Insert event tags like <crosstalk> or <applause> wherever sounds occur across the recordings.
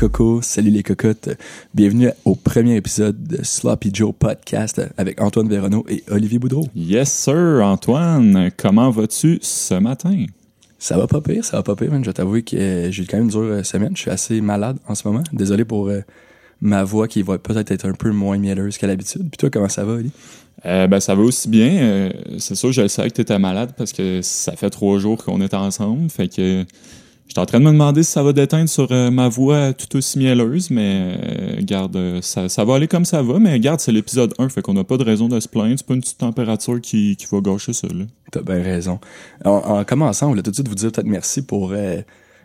Salut les cocos, salut les cocottes. Bienvenue au premier épisode de Sloppy Joe Podcast avec Antoine Véronneau et Olivier Boudreau. Yes, sir, Antoine. Comment vas-tu ce matin? Ça va pas pire, ça va pas pire, man. Je vais t'avouer que euh, j'ai eu quand même une dure euh, semaine. Je suis assez malade en ce moment. Désolé pour euh, ma voix qui va peut-être être un peu moins mielleuse qu'à l'habitude. Puis toi, comment ça va, Oli? Euh, ben, ça va aussi bien. Euh, c'est sûr, je savais que tu étais malade parce que ça fait trois jours qu'on est ensemble. Fait que j'étais en train de me demander si ça va déteindre sur euh, ma voix tout aussi mielleuse, mais euh, garde, euh, ça, ça va aller comme ça va. Mais garde, c'est l'épisode 1, fait qu'on n'a pas de raison de se plaindre. C'est pas une petite température qui, qui va gâcher ça. Là. T'as bien raison. En, en commençant, on voulait tout de suite vous dire peut-être merci pour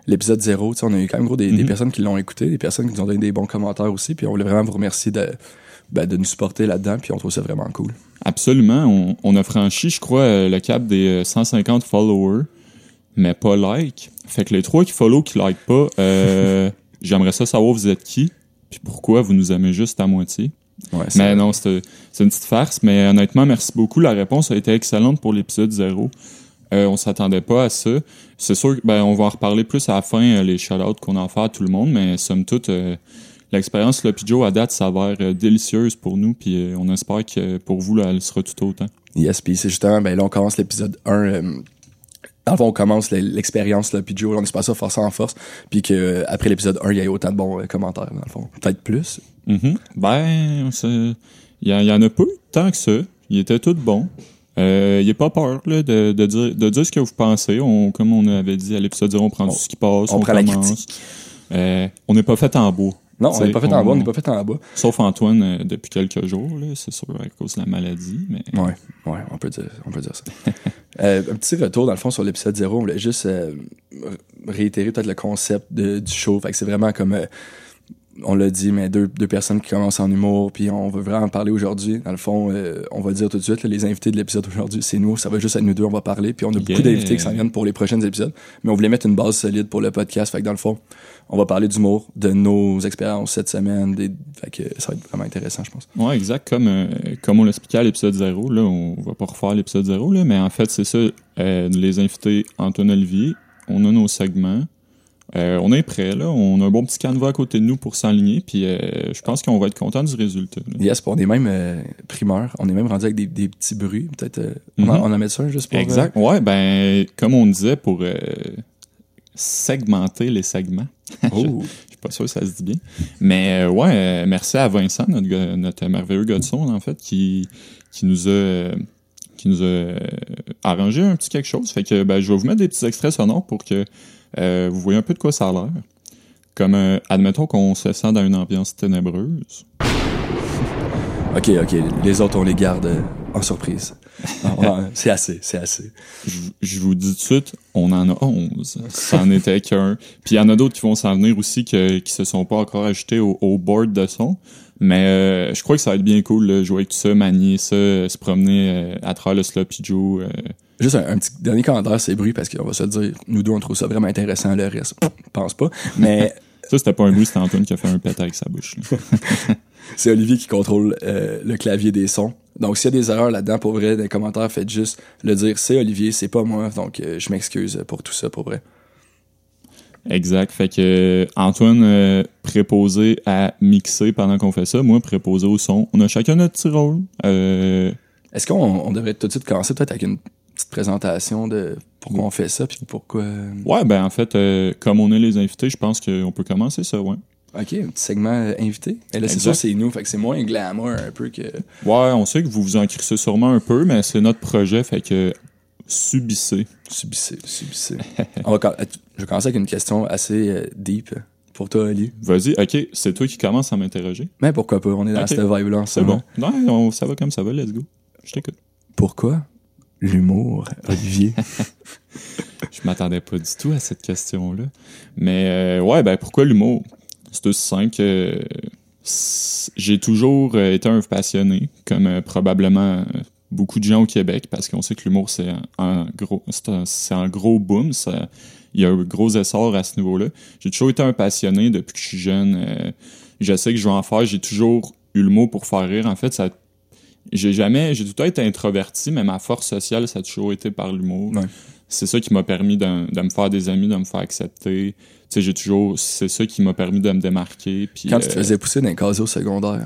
l'épisode 0. Tu sais, on a eu quand même gros des, des Mhm. personnes qui l'ont écouté, des personnes qui nous ont donné des bons commentaires aussi. Puis on voulait vraiment vous remercier de, ben, de nous supporter là-dedans. Puis on trouve ça vraiment cool. Absolument. On, on a franchi, je crois, le cap des euh, 150 followers, mais pas like. Fait que les trois qui follow, qui like pas, euh, <laughs> j'aimerais ça savoir vous êtes qui, puis pourquoi vous nous aimez juste à moitié. Ouais, c'est- Mais non, c'est une petite farce. Mais honnêtement, merci beaucoup. La réponse a été excellente pour l'épisode 0. Euh, on s'attendait pas à ça. C'est sûr que ben, on va en reparler plus à la fin, euh, les shout-outs qu'on en fait à tout le monde, mais somme toute, euh, l'expérience Joe à date s'avère euh, délicieuse pour nous, puis on espère que pour vous, là, elle sera tout autant. Yes, puis c'est justement, ben là, on commence l'épisode 1. Dans le fond, on commence le- l'expérience, là, puis Joe, on espère ça force en force, puis que euh, après l'épisode 1, il y a eu autant de bons euh, commentaires, dans le fond. Peut-être plus. Mhm. Ben, il y, en- il y en a pas eu tant que ça. Il était tout bon. Euh, il est pas peur là, de, de, dire, de dire ce que vous pensez. On, comme on avait dit à l'épisode 0, on prend On- tout ce qui passe. on prend la critique. Euh, on n'est pas fait en bois. Non, on n'est pas fait en bas, on n'est pas fait en bas. Sauf Antoine euh, depuis quelques jours, là, c'est sûr, à cause de la maladie. Mais Ouais, ouais, on peut dire, on peut dire ça. <laughs> Euh, un petit retour, dans le fond, sur l'épisode 0. On voulait juste euh, réitérer peut-être le concept de- du show. Fait que c'est vraiment comme, on l'a dit, mais deux, deux personnes qui commencent en humour, puis on veut vraiment en parler aujourd'hui. Dans le fond, on va le dire tout de suite, là, les invités de l'épisode aujourd'hui, c'est nous, ça va juste être nous deux, on va parler, puis on a beaucoup d'invités qui s'en viennent pour les prochains épisodes, mais on voulait mettre une base solide pour le podcast. Fait que dans le fond, on va parler d'humour, de nos expériences cette semaine, des... fait que ça va être vraiment intéressant, je pense. ouais, exact. Comme, euh, comme on l'expliquait à l'épisode 0, là, on va pas refaire l'épisode 0, là, mais en fait, c'est ça. euh, les invités Antoine Olivier, on a nos segments. Euh, on est prêt, là. On a un bon petit canevas à côté de nous pour s'enligner, puis euh, je pense qu'on va être content du résultat. là. Yes, on est même euh, primeur, on est même rendu avec des, des petits bruits, peut-être. euh, on, Mhm. en, on en met ça juste pour. Exact. Ouais, ben, comme on disait, pour segmenter les segments. <laughs> oh, Je suis pas sûr que ça se dit bien. Mais euh, ouais, euh, merci à Vincent, notre, merveilleux gars de son, en fait, qui, qui nous a euh, qui nous a arrangé un petit quelque chose. Fait que ben, je vais vous mettre des petits extraits sonores pour que euh, vous voyez un peu de quoi ça a l'air. Comme, euh, admettons qu'on se sent dans une ambiance ténébreuse. <laughs> ok, ok. Les autres, on les garde en surprise. <laughs> C'est assez, c'est assez. Je, je vous dis tout de suite, on en a 11. Ça en était qu'un. Puis il y en a d'autres qui vont s'en venir aussi que, qui se sont pas encore ajoutés au, au board de son. Mais euh, je crois que ça va être bien cool, là, jouer avec tout ça, manier ça, euh, se promener euh, à travers le Sloppy Joe. Juste un, un petit dernier commentaire, c'est bruit, parce qu'on va se dire, nous deux, on trouve ça vraiment intéressant, le reste, je pense pas. Mais <laughs> Ça, c'était pas un bruit, c'était Antoine qui a fait un pet avec sa bouche. <laughs> c'est Olivier qui contrôle euh, le clavier des sons. Donc, s'il y a des erreurs là-dedans, pour vrai, dans les commentaires, faites juste le dire, c'est Olivier, c'est pas moi. Donc, euh, je m'excuse pour tout ça, pour vrai. Exact. Fait que euh, Antoine euh, préposé à mixer pendant qu'on fait ça, moi préposé au son. On a chacun notre petit rôle. Est-ce qu'on on devrait tout de suite commencer peut-être avec une petite présentation de pourquoi on fait ça, puis pourquoi... ouais, ben en fait, comme on est les invités, je pense qu'on peut commencer ça, ouais. OK, un petit segment euh, invité. Et là, c'est sûr, c'est nous, fait que c'est moins glamour un peu que... Ouais, on sait que vous vous en crissez sûrement un peu, mais c'est notre projet, fait que subissez. Subissez, subissez. <laughs> on va, je vais commencer avec une question assez euh, deep pour toi, Ali. Vas-y, ok, c'est toi qui commences à m'interroger. Mais pourquoi pas, on est dans Ok. cette vibe-là C'est bon. Non, on- ça va comme ça va, let's go. Je t'écoute. Pourquoi l'humour, Olivier? <laughs> Je m'attendais pas du tout à cette question-là. Mais euh, ouais, ben pourquoi l'humour? C'est aussi simple que j'ai toujours euh, été un passionné, comme euh, probablement euh, beaucoup de gens au Québec, parce qu'on sait que l'humour, c'est un, gros un, gros boom. il y a un gros essor à ce niveau-là. J'ai toujours été un passionné depuis que je suis jeune. je sais que je vais en faire. J'ai toujours eu le mot pour faire rire. En fait, ça j'ai jamais j'ai tout le temps été introverti mais ma force sociale ça a toujours été par l'humour. C'est ça qui m'a permis de, de me faire des amis, de me faire accepter. Tu sais, j'ai toujours, c'est ça qui m'a permis de me démarquer. Puis, Quand tu euh, te faisais pousser dans les casiers au secondaire.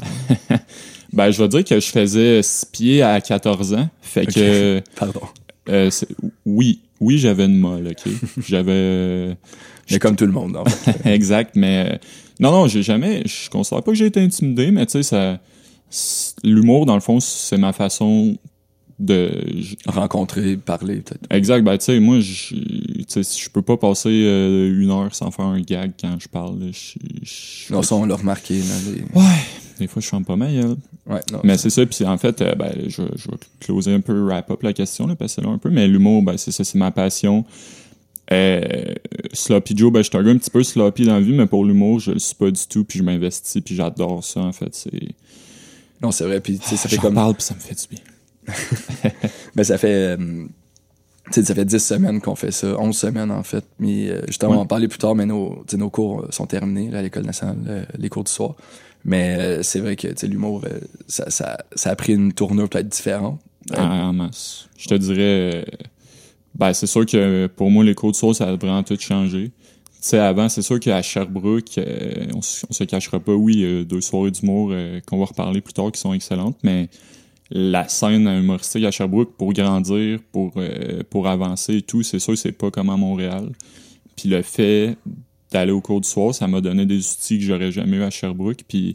<laughs> ben, je vais dire que je faisais six pieds à 14 ans. Fait que, <laughs> Pardon. euh, oui, oui, j'avais une molle, ok? <laughs> J'avais, euh, Mais comme tout le monde, fait. exact, mais euh, non, non, j'ai jamais, je considère pas que j'ai été intimidé, mais tu sais, ça, l'humour, dans le fond, c'est ma façon de, Rencontrer, parler, peut-être. exact, ben, tu sais, moi, je, je peux pas passer euh, une heure sans faire un gag quand je parle, là. Je- je- Non, ça, on l'a remarqué. là, les- Ouais, des fois, je suis pas mal. Ouais, non. Mais c'est ça, puis en fait, euh, ben, je, je vais closer un peu, wrap up la question, là, parce que là un peu, mais l'humour, ben, c'est ça, c'est ma passion. Euh, sloppy Joe, ben, je suis un gars un petit peu sloppy dans la vie, mais pour l'humour, je le suis pas du tout, puis je m'investis, puis j'adore ça, en fait. C'est... Non, c'est vrai. Puis, ça fait J'en comme. parle, puis ça me fait du bien. <laughs> Ben, ça fait. euh, ça fait 10 semaines qu'on fait ça, 11 semaines en fait. Mais euh, justement, Ouais. on va en parler plus tard, mais nos, nos cours euh, sont terminés là, à l'École nationale, euh, les cours du soir. Mais euh, c'est vrai que l'humour, ça, ça, ça a pris une tournure peut-être différente. En, en masse. Je te dirais, ben, c'est sûr que pour moi, les cours de soir, ça a vraiment tout changé. Avant, c'est sûr qu'à Sherbrooke, on, on se cachera pas, oui, deux soirées d'humour qu'on va reparler plus tard qui sont excellentes, mais la scène humoristique à Sherbrooke, pour grandir, pour, euh, pour avancer et tout, c'est sûr c'est pas comme à Montréal. Puis le fait d'aller au cours du soir, ça m'a donné des outils que j'aurais jamais eu à Sherbrooke, puis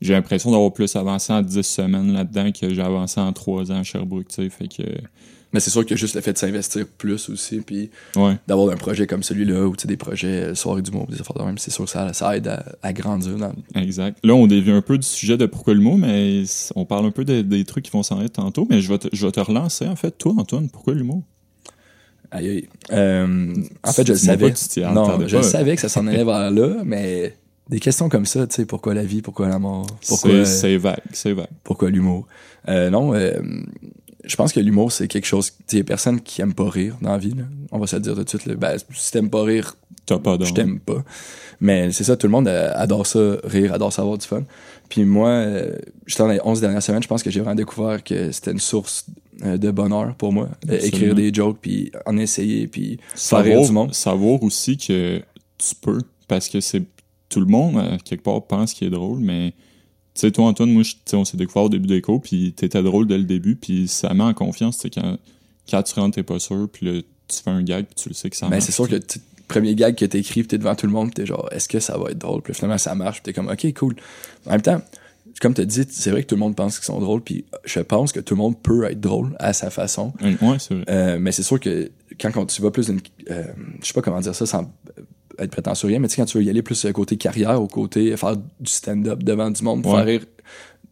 j'ai l'impression d'avoir plus avancé en 10 semaines là-dedans que j'ai avancé en 3 ans à Sherbrooke, fait que... Mais c'est sûr que juste le fait de s'investir plus aussi, puis Ouais. d'avoir un projet comme celui-là, ou tu sais, des projets euh, soirée d'humour, des affaires de même, c'est sûr que ça, ça aide à, à grandir dans, Exact. Là, on dévie un peu du sujet de pourquoi le mot, mais on parle un peu de- des trucs qui vont s'en être tantôt, mais je vais, te, je vais te relancer, en fait. Toi, Antoine, pourquoi l'humour? Aïe, aïe. Euh, en fait, je le savais. pas Non, je pas. savais que ça s'en allait <laughs> vers là, mais des questions comme ça, tu sais, pourquoi la vie, pourquoi la mort, pourquoi, C'est c'est vague, c'est vague. pourquoi l'humour? Euh, non, euh, je pense que l'humour, c'est quelque chose, sais, y a personne qui aime pas rire dans la vie, là. On va se le dire tout de suite, là. Ben, si t'aimes pas rire, T'as pas je t'aime pas. Mais c'est ça, tout le monde euh, adore ça, rire, adore ça avoir du fun. Puis moi, euh, justement, dans les 11 dernières semaines, je pense que j'ai vraiment découvert que c'était une source euh, de bonheur pour moi. Absolument. écrire des jokes, puis en essayer, puis faire rire Savoir, du monde. savoir aussi que tu peux, parce que c'est tout le monde, quelque part, pense qu'il est drôle, mais tu sais, toi, Antoine, moi, tu on s'est découvert au début des cours, puis t'étais drôle dès le début, puis ça met en confiance, tu quand, quand tu rentres, t'es pas sûr, puis là, tu fais un gag, puis tu le sais que ça Mais marche. c'est sûr que tu- premier gag que t'écris, pis t'es devant tout le monde, pis t'es genre, est-ce que ça va être drôle? Puis finalement, ça marche, pis t'es comme, ok, cool. En même temps, comme t'as dit, c'est vrai que tout le monde pense qu'ils sont drôles, puis je pense que tout le monde peut être drôle à sa façon. Ouais, c'est vrai. Euh, mais c'est sûr que quand, quand tu vas plus d'une. euh, je sais pas comment dire ça sans être prétentieux rien, mais tu sais, quand tu veux y aller plus euh, côté carrière, au côté faire du stand-up devant du monde, Ouais. faire rire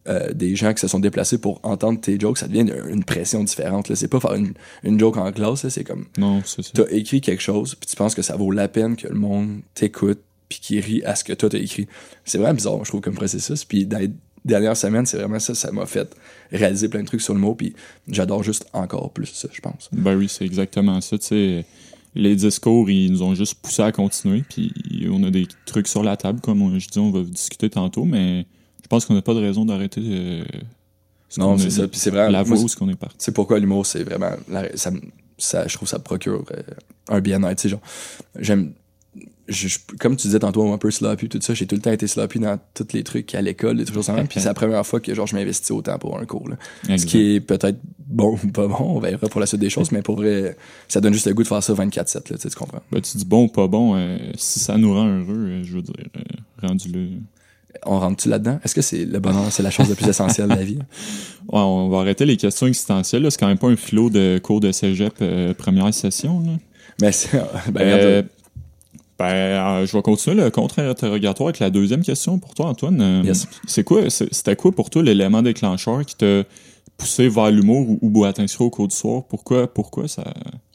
euh, des gens qui se sont déplacés pour entendre tes jokes, ça devient une, une pression différente. là. C'est pas faire une, une joke en classe, là, c'est comme Non, c'est ça. t'as écrit quelque chose, puis tu penses que ça vaut la peine que le monde t'écoute, puis qu'il rit à ce que toi t'as écrit. C'est vraiment bizarre, je trouve, comme processus. Puis dans les dernières semaines, c'est vraiment ça, ça m'a fait réaliser plein de trucs sur le mot, puis j'adore juste encore plus ça, je pense. Ben oui, c'est exactement ça. Tu sais, les discours, ils nous ont juste poussé à continuer. Puis on a des trucs sur la table, comme on- je dis, on va discuter tantôt, mais je pense qu'on n'a pas de raison d'arrêter euh, ce Non, c'est ça. Puis c'est vraiment. la moi, voie où ce qu'on est parti. c'est pourquoi l'humour, c'est vraiment. la- ça, je trouve que ça procure euh, un bien-être. J'aime. Je- je- comme tu disais tantôt, un peu sloppy, tout ça, j'ai tout le temps été sloppy dans tous les trucs à l'école, des trucs comme ça. Puis c'est la première fois que genre, je m'investis autant pour un cours. Là. Ce qui est peut-être bon ou pas bon, on verra pour la suite des choses, mais pour vrai, ça donne juste le goût de faire ça 24-7, là, tu sais, tu comprends. Ben, tu dis bon ou pas bon, euh, si ça nous rend heureux, euh, je veux dire, euh, rendu-le. On rentre-tu là-dedans? Est-ce que c'est le bonheur, c'est la chose la plus essentielle de la vie? <laughs> Ouais, on va arrêter les questions existentielles. là. C'est quand même pas un philo de cours de cégep première session. Là. Mais c'est. <laughs> Ben, Euh, ben, euh, je vais continuer le contre-interrogatoire avec la deuxième question pour toi, Antoine. Euh, Yes. C'est quoi, c'était quoi pour toi l'élément déclencheur qui t'a poussé vers l'humour ou, ou boîte inscrit au cours du soir? Pourquoi, pourquoi ça?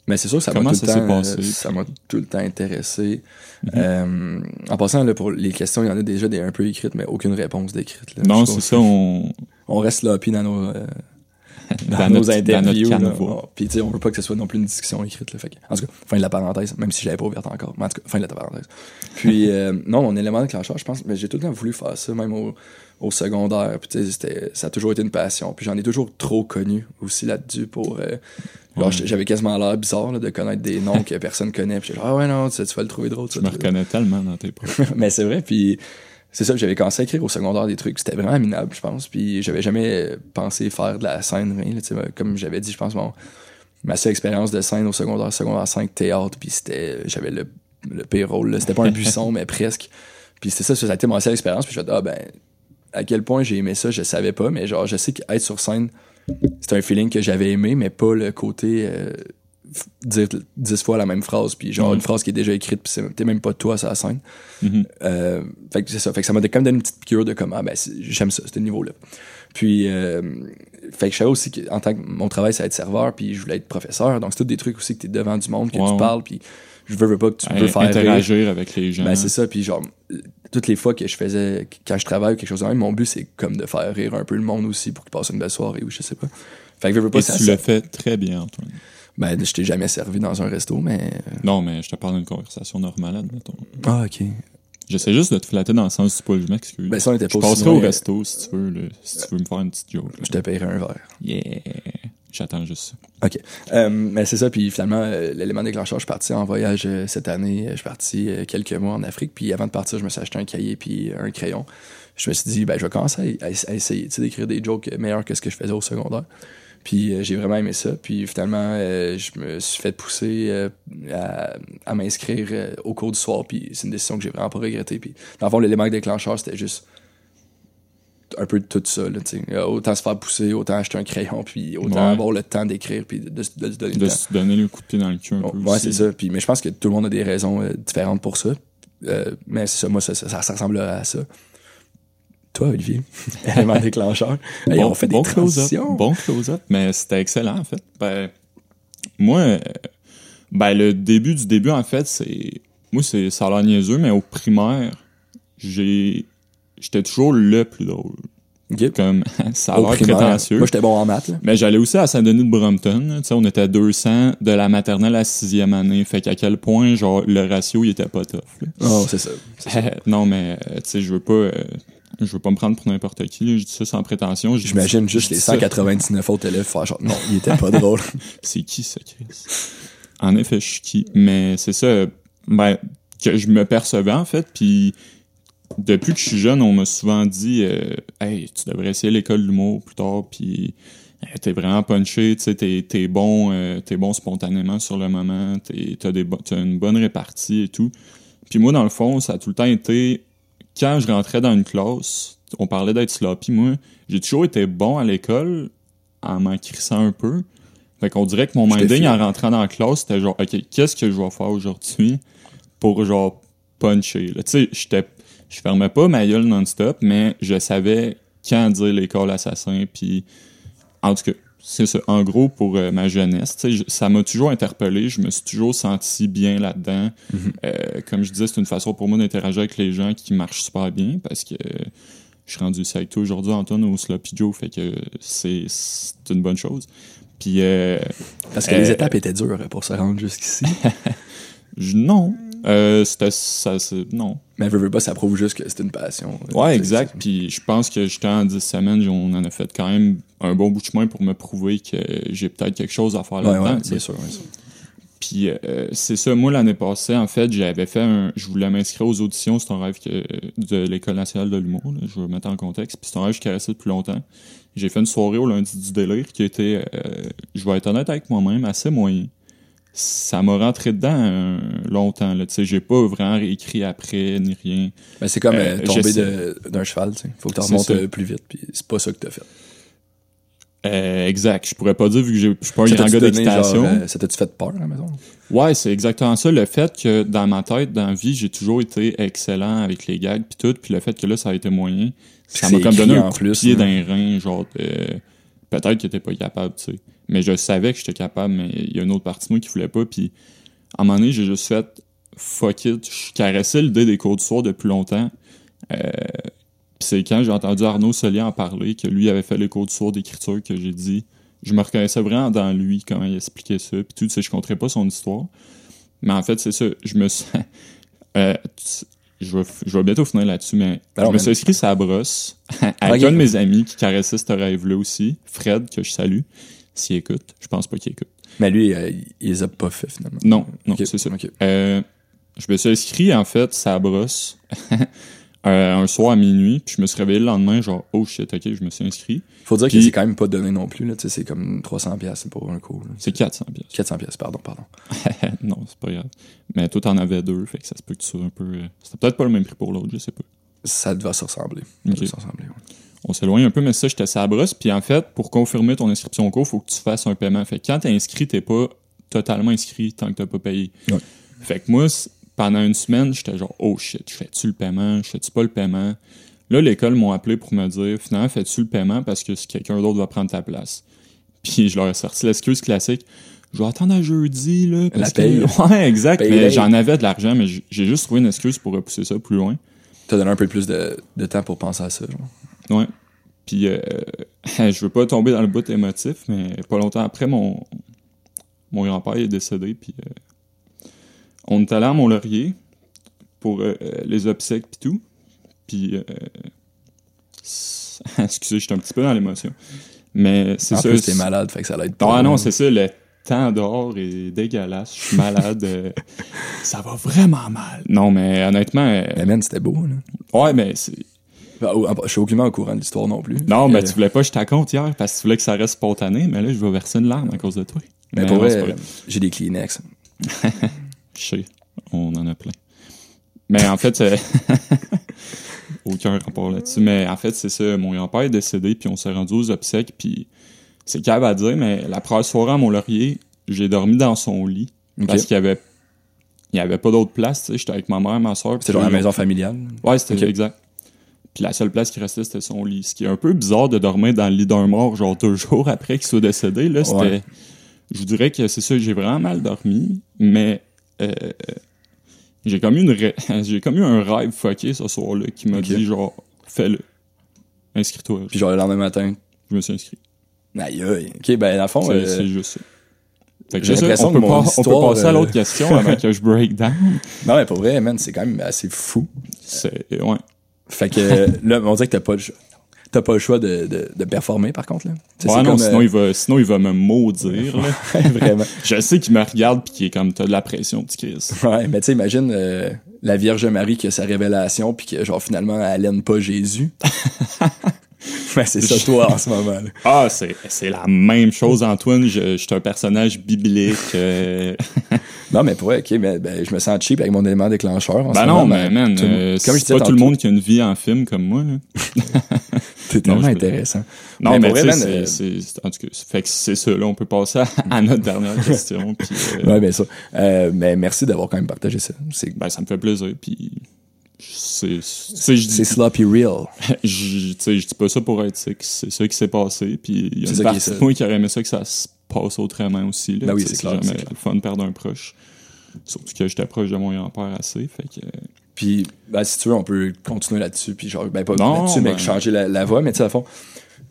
Mais c'est sûr que ça m'a tout ça le temps, passé? ça m'a tout le temps intéressé. Mhm. Euh, en passant, là, pour les questions, il y en a déjà des un peu écrites, mais aucune réponse d'écrite. là. Non, c'est ça, on, On reste là, puis dans nos, euh, dans, Dans nos notre- dans notre interviews. là. Puis, tu sais, on veut pas que ce soit non plus une discussion écrite. Là, fait que- en tout cas, fin de la parenthèse, même si je l'avais pas ouverte encore. Mais en tout cas, fin de la parenthèse. Puis, <laughs> euh, non, mon élément déclencheur, je pense, mais j'ai tout le temps voulu faire ça, même au, au secondaire. Puis, tu sais, ça a toujours été une passion. Puis, j'en ai toujours trop connu aussi là-dessus pour. euh, Ouais. j'avais quasiment l'air bizarre là, de connaître des noms que personne connaît. Puis, ah ouais, non, tu, sais, tu vas le trouver drôle. tu Je me reconnais tellement dans tes propos. <laughs> mais c'est vrai, puis c'est ça, j'avais commencé à écrire au secondaire des trucs. C'était vraiment minable, je pense. Puis j'avais jamais pensé faire de la scène, rien. là, comme j'avais dit, je pense, mon, ma seule expérience de scène au secondaire, secondaire 5, théâtre, puis c'était, j'avais le, le pire rôle. là. C'était pas un <laughs> buisson, mais presque. Puis c'était ça, ça a été ma seule expérience. Puis je me ah ben, à quel point j'ai aimé ça, je savais pas, mais genre, je sais qu'être sur scène, c'est un feeling que j'avais aimé, mais pas le côté euh, dire dix fois la même phrase, puis genre Ouais. une phrase qui est déjà écrite, puis c'est- t'es même pas toi sur la scène. Mhm. Euh, fait que c'est ça. Fait que ça m'a quand même donné une petite piqûre de comme, ah, ben, j'aime ça, ce niveau-là. Puis, euh, fait que je savais aussi qu'en tant que mon travail, c'est être serveur, puis je voulais être professeur. Donc, c'est tout des trucs aussi que t'es devant du monde, que tu parles, puis je veux, veux pas que tu veux faire rire. Interagir avec les gens. Ben, c'est ça. Puis, genre, toutes les fois que je faisais, quand je travaille ou quelque chose de même, mon but, c'est comme de faire rire un peu le monde aussi pour qu'ils passent une belle soirée ou je sais pas. Fait que je veux pas Et ça. tu le fais très bien, Antoine. Ben, je t'ai jamais servi dans un resto, mais. euh, Non, mais je te parle d'une conversation normale, admettons. Ah, ok. J'essaie juste de te flatter dans le sens du poil, je m'excuse. Ben, ça, on était je pas aussi passerai au resto si tu veux, là, si tu veux me faire une petite joke. là. Je te paierai un verre. Yeah! J'attends juste ça. OK. Euh, mais c'est ça, puis finalement, euh, l'élément déclencheur, je suis parti en voyage euh, cette année. Je suis parti quelques mois en Afrique, puis avant de partir, je me suis acheté un cahier puis un crayon. Je me suis dit, ben, je vais commencer à, à- à essayer d'écrire des jokes meilleurs que ce que je faisais au secondaire. Puis euh, j'ai vraiment aimé ça. Puis finalement, euh, je me suis fait pousser euh, à, à m'inscrire au cours du soir, puis c'est une décision que j'ai vraiment pas regrettée. Puis dans le fond, l'élément déclencheur, c'était juste un peu de tout ça. Là, autant se faire pousser, autant acheter un crayon, puis autant Ouais. avoir le temps d'écrire, puis de, se donner le De temps. se donner le coup de pied dans le cul un Bon, peu ouais, c'est ça. Puis, mais je pense que tout le monde a des raisons euh, différentes pour ça. Euh, mais c'est ça, moi, ça, ça, ça ressemble à ça. Toi, Olivier, <laughs> élément <laughs> déclencheur. Hey, bon, on fait des bon close-up. transitions. Bon close-up, mais c'était excellent, en fait. Ben, moi, euh, ben, le début du début, en fait, c'est. Moi, c'est, ça a l'air niaiseux, mais au primaire, j'ai. J'étais toujours le plus drôle. Comme, <laughs> ça a l'air prétentieux. Moi, j'étais bon en maths. Là. Mais j'allais aussi à Saint-Denis de Brompton. Tu sais, on était à 200 de la maternelle à la sixième année. Fait qu'à quel point, genre, le ratio, il était pas tough. là. Oh, c'est ça. non, mais, euh, tu sais, je veux pas... euh, je veux pas me prendre pour n'importe qui. Je dis ça sans prétention. J'imagine juste les dis ça. 199 autres élèves faire genre, non, il était pas drôle. <laughs> C'est qui, ça, Chris? En effet, je suis qui? Mais c'est ça, ben, que je me percevais, en fait, puis depuis que je suis jeune, on m'a souvent dit euh, Hey, tu devrais essayer l'école de l'humour plus tard, puis euh, t'es vraiment punché, tu sais, t'es, bon, euh, t'es bon spontanément sur le moment, t'es, t'as, des, bo- t'as une bonne répartie et tout. Puis moi, dans le fond, ça a tout le temps été, quand je rentrais dans une classe, on parlait d'être sloppy, moi, j'ai toujours été bon à l'école, en m'en crissant un peu. Fait qu'on dirait que mon minding en rentrant dans la classe, c'était genre, OK, qu'est-ce que je vais faire aujourd'hui pour genre puncher? Tu sais, j'étais, je fermais pas ma gueule non-stop, mais je savais quand dire l'école assassin, puis en tout cas, c'est ça. En gros, pour euh, ma jeunesse, je- ça m'a toujours interpellé. Je me suis toujours senti bien là-dedans. Euh, comme je disais, c'est une façon pour moi d'interagir avec les gens qui marchent super bien parce que euh, je suis rendu ici avec toi aujourd'hui, Antoine, au Sloppy Joe, fait que c'est une bonne chose. Puis, euh, Parce que les étapes étaient dures pour se rendre jusqu'ici. <laughs> non. Euh, c'était ça, c'est- non. Mais veux, veux pas, ça prouve juste que c'est une passion. Ouais, C'est- exact. c'est- Puis je pense que j'étais en 10 semaines, on en a fait quand même un bon bout de chemin pour me prouver que j'ai peut-être quelque chose à faire Ouais, là-dedans. ouais, sais. bien sûr. Puis euh, c'est ça, moi l'année passée, en fait, j'avais fait un. Je voulais m'inscrire aux auditions, c'est un rêve que, de l'École nationale de l'humour, là, je vais mettre en contexte. Puis c'est un rêve que je caressais depuis longtemps. J'ai fait une soirée au lundi du délire qui était, euh, je vais être honnête avec moi-même, assez moyen. Ça m'a rentré dedans euh, longtemps. Là. Tu sais, j'ai pas vraiment réécrit après ni rien. Ben, c'est comme Euh, euh, tomber d'un cheval, tu sais. Faut que tu remontes euh, plus vite, puis c'est pas ça que t'as fait. Euh, exact. Je pourrais pas dire vu que je suis pas un grand gars d'équitation. euh, ça t'a-tu fait peur, à la maison? Ouais, c'est exactement ça. Le fait que dans ma tête, dans la vie, j'ai toujours été excellent avec les gags puis tout, puis le fait que là, ça a été moyen, ça m'a comme donné un coup de pied hein. dans les reins, genre de... peut-être que t'étais pas capable, tu sais. Mais je savais que j'étais capable, mais il y a une autre partie de moi qui voulait pas, puis à un moment donné, j'ai juste fait fuck it. Je caressais l'idée des cours du soir depuis longtemps. Euh, puis c'est quand j'ai entendu Arnaud Solier en parler, que lui avait fait les cours du soir d'écriture, que j'ai dit je me reconnaissais vraiment dans lui, comment il expliquait ça, puis tu sais, je compterais pas son histoire. Mais en fait, c'est ça, je me suis... <laughs> euh, je, vais, je vais bientôt finir là-dessus, mais Alors, je me suis inscrit la brosse <laughs> avec Ok. un de mes amis qui caressait ce rêve-là aussi, Fred, que je salue, s'il écoute. Je pense pas qu'il écoute. Mais lui, euh, il les a pas fait finalement. Non, non, Ok, c'est ça. Euh, je me suis inscrit, en fait, sa brosse <laughs> euh, un soir à minuit, puis je me suis réveillé le lendemain, genre, oh shit, ok, je me suis inscrit. Faut dire Puis- que c'est quand même pas donné non plus, là. Tu sais, c'est comme 300 pièces pour un cours. C'est 400 pièces. 400 pièces, pardon, pardon. <laughs> non, c'est pas grave. Mais toi, t'en avais deux, fait que ça se peut que tu sois un peu... euh, C'était peut-être pas le même prix pour l'autre, je sais pas. Ça doit se ressembler. Ça ouais. On s'éloigne un peu, mais ça, j'étais à la brosse. Puis en fait, pour confirmer ton inscription au cours, faut que tu fasses un paiement. Fait que quand t'es inscrit, t'es pas totalement inscrit tant que t'as pas payé. Ouais. Fait que moi, pendant une semaine, j'étais genre, oh shit, je fais-tu le paiement? Je fais-tu pas le paiement? Là, l'école m'ont appelé pour me dire, finalement, fais-tu le paiement parce que quelqu'un d'autre va prendre ta place? <laughs> Puis je leur ai sorti l'excuse classique. Je vais attendre à jeudi, là. Parce La paye. Que... <laughs> Ouais, exact. Paye mais j'en avais de l'argent, mais j'ai juste trouvé une excuse pour repousser ça plus loin. T'as donné un peu plus de, de temps pour penser à ça, genre. Ouais. Puis euh, <laughs> je veux pas tomber dans le bout émotif, mais pas longtemps après, mon, mon grand-père est décédé. Puis euh, on est allé à Mont-Laurier pour euh, euh, les obsèques puis tout. Puis euh, <laughs> excusez, j'étais un petit peu dans l'émotion. Mais c'est En ça. plus, t'es malade, fait que ça l'aide Ah pas. non, c'est ça, le temps dehors est dégueulasse. Je suis malade. euh, <laughs> ça va vraiment mal. Non, mais honnêtement, Mais man, c'était beau, là. ouais, mais c'est. Bah, oh, Je suis aucunement au courant de l'histoire non plus. Non, mais tu voulais pas que je te raconte hier parce que tu voulais que ça reste spontané, mais là, je vais verser une larme à cause de toi. Mais pour non, c'est vrai, j'ai des Kleenex. <laughs> Je sais, on en a plein. Mais en fait, <laughs> aucun rapport là-dessus. Mais en fait, c'est ça, mon grand-père est décédé, puis on s'est rendu aux obsèques, puis c'est cave à dire, mais la première soirée à Mont-Laurier, j'ai dormi dans son lit parce qu'il y avait... Il y avait pas d'autre place, tu sais, j'étais avec ma mère, ma soeur. C'était genre la maison familiale. Ouais, c'était exact. Puis la seule place qui restait, c'était son lit. Ce qui est un peu bizarre de dormir dans le lit d'un mort, genre deux <laughs> jours après qu'il soit décédé. Là. Ouais. Je vous dirais que c'est ça, j'ai vraiment mal dormi, mais euh, j'ai comme eu une <laughs> j'ai comme eu un rêve fucké ce soir-là qui m'a Ok. dit genre fais-le. Inscris-toi. Puis genre le lendemain matin? Je me suis inscrit. Aïe aïe. Ok, ben, dans le fond, C'est euh, juste ça. Fait que ça, on que peut, pas- on peut histoire, passer à euh, l'autre question avant <laughs> que je break down. non, mais pour vrai, man, c'est quand même assez fou. C'est ouais. Fait que euh, là, on dirait que t'as pas le choix. T'as pas le choix de, de, de performer, par contre, là. Ouais, non, comme, sinon, euh, il va, sinon il va me maudire. Là. <laughs> Vraiment. <laughs> Je sais qu'il me regarde puis qu'il est comme t'as de la pression, petit Chris. <laughs> Ouais, mais tu sais, imagine euh, la Vierge Marie qui a sa révélation, puis que, genre, finalement, elle aime pas Jésus. <laughs> ben, c'est ça, toi, en ce moment, là. Ah, c'est, c'est la même chose, Antoine. Je, je suis un personnage biblique. euh. <laughs> Non, mais pour ok, mais ben, je me sens cheap avec mon élément déclencheur. En Ben ce non, moment, mais man, tout- euh, comme je c'est disais pas tout le monde qui a une vie en film comme moi. <laughs> T'es tellement je- intéressant. Non, Mais mais, vrai, man, c'est, euh, c'est- c'est- en tout cas, fait que c'est ça. Là, on peut passer à, à notre dernière question. Puis, Ouais, bien sûr. Mais merci d'avoir quand même partagé ça. C'est ben, ça me fait plaisir. Puis, c'est, tu c'est sloppy real. <laughs> je, tu je dis pas ça pour être sick. C'est ça qui s'est passé. Puis, il y a C'est une partie de moi qui aurait aimé ça que ça se passe autrement aussi. Là, Ben oui, Tu c'est jamais c'est clair. le fun de perdre un proche. Surtout que j'étais proche de mon grand-père assez. Fait que, Puis, ben, si tu veux, on peut continuer là-dessus. Puis, genre, ben, pas là-dessus, mais ben- changer la, la voix. Mais, tu sais, à fond,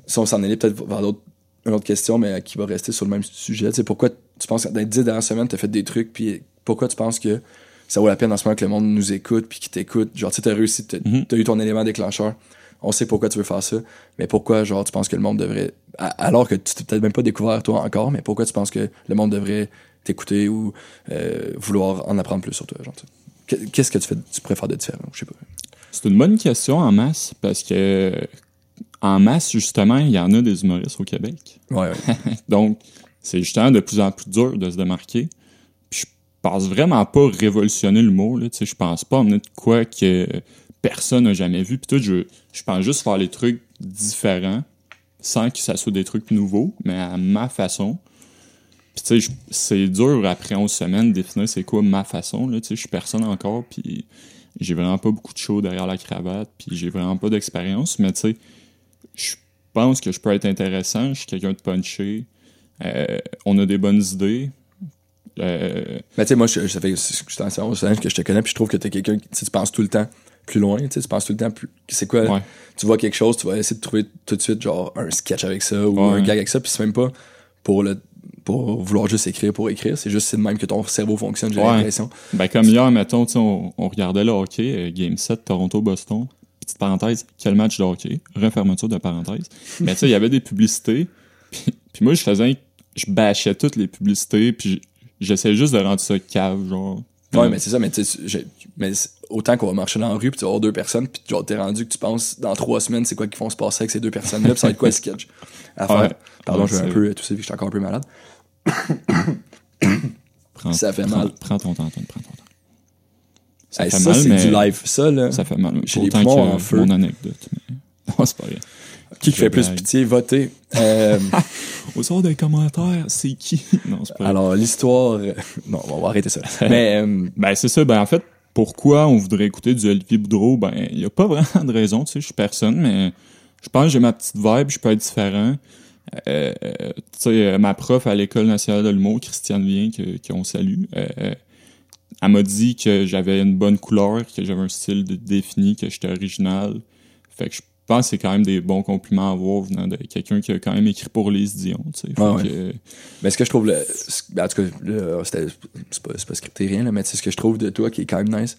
si on s'en allait peut-être vers d'autres, une autre question, mais qui va rester sur le même sujet. Tu sais, pourquoi tu penses que dans les dix dernières semaines, t'as fait des trucs, puis pourquoi tu penses que ça vaut la peine en ce moment que le monde nous écoute, puis qu'il t'écoute? Genre, tu t'as réussi, t'as Mhm. t'as eu ton élément déclencheur. On sait pourquoi tu veux faire ça, mais pourquoi, genre, tu penses que le monde devrait, alors que tu t'es peut-être même pas découvert toi encore, mais pourquoi tu penses que le monde devrait t'écouter ou euh, vouloir en apprendre plus sur toi, genre, Qu'est-ce que tu fais, tu préfères de différent? Je sais pas. C'est une bonne question en masse parce que en masse, justement, il y en a des humoristes au Québec. Ouais, ouais. <laughs> Donc, c'est justement de plus en plus dur de se démarquer. Je pense vraiment pas révolutionner l'humour. Là. Tu sais, Je pense pas emmener de quoi que personne n'a jamais vu. Puis tout, je, je pense juste faire les trucs différents sans que ça soit des trucs nouveaux, mais à ma façon. Puis tu sais, c'est dur après 11 semaines de définir c'est quoi ma façon. Là. Tu sais, Je suis personne encore, puis j'ai vraiment pas beaucoup de show derrière la cravate, puis j'ai vraiment pas d'expérience, mais tu sais, je pense que je peux être intéressant, je suis quelqu'un de punché, euh, on a des bonnes idées. Euh, Mais tu sais, moi, je, ça fait je que je te connais, puis je trouve que t'es quelqu'un qui tu penses tout le temps plus loin, tu penses tout le temps plus. C'est quoi? ouais. Tu vois quelque chose, tu vas essayer de trouver tout de suite, genre, un sketch avec ça ou Ouais. un gag avec ça, puis c'est même pas pour le pour vouloir juste écrire pour écrire. C'est juste c'est de même que ton cerveau fonctionne, j'ai Ouais. l'impression. Ben, comme hier, mettons, on, on regardait le hockey, euh, Game 7, Toronto-Boston. Petite parenthèse, quel match de hockey? Refermeture de parenthèse. Mais tu sais, il y avait des publicités. <laughs> Puis, puis moi, je faisais, je bâchais toutes les publicités, puis j'essayais juste de rendre ça cave, genre. Ouais, mais c'est ça, mais tu mais autant qu'on va marcher dans la rue, puis tu vas avoir deux personnes, puis genre, t'es rendu que tu penses dans trois semaines, c'est quoi qui vont se passer avec ces deux personnes-là, puis ça va être quoi le sketch à faire. Ouais. Pardon, Ouais, je vais un peu tousser, puis je suis encore un peu malade. Prends- ça fait prends- mal. Prends ton temps, Antoine, prends ton temps. Ça Hey, ça, c'est du live. Ça, là, ça fait mal. J'ai les poumons que en feu. mon anecdote. Mais... <laughs> Non, c'est pas vrai. Qui fait plus pitié, votez. Euh, <laughs> Au sort des commentaires, c'est qui? <laughs> Non, c'est pas alors, l'histoire... euh, Non, on va arrêter ça. Mais, euh, Ben, c'est ça. Ben, en fait, pourquoi on voudrait écouter du Olivier Boudreau? Ben, il y a pas vraiment de raison, tu sais. Je suis personne, mais je pense que j'ai ma petite vibe, je peux être différent. Euh, tu sais, ma prof à l'École nationale de l'humour, Christiane Vien, que, qu'on salue, elle m'a dit que j'avais une bonne couleur, que j'avais un style défini, que j'étais original. Fait que je pense que c'est quand même des bons compliments à avoir venant de quelqu'un qui a quand même écrit pour les Dion. Fait Ouais, que, Mais ce que je trouve, le, en tout cas, c'était- c'est pas, pas scripté rien, là, mais ce que je trouve de toi qui est quand même nice,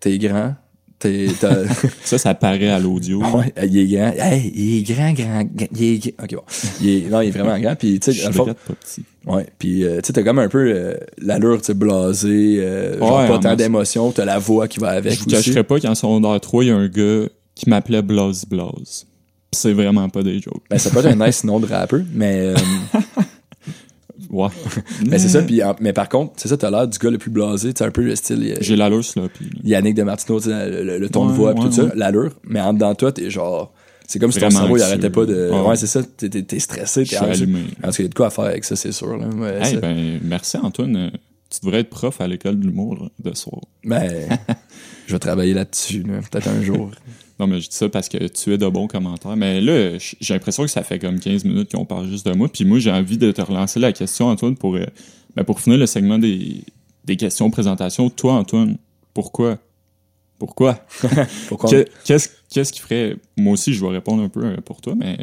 t'es grand, t'es, t'as, <laughs> ça, ça paraît à l'audio. ouais, il est grand, hey, il est grand, grand, grand, il est, ok bon, il est, non, il est vraiment grand, puis tu Je sais, dans le fond, pas petit. ouais, puis euh, tu sais, t'as comme un peu euh, l'allure, tu sais, blasée, euh, genre pas tant d'émotion, t'as la voix qui va avec Je vous aussi. cacherai pas qu'en secondaire 3, il y a un gars qui m'appelait Blaze Blaze. C'est vraiment pas des jokes. Ben, ça peut être un <laughs> nice nom de rappeur, mais, euh, <laughs> Ouais. mais <laughs> c'est ça, puis, mais par contre, c'est ça, t'as l'air du gars le plus blasé, tu un peu le style, euh, J'ai l'allure là. Yannick de Martino, le, le- le ton de voix ouais, tout ça, l'allure, mais en dedans de toi, t'es genre, c'est comme si ton cerveau il arrêtait pas de, Ouais. ouais, c'est ça, t'es, t'es stressé, t'es allumé. En tout cas, il y a de quoi à faire avec ça, c'est sûr, là. Ouais, Hey, ça- ben, merci Antoine. Tu devrais être prof à l'école de l'humour de soir. ben, je vais travailler là-dessus, là, peut-être un jour. Non, mais je dis ça parce que tu es de bons commentaires. Mais là, j'ai l'impression que ça fait comme 15 minutes qu'on parle juste de moi. Puis moi, j'ai envie de te relancer la question, Antoine, pour, euh, ben, pour finir le segment des, des questions présentation. Toi, Antoine, pourquoi? Pourquoi? <laughs> Pourquoi? Que- Qu'est-ce qu'est-ce qui ferait. Moi aussi, je vais répondre un peu euh, pour toi, mais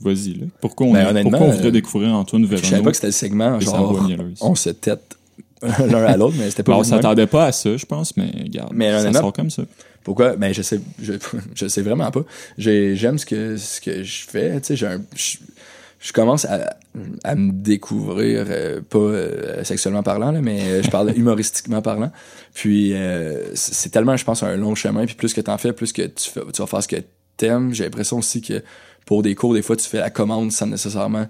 vas-y, là. Pourquoi on, Ben, est- honnêtement, pourquoi on voudrait euh, découvrir Antoine Je savais Véronneau pas que c'était le segment, genre, on se tête <laughs> l'un à l'autre, mais c'était pas Ben, on s'attendait pas à ça, je pense, mais regarde, Mais ça sort comme ça. Pourquoi? Ben, je sais, je, <laughs> je sais vraiment pas. J'ai- J'aime ce que, ce que je fais, tu sais, j'ai un, je, je commence à, à me découvrir, euh, pas euh, sexuellement parlant, là, mais euh, je parle <laughs> humoristiquement parlant. Puis, euh, c'est c'est tellement, je pense, un long chemin, puis plus que t'en fais, plus que tu, fais, tu vas faire ce que t'aimes. J'ai l'impression aussi que pour des cours, des fois, tu fais la commande sans nécessairement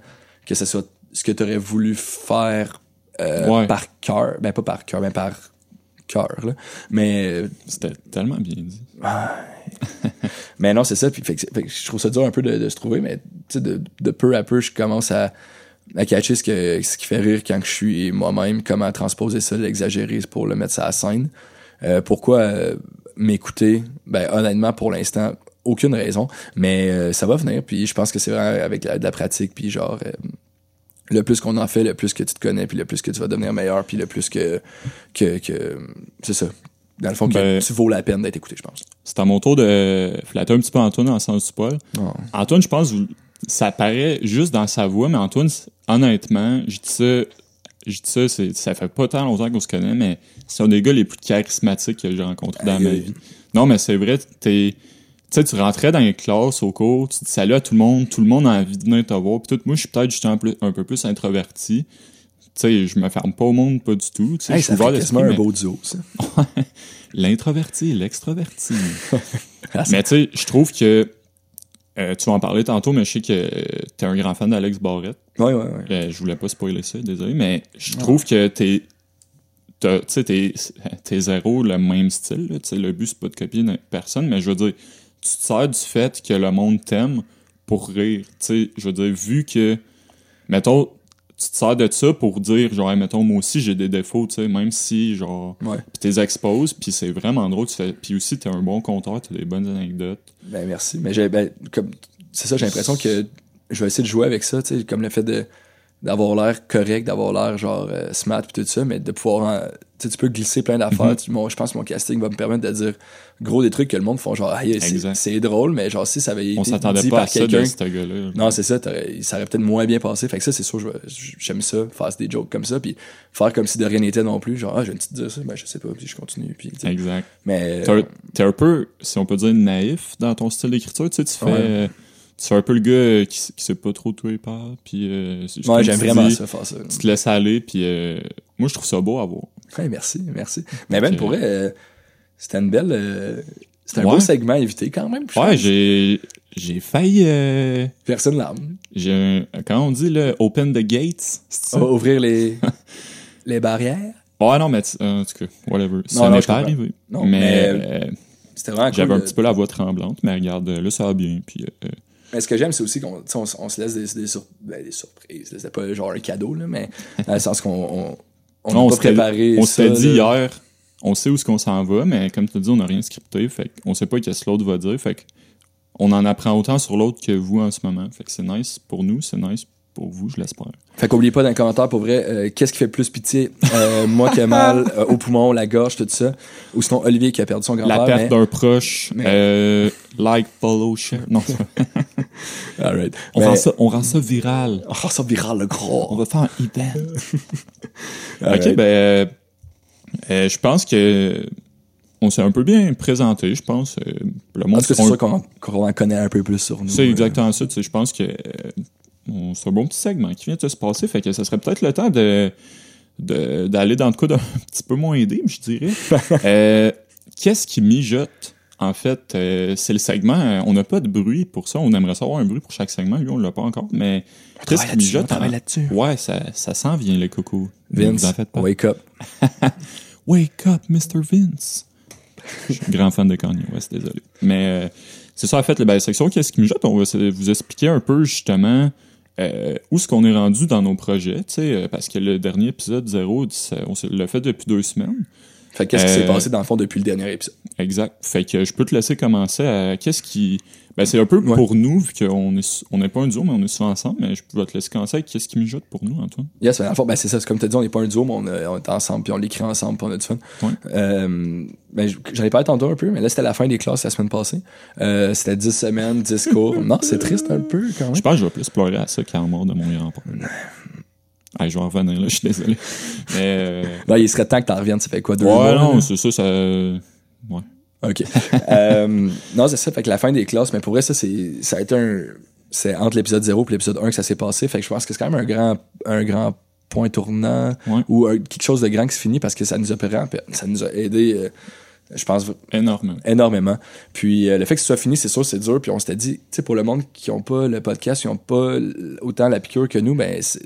que ce soit ce que tu aurais voulu faire euh, Ouais. par cœur. Ben, pas par cœur, mais par cœur, là. Mais euh, C'était tellement bien dit. <laughs> mais non, c'est ça. Puis, fait que, fait que je trouve ça dur un peu de, de se trouver, mais tu sais, de, de peu à peu, je commence à, à catcher ce, que, ce qui fait rire quand je suis moi-même, comment transposer ça, l'exagérer pour le mettre ça à la scène. Euh, pourquoi euh, m'écouter? Ben, honnêtement, pour l'instant, aucune raison, mais euh, ça va venir. Puis je pense que c'est vraiment avec la, de la pratique, puis genre, euh, le plus qu'on en fait, le plus que tu te connais, puis le plus que tu vas devenir meilleur, puis le plus que, que, que c'est ça. Dans le fond, que Ben- tu vaux la peine d'être écouté, je pense. C'est à mon tour de flatter un petit peu Antoine dans le sens du poil. Oh. Antoine, je pense, ça paraît juste dans sa voix, mais Antoine, honnêtement, je dis ça, je dis ça, ça fait pas tant longtemps qu'on se connaît, mais c'est un des gars les plus charismatiques que j'ai rencontrés dans ma vie. Non, mais c'est vrai, t'es, sais, tu rentrais dans les classes au cours, tu dis salut à tout le monde, tout le monde a envie de venir te voir, puis tout, moi, je suis peut-être justement plus- un peu plus introverti. Tu sais, je me ferme pas au monde, pas du tout. Tu sais, Hey, je suis ouvert d'esprit, un mais- beau duo, ça. <laughs> L'introverti, l'extroverti. <laughs> Ah, mais tu sais, je trouve que euh, tu vas en parler tantôt, mais je sais que euh, t'es un grand fan d'Alex Barrette. Ouais, ouais, ouais. Euh, je voulais pas spoiler ça, désolé, mais je trouve que t'es. Tu sais, t'es, <laughs> t'es zéro le même style. là. Tu le but, c'est pas de copier personne, mais je veux dire, tu te sers du fait que le monde t'aime pour rire. Tu sais, je veux dire, vu que, mettons, tu te sers de ça pour dire, genre, Hey, mettons, moi aussi, j'ai des défauts, tu sais, même si, genre, Ouais. puis t'es exposes, puis c'est vraiment drôle. Tu fais, puis aussi, t'es un bon conteur, t'as des bonnes anecdotes. Ben, merci. Mais j'ai, ben, comme, c'est ça, j'ai l'impression que je vais essayer de jouer avec ça, tu sais, comme le fait de, d'avoir l'air correct, d'avoir l'air genre euh, smart pis tout ça, mais de pouvoir en- tu peux glisser plein d'affaires. Mhm. Je pense que mon casting va me permettre de dire gros des trucs que le monde font genre ah, c'est- drôle, mais genre si ça avait été On s'attendait pas à ça de ce gars-là. Non, c'est ça, ça aurait peut-être moins bien passé. Fait que ça, c'est sûr, j'aime ça, faire des jokes comme ça, puis faire comme si de rien n'était non plus. Genre, ah, je viens de te dire ça, ben je sais pas, puis je continue. Puis. Exact. mais T'es un- T'es un peu, si on peut dire, naïf dans ton style d'écriture. Tu sais, tu fais. Ouais. Tu fais un peu le gars euh, qui, qui sait pas trop de quoi il parle. Puis. euh, ouais, j'aime vraiment ça, faire ça. Tu te laisses aller. Puis. euh, moi, je trouve ça beau à voir. Ouais, merci, merci. Mais ben, pour vrai, euh, c'était une belle. euh, c'était un Ouais. beau segment invité quand même. Ouais, j'ai. J'ai failli. euh, Personne l'arme. j'ai un- Quand on dit, là, open the gates. Ça? Ouvrir les, <laughs> les barrières? Ouais, non, mais en tout cas, whatever. Ça non, n'est je pas arrivé. Non, mais. mais- euh, C'était vraiment cool. J'avais un petit peu la voix tremblante, mais regarde, là, ça va bien. Puis, euh, Mais ce que j'aime, c'est aussi qu'on on, se laisse des, des, sur- ben, des surprises. là. C'était pas genre un cadeau, là, mais dans le sens qu'on on, on pas préparé on s'était dit là. hier, on sait où ce qu'on s'en va, mais comme tu dis, on n'a rien scripté, fait on sait pas qu'est-ce que l'autre va dire, fait que on en apprend autant sur l'autre que vous en ce moment. Fait que c'est nice pour nous, c'est nice pour vous, je l'espère. Fait qu'oubliez pas dans les commentaires, pour vrai, euh, qu'est-ce qui fait plus pitié? Euh, moi qui ai mal <laughs> euh, au poumon, la gorge, tout ça. Ou sinon Olivier qui a perdu son La grand-père. perte mais... d'un proche, mais- euh, like, follow, share. Non, <laughs> on, Mais- rend ça, on rend ça viral. Ça viral, le On gros. va faire un event. <laughs> Ok, ben, euh, euh, je pense que on s'est un peu bien présenté, je pense. Euh, le monde, cas, c'est on- sûr qu'on en connaît un peu plus sur nous. C'est exactement ça. tu sais, Je pense que euh, on- c'est un bon petit segment qui vient de se passer. Fait que ça serait peut-être le temps de d'aller dans le cas d'un <laughs> petit peu moins aidé, je dirais. <laughs> Euh, Qu'est-ce qui mijote? En fait, euh, c'est le segment. euh, on n'a pas de bruit pour ça. On aimerait savoir un bruit pour chaque segment. Lui, on l'a pas encore. Mais travaille qui mijote? on en- là-dessus. Ouais, ça, ça s'en vient, le coco. Vince, en pas. wake up. <laughs> Wake up, Mr. Vince. Je suis un grand fan de Kanye West, désolé. Mais euh, c'est ça, en fait, la ben, section Qu'est-ce qui mijote? On va vous expliquer un peu, justement, euh, où est-ce qu'on est rendu dans nos projets, tu sais, parce que le dernier épisode zéro, on l'a fait depuis deux semaines. Fait que qu'est-ce qui s'est Euh, passé dans le fond depuis le dernier épisode? Exact. Fait que je peux te laisser commencer à qu'est-ce qui... Ben, c'est un peu Ouais. pour nous, vu qu'on est, on n'est pas un duo, mais on est souvent ensemble, mais je peux te laisser commencer avec qu'est-ce qui mijote pour nous, Antoine. Yes, ben, ben, c'est ça. C'est comme tu as dit, on n'est pas un duo, mais on, a- on est ensemble, puis on l'écrit ensemble, puis on a du fun. Ouais. Euh, ben, j- j'en ai parlé tantôt un peu, mais là, c'était la fin des classes la semaine passée. Euh, c'était 10 semaines, 10 cours. <laughs> non, c'est triste un peu, quand même. Je pense que je vais plus pleurer à ça qu'à la mort de mon grand-père. Ah, je vais en revenir, là, je suis désolé. Mais... euh, Ben, il serait temps que t'en reviennes, ça fait quoi, deux ouais, mois? non, c'est ça, ça. Ouais. OK. <laughs> Euh, non, c'est ça. Fait que la fin des classes, mais pour vrai, ça, c'est, ça a été un, c'est entre l'épisode 0 et l'épisode 1 que ça s'est passé. Fait que je pense que c'est quand même un grand, un grand point tournant Ouais. ou un- quelque chose de grand qui se finit parce que ça nous a, ça nous a aidé, euh, je pense, Énormément. énormément. Puis euh, le fait que ce soit fini, c'est sûr, c'est dur. Puis on s'était dit, tu sais, pour le monde qui ont pas le podcast, qui ont pas autant la piqûre que nous, ben c'est-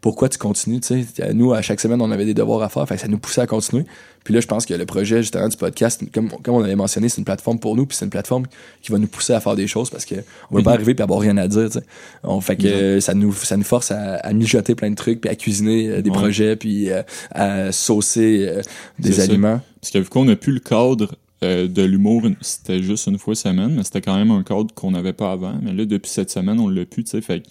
pourquoi tu continues, tu sais. Nous, à chaque semaine, on avait des devoirs à faire, fait que ça nous poussait à continuer. Puis là, je pense que le projet, justement, du podcast, comme, comme on avait mentionné, c'est une plateforme pour nous, puis c'est une plateforme qui va nous pousser à faire des choses parce que on va pas Mhm. arriver puis avoir rien à dire, tu sais. On fait que euh, ça nous ça nous force à, à mijoter plein de trucs, puis à cuisiner euh, des Ouais. projets, puis euh, à saucer euh, des ça. aliments. Parce que vu qu'on n'a plus le cadre euh, de l'humour, c'était juste une fois semaine, mais c'était quand même un cadre qu'on n'avait pas avant. Mais là, depuis cette semaine, on l'a plus, tu sais. Fait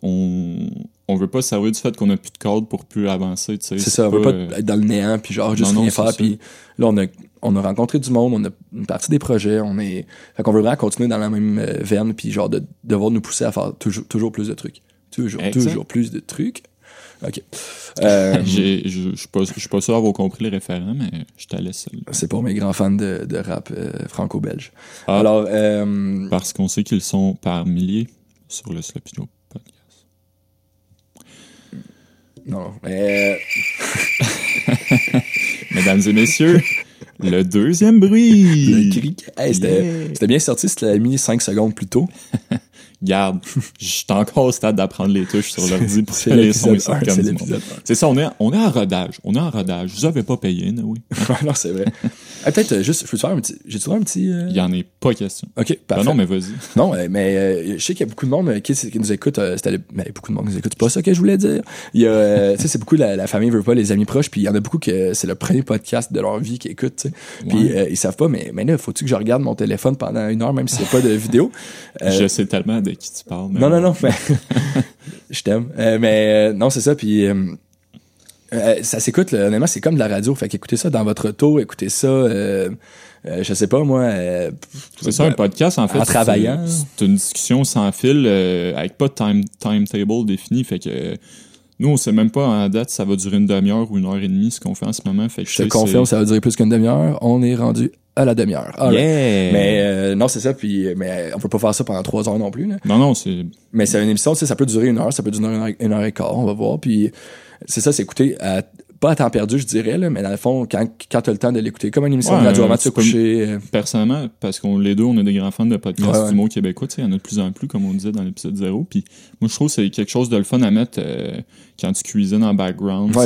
on, on veut pas se servir du fait qu'on a plus de cadre pour plus avancer, tu sais. C'est ça, on veut pas, euh, être dans le néant, puis genre juste Non, rien faire. Puis là, on a, on a rencontré du monde, on a une partie des projets, on est. Fait qu'on veut vraiment continuer dans la même euh, veine, puis genre de devoir nous pousser à faire toujours, toujours plus de trucs. Toujours, Exact. toujours plus de trucs. OK. Euh, <laughs> Je suis pas, je suis pas sûr d'avoir compris les référents, mais je te laisse. c'est pour mes grands fans de, de rap euh, franco-belge. Ah. Alors, euh, Parce qu'on sait qu'ils sont par milliers sur le Sloppy Joe podcast. Non, mais, <laughs> Mesdames et messieurs, le deuxième bruit. le cri, hey, c'était Yeah. c'était bien sorti, c'était mis 5 secondes plus tôt. Garde, <laughs> je suis encore au stade d'apprendre les touches sur l'ordi pour que les sons ils l'épisode sortent 1, comme du monde. C'est ça, on est, on est en rodage. On est en rodage. Vous avez pas payé, oui. <laughs> un. non, c'est vrai. Hey, <laughs> Peut-être euh, juste, je peux te faire un petit. J'ai-tu un petit. euh, Il y en est pas question. Ok, Ben parfait. non, mais vas-y. Non, mais euh, je sais qu'il y a beaucoup de monde qui, qui nous écoute. c'était mais beaucoup de monde qui nous écoute. C'est pas ça que je voulais dire. Il y a, tu sais, c'est beaucoup la, la famille veut pas, les amis proches. Puis il y en a beaucoup que c'est le premier podcast de leur vie qui écoutent. Tu sais. Puis ils savent pas, mais, mais là, faut-tu que je regarde mon téléphone pendant une heure, même s'il n'y a pas de vidéo? Je sais tellement de qui tu parles. non, non, non. Mais <laughs> Je t'aime. Euh, mais euh, non, c'est ça. Puis euh, ça s'écoute, honnêtement, c'est comme de la radio. Fait qu'écoutez ça dans votre auto, écoutez ça. Je sais pas moi. C'est ça, un podcast, en fait. En travaillant. C'est une discussion sans fil, avec pas de time, timetable défini. Fait que nous, on sait même pas en date si ça va durer une demi-heure ou une heure et demie, ce qu'on fait en ce moment. Fait que, Je te confirme, ça va durer plus qu'une demi-heure. On est rendu à la demi-heure. Yeah! Mais euh, non, c'est ça. Puis, mais on peut pas faire ça pendant trois heures non plus. Là. Non, non, c'est. Mais c'est une émission, tu sais, ça peut durer une heure, ça peut durer une heure, une heure et quart, on va voir. Puis c'est ça, c'est écouter à, pas à temps perdu, je dirais, là, mais dans le fond, quand, quand tu as le temps de l'écouter, comme une émission Ouais, de radio avant de se coucher. euh, Personnellement, parce qu'on les deux, on est des grands fans de podcasts Ouais, ouais. du mot québécois, tu sais, il y en a de plus en plus, comme on disait dans l'épisode 0. Puis moi, je trouve que c'est quelque chose de le fun à mettre euh, quand tu cuisines en background,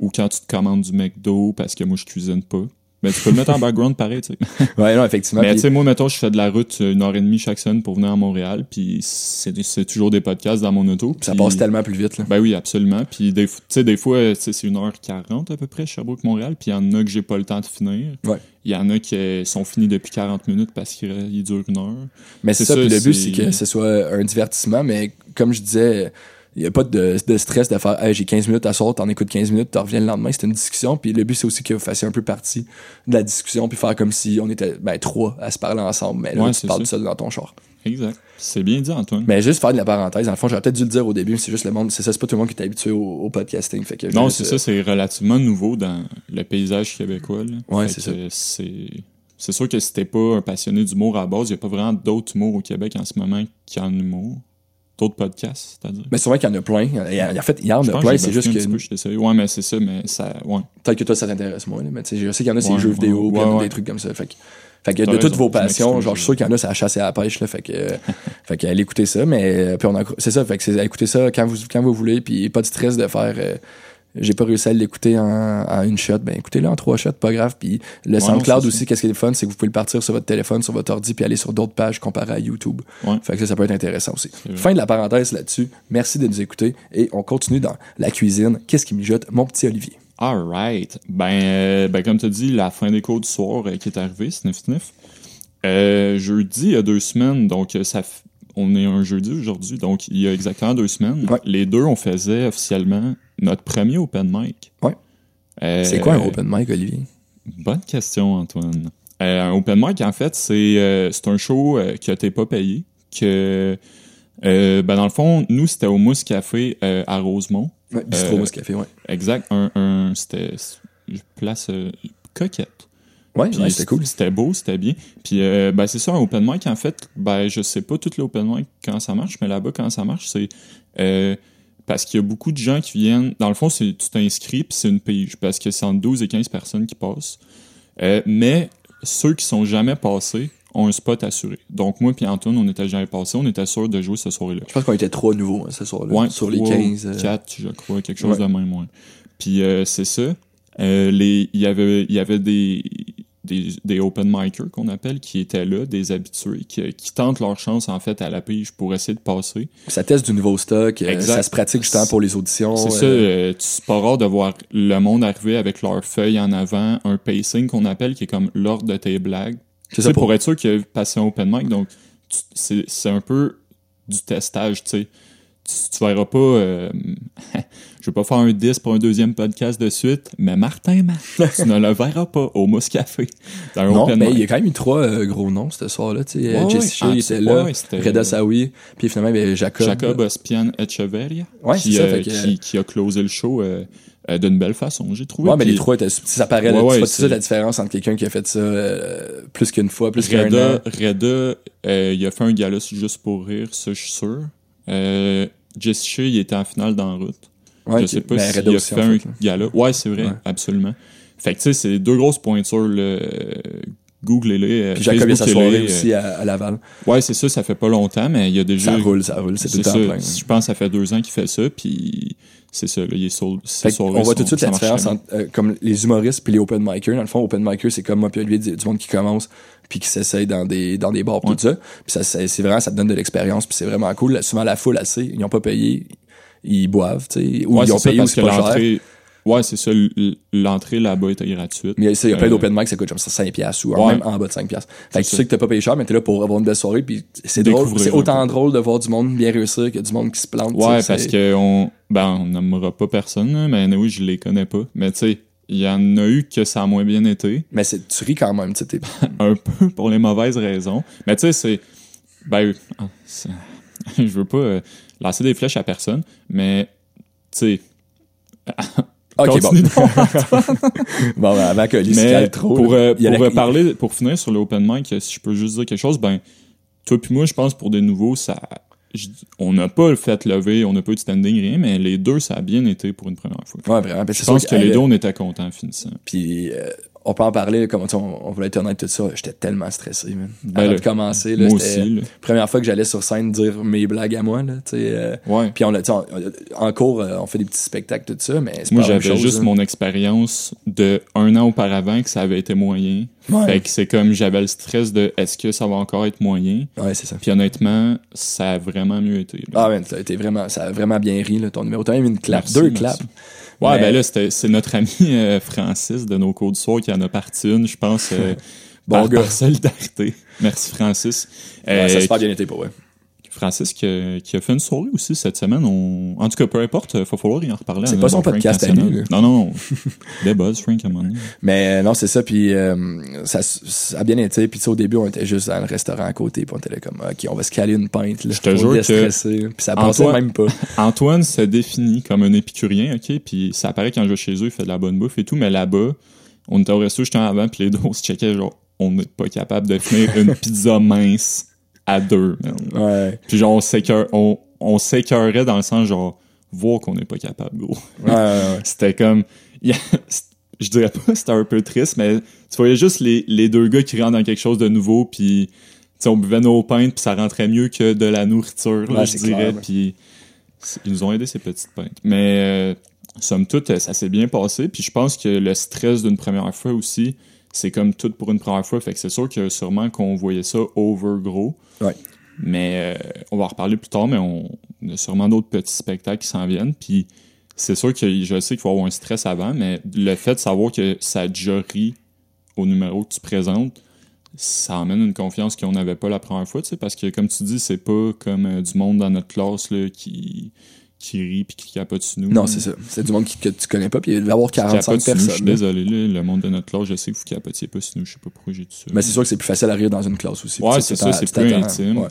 ou quand tu te commandes du McDo, parce que moi, je cuisine pas. Mais tu peux le mettre en background pareil, tu sais. <laughs> Ouais, non, effectivement. Mais tu sais, moi, mettons, je fais de la route une heure et demie chaque semaine pour venir à Montréal, puis c'est c'est toujours des podcasts dans mon auto. ça passe tellement plus vite. Là. Ben oui, absolument. Puis des, sais, des fois, tu sais, c'est 1h40 à peu près, Sherbrooke-Montréal, puis il y en a que j'ai pas le temps de finir. Ouais. Il y en a qui sont finis depuis 40 minutes parce qu'ils ils durent une heure. Mais c'est ça, ça, puis le but, c'est que ce soit un divertissement, mais comme je disais, il n'y a pas de, de stress de faire hey, j'ai 15 minutes à soir, t'en écoutes 15 minutes, t'en reviens le lendemain, c'est une discussion. Puis le but, c'est aussi que vous fassiez un peu partie de la discussion, puis faire comme si on était ben, trois à se parler ensemble, mais là, Ouais, tu parles ça. seul dans ton char. Exact. C'est bien dit, Antoine. Mais juste faire de la parenthèse, dans le fond, j'aurais peut-être dû le dire au début, mais c'est juste le monde, c'est ça, c'est pas tout le monde qui est habitué au, au podcasting. Fait que non, c'est euh, ça, c'est relativement nouveau dans le paysage québécois. là. Ouais, c'est que C'est c'est sûr que si t'es pas un passionné d'humour à la base, il n'y a pas vraiment d'autres humour au Québec en ce moment qui en humour. D'autres podcasts, c'est-à-dire? Mais c'est vrai qu'il y en a plein. Il y a- en fait, il y en a plein, c'est juste bafouillé un petit peu, que je suis désolé. Ouais, mais c'est ça, mais ça. Ouais. peut-être que toi, ça t'intéresse moins. mais tu sais, je sais qu'il y en a, c'est Ouais, les jeux ouais, vidéo, ouais, des ouais. trucs comme ça. Fait que, fait que de toutes vos passions, genre, je suis sûr qu'il y en a, c'est la chasse et la pêche, là. Fait que, <laughs> fait que allez écouter ça, mais, euh, puis on a, c'est ça, fait que c'est écouter ça quand vous, quand vous voulez, puis pas de stress de faire, euh, j'ai pas réussi à l'écouter en, en une shot, ben écoutez-le en trois shots, pas grave. Puis le Ouais, SoundCloud non, aussi, qu'est-ce qui est fun, c'est que vous pouvez le partir sur votre téléphone, sur votre ordi, puis aller sur d'autres pages comparées à YouTube. Ouais. Fait que ça, ça peut être intéressant aussi. Fin de la parenthèse là-dessus. Merci de nous écouter et on continue dans la cuisine. Qu'est-ce qui mijote, mon petit Olivier? Alright. Ben, euh, ben comme tu dit, la fin des cours du soir euh, qui est arrivée, sniff sniff. Euh, jeudi, il y a deux semaines, donc ça f- on est un jeudi aujourd'hui, donc il y a exactement deux semaines. Ouais. Les deux, on faisait officiellement notre premier open mic. Ouais. Euh, C'est quoi un open mic, Olivier? Bonne question, Antoine. Euh, un open mic, en fait, c'est euh, c'est un show euh, que t'es pas payé. Que, ben dans le fond, nous, c'était au Mousse Café à Rosemont. Ouais, Bistro Euh, Mousse Café, ouais. Exact. Un, un c'était place coquette. Ouais, ouais, c'était cool. C'était beau, c'était bien. Puis euh, ben c'est ça, un open mic, en fait, ben je sais pas tout l'open mic quand ça marche, mais là-bas, quand ça marche, c'est euh, parce qu'il y a beaucoup de gens qui viennent. Dans le fond, c'est tu t'inscris puis c'est une pige, parce que c'est entre 12 et 15 personnes qui passent. Euh, mais ceux qui sont jamais passés ont un spot assuré. Donc moi puis Antoine, on n'était jamais passés, on était sûr de jouer ce soir-là. Je pense qu'on était trois nouveaux hein, ce soir-là. Ouais, sur les trois, 15. euh, quatre, je crois, quelque chose Ouais. de même, ouais. Puis euh, c'est ça. Euh, les, il y avait, il y avait des, des, des open micers qu'on appelle qui étaient là, des habitués, qui, qui tentent leur chance en fait à la pige pour essayer de passer. Ça teste du nouveau stock. euh, ça se pratique justement pour les auditions. C'est ça, euh, euh, tu- c'est pas rare de voir le monde arriver avec leurs feuilles en avant, un pacing qu'on appelle qui est comme l'ordre de tes blagues. C'est Tu ça sais, pour- pour être sûr qu'il a passé un open mic, donc c'est c'est un peu du testage, tu sais. Tu, tu verras pas... euh, <laughs> je vais pas faire un 10 pour un deuxième podcast de suite, mais Martin Matt, tu ne le verras pas au Mousse Café. Non, mais il y a quand même eu trois euh, gros noms ce soir-là. Tu sais, Ouais, Jesse. Shea, Ah, il était là. ouais, Reda Saoui. Puis finalement, Jacob. Jacob Ospian Echeverria, Ouais, qui, c'est ça, euh, que- qui, qui a closé le show euh, d'une belle façon, j'ai trouvé. Ouais, mais les trois étaient. Ça paraît, Ouais, c'est- ça la différence entre quelqu'un qui a fait ça euh, plus qu'une fois, plus qu'un an. Reda euh, il a fait un gala juste pour rire, ça je suis sûr. Euh, Jesse Shea, il était en finale dans la route. Ouais, je sais pas Ben, s'il Reda a aussi, fait en un fait, là. gala. Ouais, c'est vrai, Ouais. absolument. Fait que tu sais, c'est deux grosses pointures, là. Euh, Googlez-les. euh, Puis Jacob, il a sa soirée euh, aussi à, à Laval. Ouais, c'est ça, ça fait pas longtemps, mais il y a déjà. Ça roule, ça roule. C'est tout le temps plein. Je pense que ça fait deux ans qu'il fait ça, puis c'est ça, là, il est sur, soirées on voit tout de suite la différence entre euh, comme les humoristes puis les open micers. Dans le fond, open micers, c'est comme moi puis Olivier, du du monde qui commence puis qui s'essaye dans des dans des bars Ouais. tout ça. Puis ça c'est vraiment ça te donne de l'expérience puis c'est vraiment cool. Souvent la foule assez, ils ont pas payé, ils boivent, tu sais, ou Ouais, ils ont payé aussi pas cher. l'entrée. Ouais, c'est ça. L'entrée là-bas était gratuite. Mais il y a- plein Euh, d'open mic, ça coûte comme ça 5 piastres ou Ouais. même en bas de 5 piastres. Fait que tu ça. sais que t'as pas payé cher, mais t'es là pour avoir une belle soirée, puis c'est drôle. C'est autant drôle de voir du monde bien réussir que du monde qui se plante. Ouais, parce que on, ben, on nommera pas personne, là, mais oui, je les connais pas. Mais tu sais, il y en a eu que ça a moins bien été. Mais c'est, tu ris quand même, tu sais. <laughs> un peu pour les mauvaises raisons. Mais tu sais, c'est. Ben, ah, <laughs> je veux pas euh, lancer des flèches à personne, mais tu sais. <laughs> Ok, bon. <laughs> bon, ben, avant que mais trop. pour, là, euh, pour la- parler, pour finir sur l'open mic, si je peux juste dire quelque chose, ben, toi puis moi, je pense pour des nouveaux, ça. on n'a pas le fait lever, on n'a pas eu de standing, rien, mais les deux, ça a bien été pour une première fois. Ouais, vraiment. ben, Je pense que les deux, on était contents en finissant. Puis euh, on peut en parler, comme on, on voulait être honnête tout ça. J'étais tellement stressé, man. Ben, Avant là, de commencer, là, c'était première fois que j'allais sur scène dire mes blagues à moi, là, tu sais. euh, Ouais. puis on a, en, cours, euh, on fait des petits spectacles, tout ça, mais Moi, j'avais juste mon expérience de un an auparavant que ça avait été moyen. Ouais. Fait que c'est comme j'avais le stress de est-ce que ça va encore être moyen? Ouais, c'est ça. Puis honnêtement, ça a vraiment mieux été. là. Ah, man, t'as été vraiment, ça a vraiment bien ri, là, ton numéro. T'as même une clap, Merci, deux merci. claps. Ouais, Mais- ben là, c'était- c'est notre ami euh, Francis de nos cours du soir qui en a parti une, je pense, euh, <laughs> Bon par, gars. par <laughs> solidarité. Merci Francis. Ouais, Euh, ça a super bien été pour eux. Francis qui a, qui a fait une soirée aussi cette semaine. On... En tout cas, peu importe, il va falloir y en reparler. C'est pas son podcast à lui. Non, non. <laughs> Des buzz, Frank, à un moment donné. Mais euh, non, c'est ça. Puis euh, ça, ça a bien été. Puis tu sais, au début, on était juste dans le restaurant à côté. Puis on était là comme, OK, on va se caler une pinte. Là, Je te jure que. Puis ça passait Antoine- même pas. <laughs> Antoine se définit comme un épicurien, ok, puis ça apparaît quand je vais chez eux, il fait de la bonne bouffe et tout, mais là-bas, on était au resto juste avant, puis les deux, on se checkait, genre, on n'est pas capable de finir une <laughs> pizza mince à deux, man. Ouais. Puis genre, on s'écœur- on, on s'écœurait dans le sens, genre, voir qu'on n'est pas capable, gros. Ouais, ouais, ouais. <laughs> C'était comme, <laughs> je dirais pas, c'était un peu triste, mais tu voyais juste les, les deux gars qui rentrent dans quelque chose de nouveau, puis on buvait nos pintes, puis ça rentrait mieux que de la nourriture, là, je dirais, puis ils nous ont aidé ces petites pintes. Mais euh, somme toute, ça s'est bien passé, puis je pense que le stress d'une première fois aussi, c'est comme tout pour une première fois, fait que c'est sûr que sûrement qu'on voyait ça over gros. Ouais. Mais euh, on va en reparler plus tard, mais on, on a sûrement d'autres petits spectacles qui s'en viennent. Puis c'est sûr que je sais qu'il faut avoir un stress avant, mais le fait de savoir que ça ri au numéro que tu présentes, ça amène une confiance qu'on n'avait pas la première fois, tu sais, parce que comme tu dis, c'est pas comme euh, du monde dans notre classe là, qui, qui rit puis qui capote sur nous. Non, c'est ça. C'est du monde qui- que tu connais pas. Puis il va y avoir Qui 45 capote sur nous. Je suis personnes. désolé, là, le monde de notre classe, je sais que vous capotiez pas sur nous, je sais pas pourquoi j'ai dit ça. Mais c'est sûr que c'est plus facile à rire dans une classe aussi. Ouais, c'est ça, c'est plus intime. ouais.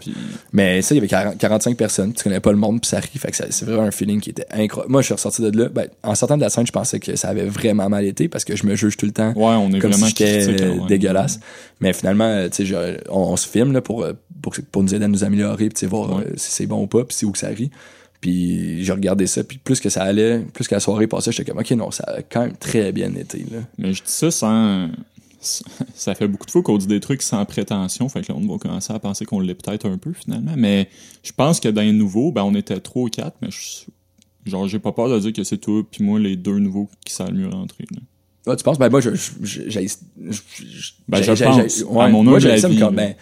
Mais ça, il y avait 40 45 personnes, tu connais pas le monde, puis ça rit. Fait que c'est vraiment un feeling qui était incroyable. Moi, je suis ressorti de là. Ben, en sortant de la scène, je pensais que ça avait vraiment mal été parce que je me juge tout le temps Ouais, on est comme vraiment si j'étais critique, ouais. dégueulasse. Mais finalement, euh, tu sais, on, on se filme là, pour, euh, pour, pour nous aider à nous améliorer, puis voir Ouais. euh, si c'est bon ou pas, puis si où que ça rit. Puis j'ai regardé ça, puis plus que ça allait, plus que la soirée passait, j'étais comme, OK, non, ça a quand même très bien été. Là. Mais je dis ça sans. <laughs> Ça fait beaucoup de fois qu'on dit des trucs sans prétention, fait que là, on va commencer à penser qu'on l'est peut-être un peu finalement. Mais je pense que dans les nouveaux, ben, on était trois ou quatre, mais je- genre, j'ai pas peur de dire que c'est toi puis moi les deux nouveaux qui savent le mieux rentrer. là. Ah, tu penses? Ben moi, je, je, Ben, je pense. j'ai- À mon moi, ça, avis, ben,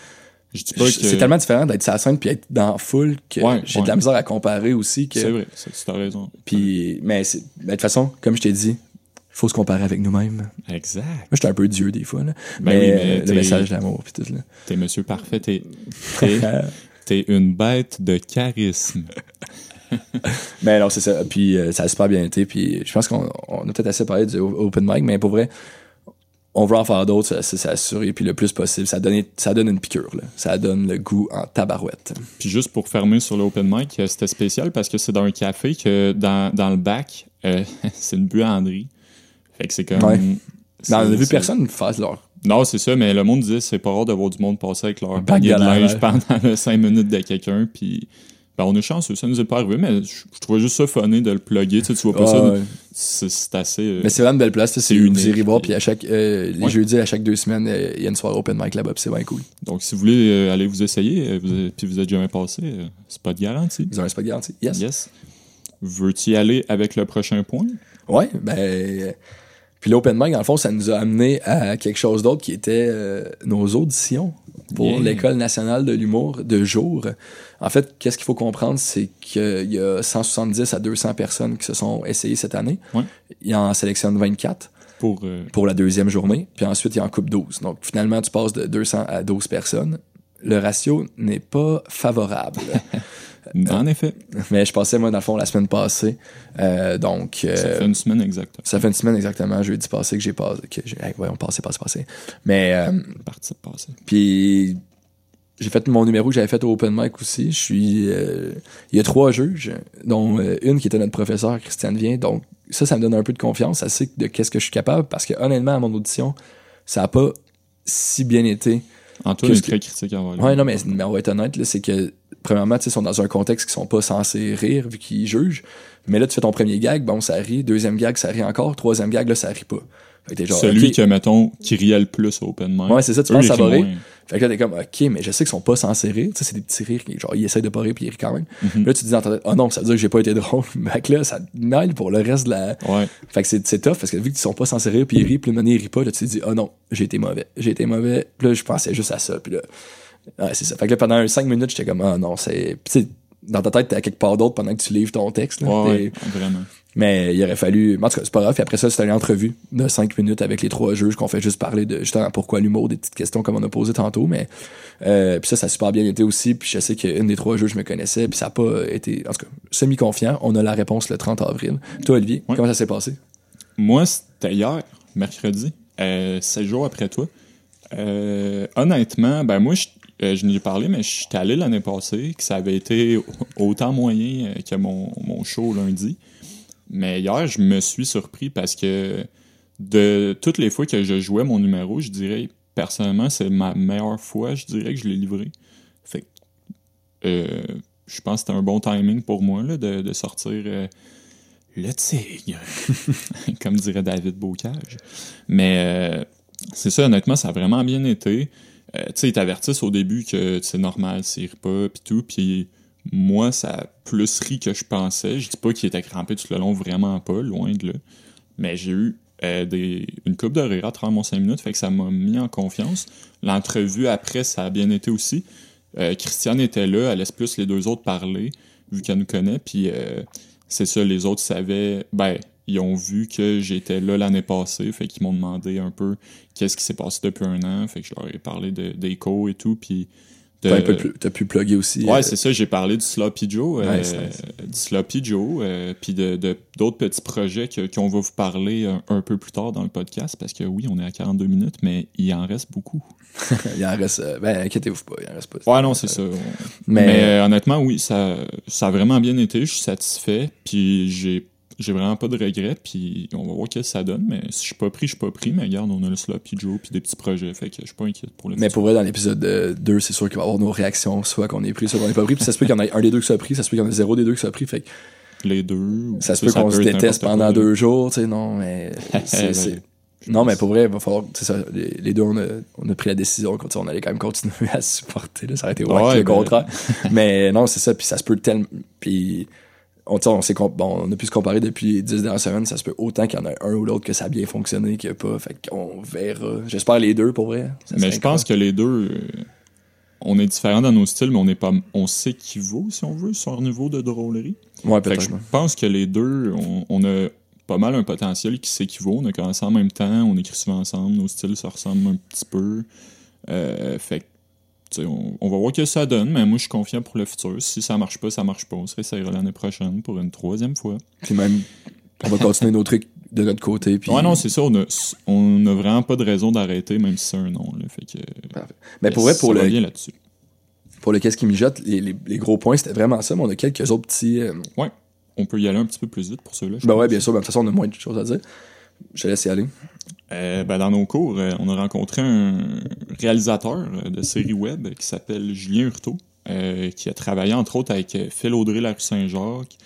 Je dis pas je- que. c'est tellement différent d'être sur la scène puis être dans foule que Ouais, j'ai ouais. de la misère à comparer aussi. Que, C'est vrai, tu as raison. Puis, mais ben, de toute façon, comme je t'ai dit, il faut se comparer avec nous-mêmes. Moi, Exact. j'étais un peu Dieu des fois. Là. Ben mais, oui, mais euh, le message d'amour puis tout. Là. T'es monsieur parfait, t'es. <laughs> T'es, une bête de charisme. <laughs> Mais non, c'est ça. Puis euh, ça a super bien été. Puis je pense qu'on on a peut-être assez parlé du open mic, mais pour vrai, on veut en faire d'autres, c'est assuré. Puis le plus possible, ça donne, ça donne une piqûre. Là. Ça donne le goût en tabarouette. Puis juste pour fermer sur l'open mic, euh, c'était spécial parce que c'est dans un café que dans, dans le bac, euh, <laughs> c'est une buanderie. Fait que c'est comme. Ouais. on a vu personne faire leur. Non, c'est ça, mais le monde disait c'est pas rare de voir du monde passer avec leur panier de linge pendant <laughs> 5 minutes de quelqu'un. Puis ben, on est chanceux, ça nous est pas arrivé, mais je, je trouvais juste ça funny de le plugger. Tu, sais, tu vois pas Ah, ça. C'est, assez. euh, Mais c'est vraiment une belle place. c'est C'est Vous unique, irez voir. puis- à chaque, euh, les Ouais. jeudis, à chaque deux semaines, euh, il y a une soirée open mic là-bas. C'est bien cool. Donc si vous voulez aller vous essayer, vous avez- puis vous êtes jamais passé, c'est pas de garantie. Ils ont un spot garanti. Yes. Yes. Veux-tu y aller avec le prochain point? Ouais, ben. Puis l'open mic, dans le fond, ça nous a amené à quelque chose d'autre qui était nos auditions. Pour Yeah. l'École nationale de l'humour de jour. En fait, qu'est-ce qu'il faut comprendre, c'est qu'il y a 170 à 200 personnes qui se sont essayées cette année. Ouais. Il en sélectionne 24 Pour, euh, pour la deuxième journée, puis ensuite il en coupe 12. Donc finalement, tu passes de 200 à 12 personnes. Le ratio n'est pas favorable. <laughs> en effet, Mais je passais, moi, dans le fond, la semaine passée. Euh, donc, euh, ça fait une semaine exacte. ça fait une semaine exactement, jeudi passé, que j'ai passé. Que j'ai, hey, ouais, on passait, passé, passé. Mais, euh, Partie de passé. puis, j'ai fait mon numéro que j'avais fait au Open Mic aussi. Je suis. euh, il y a trois juges, dont euh, une qui était notre professeur, Christiane Vien. Donc, ça, ça me donne un peu de confiance. Ça sait de qu'est-ce que je suis capable. Parce que, honnêtement, à mon audition, ça a pas si bien été. Antoine est très critique envers lui. Ouais, non, mais, mais on va être honnête, là, c'est que, premièrement, tu sais, ils sont dans un contexte qui sont pas censés rire vu qu'ils jugent. Mais là, tu fais ton premier gag, bon, ça rit. Deuxième gag, ça rit encore. Troisième gag, là, ça rit pas. Fait que genre, Celui que, mettons, qui riait le plus au open mic. Ouais, c'est ça, tu eux, penses ça va rire. Fait que là, t'es comme, ok, mais je sais qu'ils sont pas censés rire. Tu sais, c'est des petits rires qui, genre, ils essayent de pas rire puis ils rient quand même. Mhm. Là, tu te dis dans ta tête, oh non, ça veut dire que j'ai pas été drôle. <laughs> Fait que là, ça mêle pour le reste de la. Ouais. Fait que c'est, tough parce que vu qu'ils sont pas censés rire puis ils rient, puis le ils rient pas, là, tu te dis, oh non, j'ai été mauvais. J'ai été mauvais. Puis là, je pensais juste à ça. Puis là, ouais, c'est ça. Fait que là, pendant 5 minutes, j'étais comme, oh non, c'est. Dans ta tête, t'es à quelque part d'autre pendant que tu livres ton texte. là. Ouais, vraiment. mais il aurait fallu. En tout cas, c'est pas grave. Puis après ça, c'était une entrevue de cinq minutes avec les trois juges qu'on fait juste parler de justement pourquoi l'humour, des petites questions comme on a posé tantôt. Mais euh, puis ça, ça a super bien été aussi. Puis je sais qu'une des trois juges me connaissait. Puis ça a pas été. En tout cas, semi-confiant. On a la réponse le 30 avril. Toi, Olivier, comment ça s'est passé? Moi, c'était hier, mercredi, euh, 16 jours après toi. Euh, honnêtement, ben moi, je, euh, je n'ai parlé, mais je suis allé l'année passée, que ça avait été autant moyen euh, que mon, mon show lundi. Mais hier, je me suis surpris parce que de toutes les fois que je jouais mon numéro, je dirais, personnellement, c'est ma meilleure fois, je dirais que je l'ai livré. Fait que, euh, je pense que c'était un bon timing pour moi là, de, de sortir euh, le tigre, <laughs> comme dirait David Bocage. Mais c'est ça, honnêtement, ça a vraiment bien été. Euh, tu sais, ils t'avertissent au début que c'est normal, c'est pas, pis tout, puis moi, ça a plus ri que je pensais. Je dis pas qu'il était crampé tout le long, vraiment pas, loin de là. Mais j'ai eu euh, des, une coupe de rire à travers mon 5 minutes, fait que ça m'a mis en confiance. L'entrevue après, ça a bien été aussi. Euh, Christiane était là, elle laisse plus les deux autres parler, vu qu'elle nous connaît, puis c'est ça, les autres savaient, ben, ils ont vu que j'étais là l'année passée, fait qu'ils m'ont demandé un peu qu'est-ce qui s'est passé depuis un an, fait que je leur ai parlé de- d'écho et tout, puis de... T'as, t'as pu plugger aussi. Ouais, euh, c'est ça, j'ai parlé du Sloppy Joe, euh, Nice, du Sloppy Joe, euh, puis de, de- d'autres petits projets que- qu'on va vous parler un, un peu plus tard dans le podcast, parce que oui, on est à 42 minutes, mais il en reste beaucoup. <laughs> il en reste. ben, inquiétez-vous pas, il en reste pas. Ouais, non, c'est ça. Mais- Mais, honnêtement, oui, ça, ça a vraiment bien été, je suis satisfait, puis j'ai j'ai vraiment pas de regrets, puis on va voir ce que ça donne, mais si je suis pas pris, je suis pas pris, mais regarde, on a le Sloppy Joe, puis des petits projets, fait que je suis pas inquiète pour le Mais futur. pour vrai, dans l'épisode 2, c'est sûr qu'il va y avoir nos réactions, soit qu'on est pris, soit qu'on est pas pris. Puis ça se peut qu'il y en ait un des deux qui soit pris, ça se peut qu'il y en ait zéro des deux qui soit pris. Fait que Les deux... ça se peut qu'on se déteste pendant quoi. deux jours, tu sais, non, mais <laughs> c'est, Non, mais pour vrai, il va falloir, ça, les, les deux, on a, on a pris la décision, qu'on- on allait quand même continuer <laughs> à se supporter, là, ça aurait été Ouais, le ben- contraire. mais non, c'est ça, puis ça se peut tellement, puis on, on bon, a pu se comparer depuis les dix dernières semaines, ça se peut autant qu'il y en a un ou l'autre que ça a bien fonctionné, qu'il y a pas, fait qu'on verra. J'espère les deux, pour vrai. Ça Mais je pense que les deux, euh, on est différents dans nos styles, mais on est pas, on s'équivaut, si on veut, sur un niveau de drôlerie. Ouais, peut-être. je pense que les deux, on, on a pas mal un potentiel qui s'équivaut. On a commencé en même temps, on écrit souvent ensemble, nos styles se ressemblent un petit peu. Euh, fait on, on va voir ce que ça donne, mais moi, je suis confiant pour le futur. Si ça marche pas, ça marche pas. On se réessayera l'année prochaine pour une troisième fois. Puis même, on va continuer nos trucs de notre côté. Puis... Ouais, non, c'est ça. On a, on a vraiment pas de raison d'arrêter, même si c'est un nom. Là, fait que, Mais pour vrai, pour le, bien là-dessus. pour le qu'est-ce qui mijote, les, les, les gros points, c'était vraiment ça, mais on a quelques autres petits. euh, Ouais. On peut y aller un petit peu plus vite pour ceux-là. Ben pense. ouais, bien sûr, ben, de toute façon, on a moins de choses à dire. Je te laisse y aller. Euh, ben, dans nos cours, euh, on a rencontré un réalisateur euh, de série web qui s'appelle Julien Hurtaud, euh, qui a travaillé entre autres avec Phil Audrey La Rue Saint-Jacques,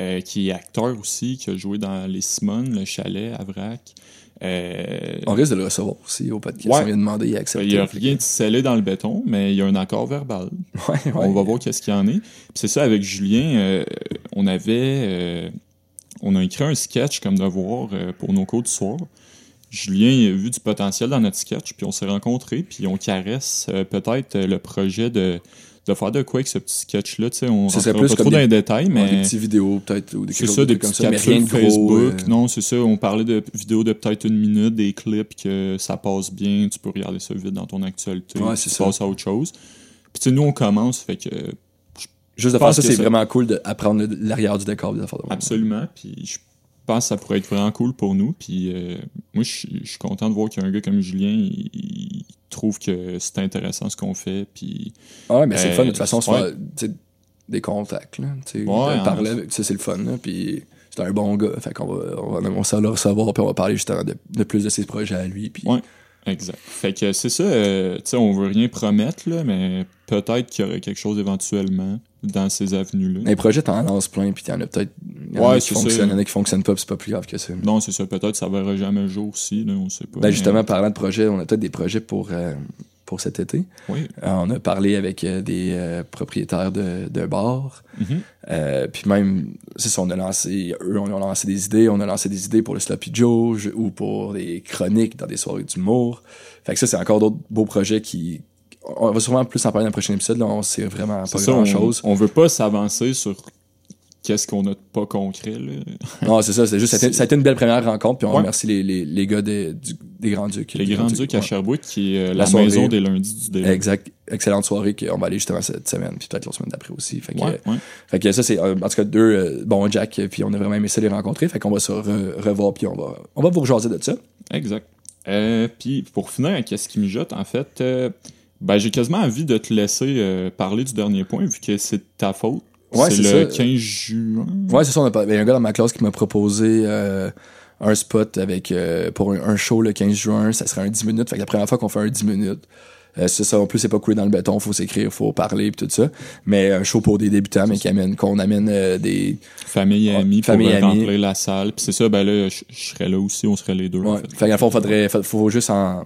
euh, qui est acteur aussi, qui a joué dans Les Simones, Le Chalet, à Vrac. Euh, On risque de le recevoir aussi au podcast. Ouais. On vient de demander, il a accepté. il n'y a rien de scellé dans le béton, mais il y a un accord verbal. <laughs> Ouais, ouais. On va voir qu'est-ce qu'il y en est. C'est ça, avec Julien, on avait... on a écrit un sketch comme devoir pour nos cours du soir. Julien a vu du potentiel dans notre sketch, puis on s'est rencontrés, puis on caresse euh, peut-être euh, le projet de, de faire de quoi avec ce petit sketch-là. On Ce serait rentrera plus pas trop dans les détails, Ouais, des mais petites vidéos, peut-être, ou des c'est ça, des mais rien capsules de gros. Facebook. euh, Non, c'est ça. On parlait de vidéos de peut-être une minute, des clips que ça passe bien. Tu peux regarder ça vite dans ton actualité. Ouais, tu ça. passes à autre chose. Puis nous, on commence, fait que Juste de faire ça, c'est vraiment cool d'apprendre l'arrière du décor. des affaires de même. Absolument. Puis je pense que ça pourrait être vraiment cool pour nous. Puis euh, moi, je suis je suis content de voir qu'il y a un gars comme Julien, il, il trouve que c'est intéressant ce qu'on fait. Puis Ah Ouais, mais c'est le fun, de Euh, toute façon, se faire, sais, des contacts, là. Ouais, de hein. parler avec, c'est le fun, là. Puis c'est un bon gars. Fait qu'on va, on va, on va le recevoir, puis on va parler justement de, de plus de ses projets à lui. Puis Ouais. exact. Fait que c'est ça. euh, tu sais, on veut rien promettre, là, mais peut-être qu'il y aurait quelque chose éventuellement dans ces avenues-là. les projets, t'en lances plein, puis t'en as peut-être. Ouais, qui fonctionnent, il y en a qui fonctionnent pas, c'est pas plus grave que ça. Non, c'est ça. Peut-être ça verra jamais le jour aussi, là, on sait pas. Ben, mais- justement, parlant de projets, on a peut-être des projets pour, euh, pour cet été. Oui. Euh, on a parlé avec euh, des euh, propriétaires de, de bars. Mhm. Euh, puis même, c'est ça, on a lancé, eux, on a lancé des idées, on a lancé des idées pour le Sloppy Joe ou pour des chroniques dans des soirées d'humour. Fait que ça, c'est encore d'autres beaux projets qui. On va sûrement plus en parler dans le prochain épisode, là, on sait vraiment pas ça, grand on, chose. on veut pas s'avancer sur qu'est-ce qu'on a de pas concret, là. <laughs> Non, c'est ça, c'est juste, ça a, été, ça a été une belle première rencontre, puis on Ouais. remercie les, les, les gars des, du- des Grands Ducs. Les Des Grands Ducs à ouais. Sherbrooke, qui est euh, La la, maison des lundis du délai. Exact. Excellente soirée qu'on va aller justement cette semaine, puis peut-être la semaine d'après aussi. Fait que, Ouais, ouais. Fait que ça, c'est euh, en tout cas deux euh, bons Jack, puis on a vraiment aimé ça les rencontrer. Fait qu'on va se re- revoir, puis on va, on va vous rejaser de ça. Exact. Puis pour finir avec ce qui mijote, en fait, ben, j'ai quasiment envie de te laisser euh, parler du dernier point, vu que c'est ta faute. Ouais, c'est le ça. 15 juin. Ouais, c'est ça. on a pas- y a un gars dans ma classe qui m'a proposé euh, un spot avec euh, pour un, un show le 15 juin. Ça serait un 10 minutes. Fait que la première fois qu'on fait un 10 minutes, euh, c'est ça. En plus, c'est pas coulé dans le béton. Faut s'écrire, faut parler, puis tout ça. Mais un show pour des débutants, mais qui amène, qu'on amène euh, des. Famille et amis famille pour euh, amis. remplir la salle. Puis c'est ça, ben là, je serais là aussi, on serait les deux. en Ouais. fait. Fait qu'à fond, faudrait, faut, faut juste en.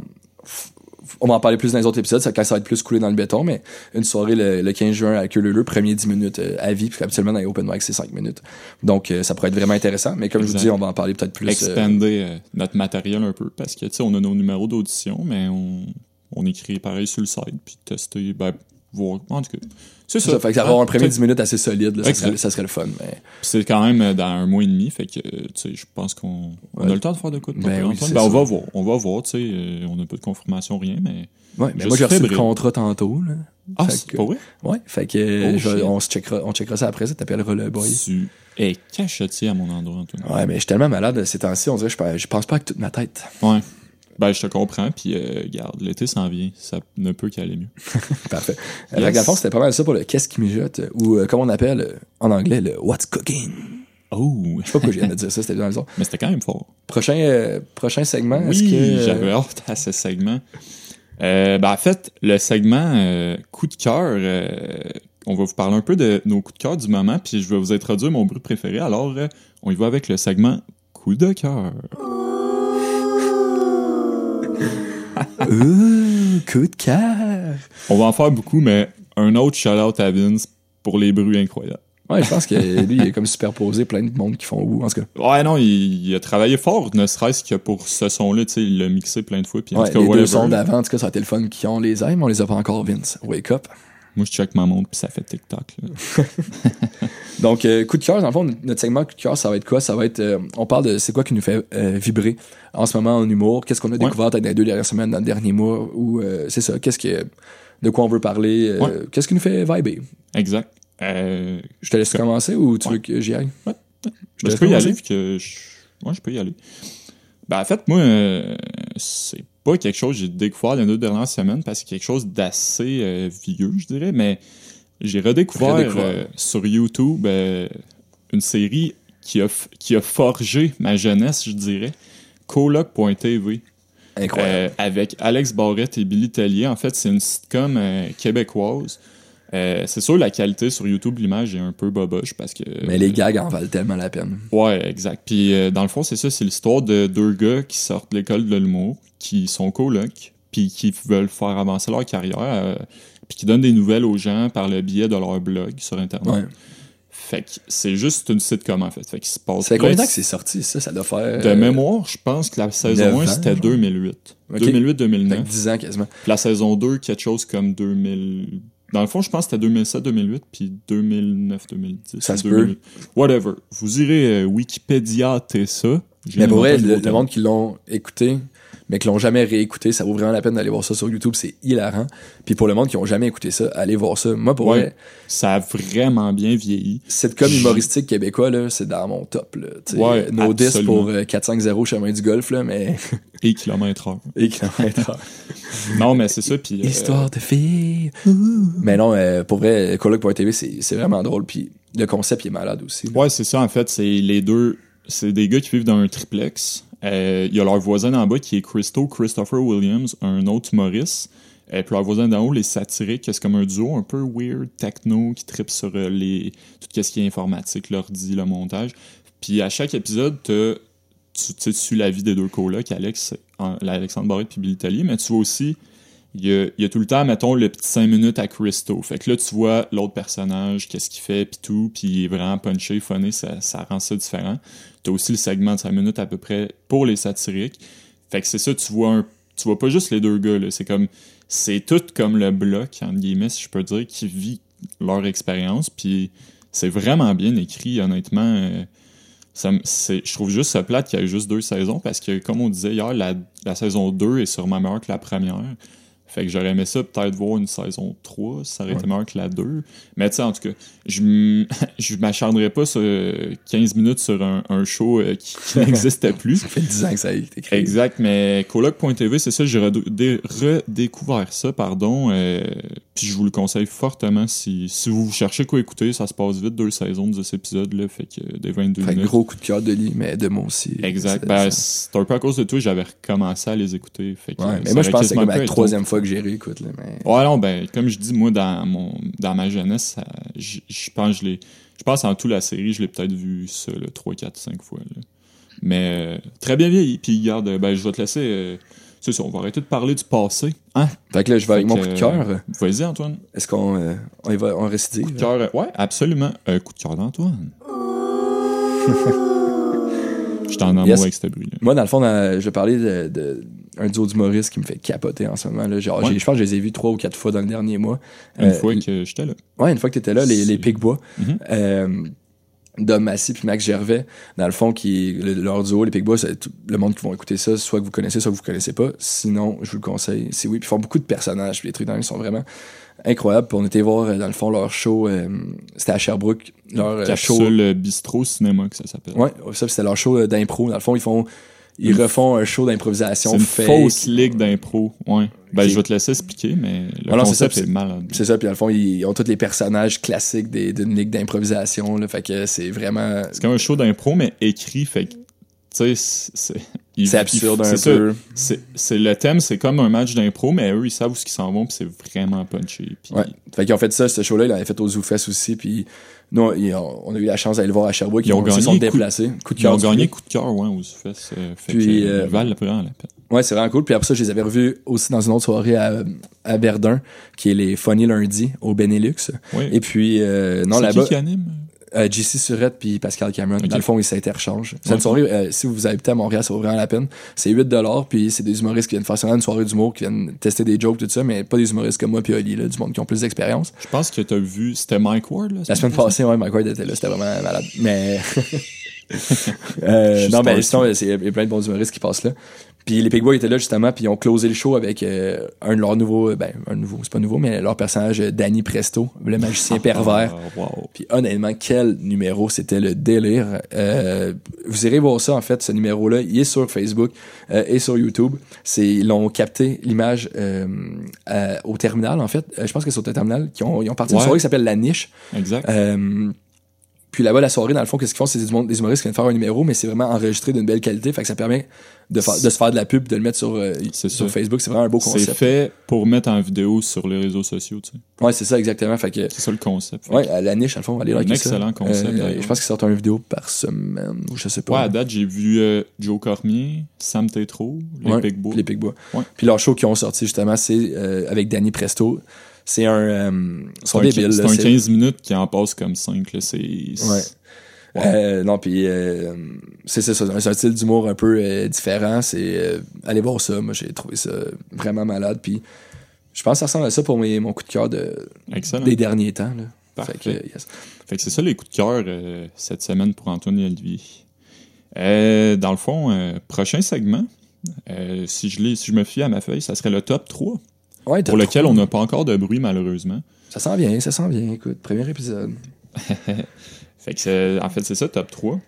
On va en parler plus dans les autres épisodes, ça, quand ça va être plus coulé dans le béton, mais une soirée le, le 15 juin à Queue-Leu, premier 10 minutes euh, à vie, puis habituellement dans les open mic, c'est 5 minutes. Donc, euh, ça pourrait être vraiment intéressant, mais comme je vous dis, on va en parler peut-être plus. Expander euh, notre matériel un peu, parce que, tu sais, on a nos numéros d'audition, mais on, on écrit pareil sur le site, puis tester, ben, voir. En tout cas, c'est ça. ça. Fait que avoir Ah, un premier tu sais, 10 minutes assez solide, là, ça, serait, ça serait le fun. Mais... C'est quand même dans un mois et demi, fait que, tu sais, je pense qu'on Ouais. a le temps de faire de quoi de Ben oui, Ben, on va voir, on va voir, tu sais, euh, on n'a pas de confirmation, rien, mais... Ouais, mais Je moi, j'ai reçu le contrat tantôt, là. Ah, c'est pas vrai? Ouais, fait que Oh, je- on, se checkera, on checkera ça après, ça t'appellera le boy. Tu es cachetier à mon endroit, Antoine. Ouais, mais je suis tellement malade ces temps-ci, on dirait que je pense pas avec toute ma tête. Ouais. Ben, je te comprends, puis euh, regarde, l'été s'en vient, ça ne peut qu'aller mieux. <laughs> Parfait. Yes. fond, c'était pas mal ça pour le qu'est-ce qui mijote, ou euh, comme on appelle euh, en anglais le what's cooking. Oh! Je sais pas pourquoi je viens de dire ça, c'était bien raison. <laughs> Mais c'était quand même fort. Prochain, euh, prochain segment, est-ce Oui, que. j'avais hâte à ce segment. Ben, en fait, le segment coup de cœur, on va vous parler un peu de nos coups de cœur du moment, puis je vais vous introduire mon bruit préféré. Alors, on y va avec le segment coup de cœur. Euh, coup de cœur. On va en faire beaucoup, mais un autre shout-out à Vince pour les bruits incroyables. Ouais, je pense que lui, il est comme superposé plein de monde qui font ou en tout cas. Ouais, non, il, il a travaillé fort, ne serait-ce que pour ce son-là, tu sais, il l'a mixé plein de fois. Puis en Ouais, tout cas, les deux sons d'avant, en tout cas, été le fun qui ont les aimes, on les a pas encore, Vince. Wake up. Moi, je check ma montre, puis ça fait TikTok. <laughs> Donc, euh, coup de cœur, dans le fond, notre segment coup de cœur, ça va être quoi? Ça va être, euh, on parle de c'est quoi qui nous fait euh, vibrer en ce moment en humour, qu'est-ce qu'on a découvert peut-être dans les deux dernières semaines, dans le dernier mois, ou euh, c'est ça, qu'est-ce que, de quoi on veut parler, Ouais. qu'est-ce qui nous fait vibrer? Exact. Je te laisse Comme- commencer ou tu Ouais. veux que j'y aille? ben, te je peux y aller, vu que je... Ouais, je peux y aller. Ben, en fait, moi, c'est pas quelque chose que j'ai découvert les deux dernières semaines, parce que c'est quelque chose d'assez euh, vieux, je dirais, mais j'ai redécouvert Redécouvert. euh, sur YouTube euh, une série qui a, qui a forgé ma jeunesse, je dirais, Coloc.tv. Incroyable. Avec Alex Barrette et Billy Tellier. En fait, c'est une sitcom québécoise. Euh, c'est sûr, la qualité sur YouTube, l'image est un peu boboche parce que. Mais les gags en valent tellement la peine. Ouais, exact. Puis euh, dans le fond, c'est ça, c'est l'histoire de deux gars qui sortent de l'école de l'humour, qui sont colocs, puis qui veulent faire avancer leur carrière, euh, puis qui donnent des nouvelles aux gens par le biais de leur blog sur Internet. Ouais. Fait que c'est juste une sitcom, en fait. Fait qu'il se passe. C'est plein combien de temps que c'est sorti, ça? Ça doit faire... De euh, mémoire, je pense que la saison 1, neuf ans, c'était genre. 2008. Ok. 2008-2009. fait que 10 ans quasiment. Puis la saison 2, quelque chose comme 2000. Dans le fond, je pense que c'était 2007-2008, puis 2009-2010. Ça se 2008. Whatever. Vous irez euh, Wikipédia, t'es ça. Mais pour vrai, le, le monde qui l'ont écouté, mais qui l'ont jamais réécouté, ça vaut vraiment la peine d'aller voir ça sur YouTube, c'est hilarant. Puis pour le monde qui ont jamais écouté ça, allez voir ça. Moi, pour Ouais. vrai, Ça a vraiment bien vieilli. sitcom J- humoristique québécois, là, c'est dans mon top, là. Ouais, no diss absolument. pour euh, 4-5-0 chemin du golf, là, mais... <laughs> Et kilomètre heure. <laughs> Et kilomètres heure. <laughs> Non, mais c'est ça, puis... euh, Histoire de filles. Mais non, euh, pour vrai, Coloc.tv, c'est c'est vraiment drôle. Puis le concept, il est malade aussi. là. Ouais, c'est ça, en fait. C'est les deux. C'est des gars qui vivent dans un triplex. Euh, Il y a leur voisin en bas qui est Christo Christopher Williams, un autre humoriste. Et puis leur voisin d'en haut, les satiriques, c'est comme un duo un peu weird, techno, qui tripe sur euh, les tout ce qui est informatique, l'ordi, le montage. Puis à chaque épisode, tu tu suis la vie des deux colocs, Alex, Alexandre Barrette puis Billy mais tu vois aussi il y, a, a tout le temps, mettons, le petit 5 minutes à Christo. Fait que là, tu vois l'autre personnage, qu'est-ce qu'il fait, puis tout, puis il est vraiment punché, funny, ça, ça rend ça différent. T'as aussi le segment de 5 minutes à peu près pour les satiriques. Fait que c'est ça, tu vois un, tu vois pas juste les deux gars, là. C'est comme, c'est tout comme le bloc, entre guillemets, si je peux dire, qui vit leur expérience, puis c'est vraiment bien écrit, honnêtement. euh, je trouve juste ça plate qu'il y ait juste deux saisons parce que, comme on disait hier, la, la saison 2 est sûrement meilleure que la première. Fait que j'aurais aimé ça peut-être voir une saison 3, ça aurait été meilleur que la 2. Mais tu sais, en tout cas, je <laughs> je m'acharnerais pas sur euh, 15 minutes sur un, un show euh, qui, qui <laughs> n'existait plus. Ça fait 10 ans que ça a été créé. Exact, mais coloc.tv, c'est ça, j'ai redécouvert ça, pardon. euh, puis je vous le conseille fortement si, si vous cherchez quoi écouter, ça se passe vite, deux saisons, 10 épisodes, là, fait que euh, des 22 Fait que minutes. gros coup de cœur de lit, mais de moi aussi. Exact. C'est- Ben, c'est- un peu à cause de toi, j'avais recommencé à les écouter. Fait que, ouais, euh, mais moi, je pense que c'est comme la troisième fois que Là, mais... Ouais, non, ben, comme je dis, moi, dans mon dans ma jeunesse, je pense je l'ai. Je pense en tout la série, je l'ai peut-être vu ça, là, 3, 4, 5 fois. là. Mais euh, très bien vieilli. Puis garde, ben, je vais te laisser. euh, c'est ça, on va arrêter de parler du passé. Hein? Fait que là, je vais avec Fait mon que, coup de cœur. Vas-y, Antoine. Est-ce qu'on euh, on y va en récidive? Coup de cœur. euh, ouais, absolument. Un coup de cœur d'Antoine. <laughs> Je suis en amour Yes. avec ce bruit-là. Moi, dans le fond, je vais parler de, de un duo d'humoristes qui me fait capoter en ce moment. Là. Genre, Ouais. j'ai- Je pense que je les ai vus trois ou quatre fois dans le dernier mois. Une Euh, fois que j'étais là. Ouais, une fois que t'étais là, les, les Picbois. Mhm. Euh, Dom Massy puis Max Gervais, dans le fond, qui le- leur duo, les Picbois, le monde qui vont écouter ça, soit que vous connaissez, soit que vous connaissez pas. Sinon, je vous le conseille. C'est oui, puis ils font beaucoup de personnages, puis les trucs dans ils sont vraiment incroyables. Puis on était voir, euh, dans le fond, leur show, euh, c'était à Sherbrooke, leur euh, show. Capsule Bistrot Cinéma, que ça s'appelle. Ouais, ça, c'était leur show d'impro. Dans le fond, ils font, ils refont un show d'improvisation une fake. fausse ligue d'impro. Ouais. Ben, je vais te laisser expliquer, mais le Ah non, concept c'est- malade. C'est ça, puis le fond, ils ont tous les personnages classiques d'une ligue d'improvisation. là. Fait que c'est vraiment. C'est comme un show d'impro, mais écrit, fait que, tu sais, c'est- c'est... absurde un peu. C'est, le thème, c'est comme un match d'impro, mais eux, ils savent où ils s'en vont, puis c'est vraiment punché. Puis, Ouais. Fait qu'ils ont fait ça, ce show-là, ils l'avaient fait aux ZooFest aussi, puis nous, on a eu la chance d'aller le voir à Sherbrooke, Ils ont ils se gagné sont coup- déplacés. Coup de Ils ont cœur gagné coup de cœur, ouais, aux fesses. euh, fait Puis, que, euh, ils valent vraiment la peine. Ouais, c'est vraiment cool. Puis après ça, je les avais revus aussi dans une autre soirée à, à Verdun, qui est les Funny Lundi au Benelux. Oui. Et puis, euh, non, c'est là-bas, qui qui anime? Euh, JC Surette puis Pascal Cameron. Dans le fond, ils s'interchangent. C'est Ouais. une soirée, euh, si vous habitez à Montréal, ça vaut vraiment la peine. C'est 8 puis c'est des humoristes qui viennent faire seulement une soirée d'humour, qui viennent tester des jokes, tout ça, mais pas des humoristes comme moi puis Oli, là, du monde qui ont plus d'expérience. Je pense que t'as vu, c'était Mike Ward, là? La semaine passée, ouais, Mike Ward était là, c'était vraiment malade. Mais. <laughs> <laughs> Euh, non, mais sinon, il y a plein de bons humoristes qui passent là. Puis les Pigbois étaient là justement, puis ils ont closé le show avec euh, un de leurs nouveaux, ben, un nouveau, c'est pas nouveau, mais leur personnage, euh, Danny Presto, le magicien <laughs> pervers. Ah, wow. Puis honnêtement, quel numéro, c'était le délire. Euh, vous irez voir ça, en fait, ce numéro-là. Il est sur Facebook euh, et sur YouTube. C'est, ils l'ont capté, l'image, euh, euh, au terminal, en fait. Euh, je pense que c'est au terminal. Qui ont, ils ont parti Ouais. soirée qui s'appelle La Niche. Exact. Puis là-bas, la soirée, dans le fond, qu'est-ce qu'ils font? C'est des, des humoristes qui viennent faire un numéro, mais c'est vraiment enregistré d'une belle qualité. Fait que ça permet de, de se faire de la pub, de le mettre sur, euh, C'est sur. Facebook. C'est vraiment un beau c'est concept. fait pour mettre en vidéo sur les réseaux sociaux, tu sais. Ouais, c'est ça, exactement. Fait que, C'est ça le concept. ouais, à la niche, dans le fond, on va aller Un liker ça. excellent concept, Euh, d'ailleurs. je pense qu'ils sortent une vidéo par semaine, ou je sais pas. Ouais, à date, j'ai vu euh, Joe Cormier, Sam Tétro, les Ouais. Les Pigbois. Ouais. Puis leur show qu'ils ont sorti justement, c'est avec Danny Presto. C'est un. euh, sont C'est un, débiles, c'est un c'est- 15 minutes qui en passe comme 5. Là. C'est, Ouais. Euh, non, puis euh, c'est c'est ça, c'est un style d'humour un peu euh, différent. C'est allez voir ça. Moi, j'ai trouvé ça vraiment malade. Puis je pense que ça ressemble à ça pour mes, mon coup de cœur de, Excellent. des derniers temps. Là. Parfait. Fait que, yes. Fait que c'est ça les coups de cœur cette semaine pour Antoine et Olivier. Dans le fond, prochain segment, euh, si, je lis, si je me fie à ma feuille, ça serait le top 3, Ouais, pour lequel on n'a pas encore de bruit malheureusement. Ça sent bien, ça sent bien. Écoute, premier épisode. <laughs> Fait que en fait, c'est ça, top 3.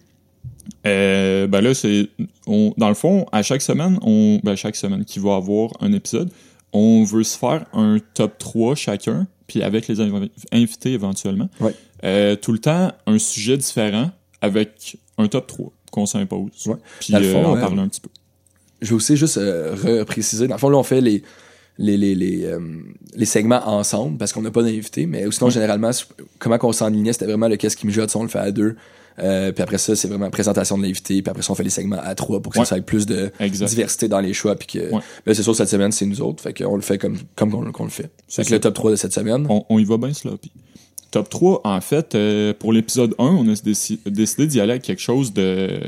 Euh, ben là, c'est. on- Dans le fond, à chaque semaine, on. Ben, chaque semaine qui va avoir un épisode, on veut se faire un top 3 chacun, puis avec les inv- invités éventuellement. Ouais. Euh, tout le temps, un sujet différent avec un top 3 qu'on s'impose. Ouais. Puis euh, fond, en parler un petit peu. Je vais aussi juste euh, repréciser. Dans le fond, là, on fait les, les, les, les, euh, les segments ensemble parce qu'on n'a pas d'invité, mais sinon, Ouais. généralement, comment qu'on s'enlignait, c'était vraiment le qu'est-ce qui me jotte, on le fait à deux. Euh, puis après ça, c'est vraiment présentation de l'invité. Puis après ça, on fait les segments à trois pour que Ouais. ça ait plus de Exact. diversité dans les choix. Puis que, Ouais. ben, c'est sûr, cette semaine, c'est nous autres. Fait qu'on le fait comme, comme qu'on le fait. C'est que le top 3 de cette semaine. On, on y va bien sloppy. Top 3, en fait, euh, pour l'épisode 1, on a déci- décidé d'y aller avec quelque chose de,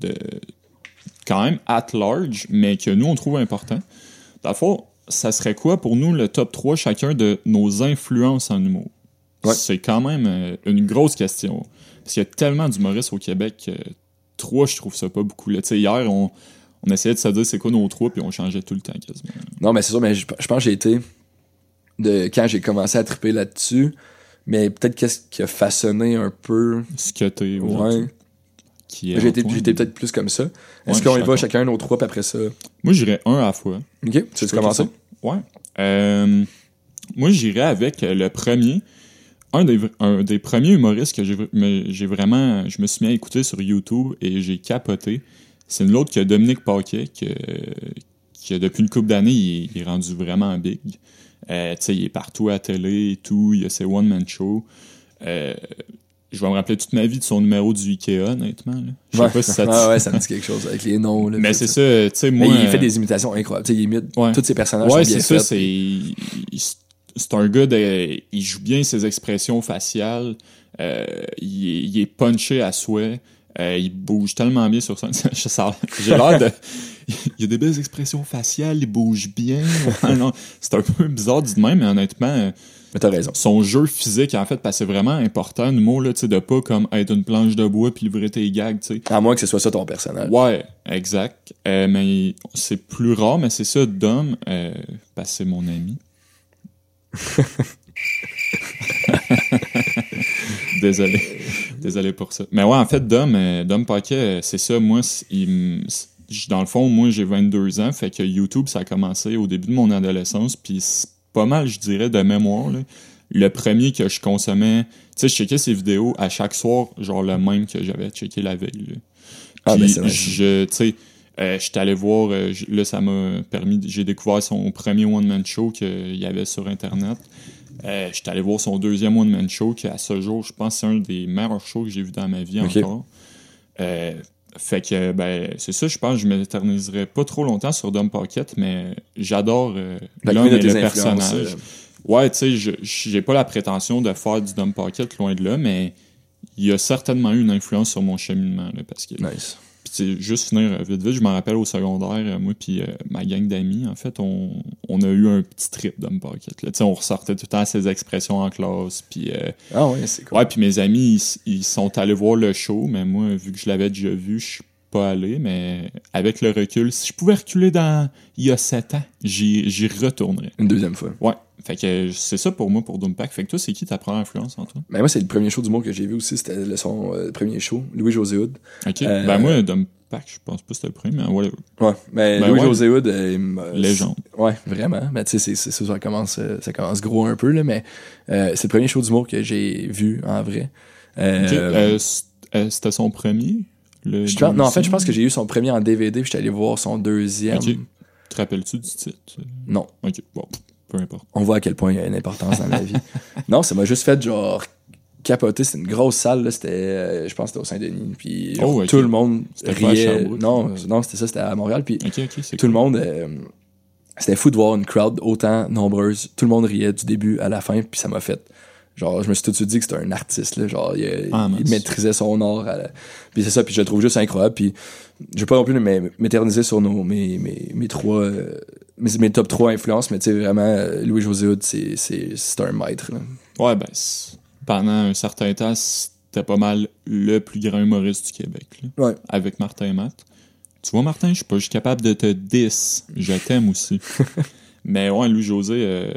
de quand même at large, mais que nous, on trouve important. Dans le fond, ça serait quoi pour nous le top 3 chacun de nos influences en humour? Ouais. C'est quand même euh, une grosse question. Parce qu'il y a tellement d'humoristes au Québec que 3, je trouve ça pas beaucoup. Là. Hier, on, on essayait de se dire c'est quoi nos 3, puis on changeait tout le temps quasiment. Non, mais c'est sûr, mais je, je pense que j'ai été de quand j'ai commencé à triper là-dessus. Mais peut-être qu'est-ce qui a façonné un peu. Ce que t'es. Ouais. Qui est j'étais peut-être plus comme ça. Est-ce Ouais, qu'on y va chacun nos trois, puis après ça? Moi, j'irais un à la fois. Ok, tu veux commencer? Ouais. Euh, moi, j'irais avec le premier. Un des, un des premiers humoristes que j'ai vr- me- j'ai vraiment. Je me suis mis à écouter sur YouTube et j'ai capoté. C'est une autre que Dominique Paquet, que, qui, depuis une couple d'années, il, est- il est rendu vraiment big. Euh, tu sais, il est partout à la télé et tout. Il a ses one-man shows. Euh, je vais me rappeler toute ma vie de son numéro du Ikea, honnêtement. là. Je sais Ouais. pas si ça <laughs> te- Ah ouais, ça me dit quelque chose avec les noms. Là, Mais c'est ça, tu sais, Mais moi. il fait euh, des imitations incroyables. Tu sais, il imite Ouais. tous ses personnages. Ouais, c'est ça. C'est un gars de, il joue bien ses expressions faciales. euh, il, est, il est punché à souhait. euh, il bouge tellement bien sur scène. <laughs> J'ai l'air de. <laughs> Il y a des belles expressions faciales. Il bouge bien. C'est un peu bizarre de même, mais honnêtement, Mais t'as raison. son jeu physique en fait, parce c'est vraiment important. Le mot là, tu sais, de pas comme être une planche de bois puis livrer tes gags, tu sais. À moins que ce soit ça ton personnage. Ouais, exact. Euh, mais c'est plus rare, mais c'est ça, Dom, euh, parce que c'est mon ami. <laughs> Désolé. Désolé pour ça. Mais ouais, en fait, Dom, euh, Dom Paquet, c'est ça, moi, il dans le fond, moi, j'ai 22 ans, fait que YouTube, ça a commencé au début de mon adolescence, puis pas mal, je dirais, de mémoire, là. Le premier que je consommais, tu sais, je checkais ses vidéos à chaque soir, genre le même que j'avais checké la veille, là. Ah, Puis ben, c'est vrai. je, tu sais, euh, j'étais allé voir, euh, là, ça m'a permis, j'ai découvert son premier one-man show qu'il y avait sur Internet. Euh, j'étais allé voir son deuxième one-man show qui, à ce jour, je pense, c'est un des meilleurs shows que j'ai vu dans ma vie encore. Fait que, ben, c'est ça, je pense, je m'éterniserai pas trop longtemps sur Dom Pocket, mais j'adore euh, l'homme et le personnage. euh, Ouais, tu sais, je- j'ai pas la prétention de faire du Dom Pocket loin de là, mais il y a certainement eu une influence sur mon cheminement, là, parce que Nice. Sais, juste finir euh, vite vite, je m'en rappelle au secondaire, euh, moi puis euh, ma gang d'amis, en fait, on, on a eu un petit trip d'homme pocket. Là. Tu sais, on ressortait tout le temps ces expressions en classe. Puis euh, Ah ouais, c'est cool. ouais, puis mes amis, ils, ils sont allés voir le show, mais moi, vu que je l'avais déjà vu, je suis pas allé. Mais avec le recul, si je pouvais reculer dans il y a sept ans, j'y retournerais. Une deuxième fois. Ouais. Fait que euh, c'est ça pour moi pour Doompack. Fait que toi, c'est qui ta première influence, Antoine? Mais moi, c'est le premier show du mot que j'ai vu aussi. C'était le, son euh, premier show. Louis-José Hood. Ok. Euh, Ben moi, Doompack, je pense pas que c'était le premier, mais whatever. Ouais. Mais Ben Louis-José Hood, euh, il m'a- Légende. Ouais, vraiment. Mais tu sais, ça, ça commence, euh, ça commence gros un peu, là, mais euh, c'est le premier show d'humour que j'ai vu en vrai. Euh, Ok. Euh, c- euh, c'était son premier? Le je pense- non, en fait, je pense que j'ai eu son premier en DVD, puis j'étais allé voir son deuxième. Ok. Te rappelles-tu du titre? Non. Ok, bon, peu importe. On voit à quel point il y a une importance dans la vie. <laughs> Non, ça m'a juste fait genre capoter. C'était une grosse salle, là. C'était, euh, je pense, que c'était au Saint-Denis. Puis genre, Oh, tout le monde riait. Non, non, c'était ça, c'était à Montréal. Puis tout le monde euh, c'était fou de voir une crowd autant nombreuse. Tout le monde riait du début à la fin, puis ça m'a fait. Genre, je me suis tout de suite dit que c'était un artiste, là. Genre, il, Ah, il maîtrisait son art. la- Puis c'est ça, puis je le trouve juste incroyable. Puis je vais pas non plus m'é- m'éterniser sur nos, mes, mes, mes trois, euh, mes, mes top 3 influences, mais tu sais, vraiment, euh, Louis-José Hood, c'est, un maître, là. Ouais, ben, pendant un certain temps, c'était pas mal le plus grand humoriste du Québec, là, Ouais. avec Martin et Matt. Tu vois, Martin, je suis pas juste capable de te 10. Je t'aime aussi. <laughs> Mais ouais, Louis-José, euh,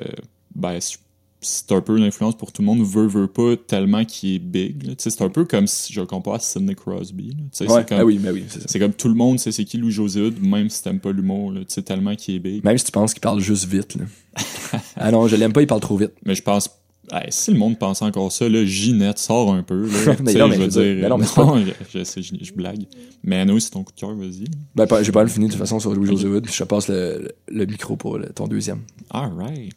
ben, c'est- c'est un peu une influence pour tout le monde. Veut, veut pas tellement qu'il est big. C'est un peu comme si je le compare à Sidney Crosby. Ouais, c'est comme, ah oui, mais oui, c'est comme tout le monde sait c'est qui Louis-José Hood, même si t'aimes pas l'humour, tellement qu'il est big. Même si tu penses qu'il parle juste vite, là. ah non, je l'aime pas, il parle trop vite. Mais je pense. Hey, si le monde pense encore ça, là, Ginette sort un peu. Là, <laughs> Mais non, mais je veux je veux dire- dire. mais non, mais c'est non, je, je sais, je, je blague. Mais nous, c'est ton coup de cœur, vas-y. Ben, j'ai pas mal fini de toute façon sur Louis-José puis je te passe le, le, le micro pour le- ton deuxième. Alright.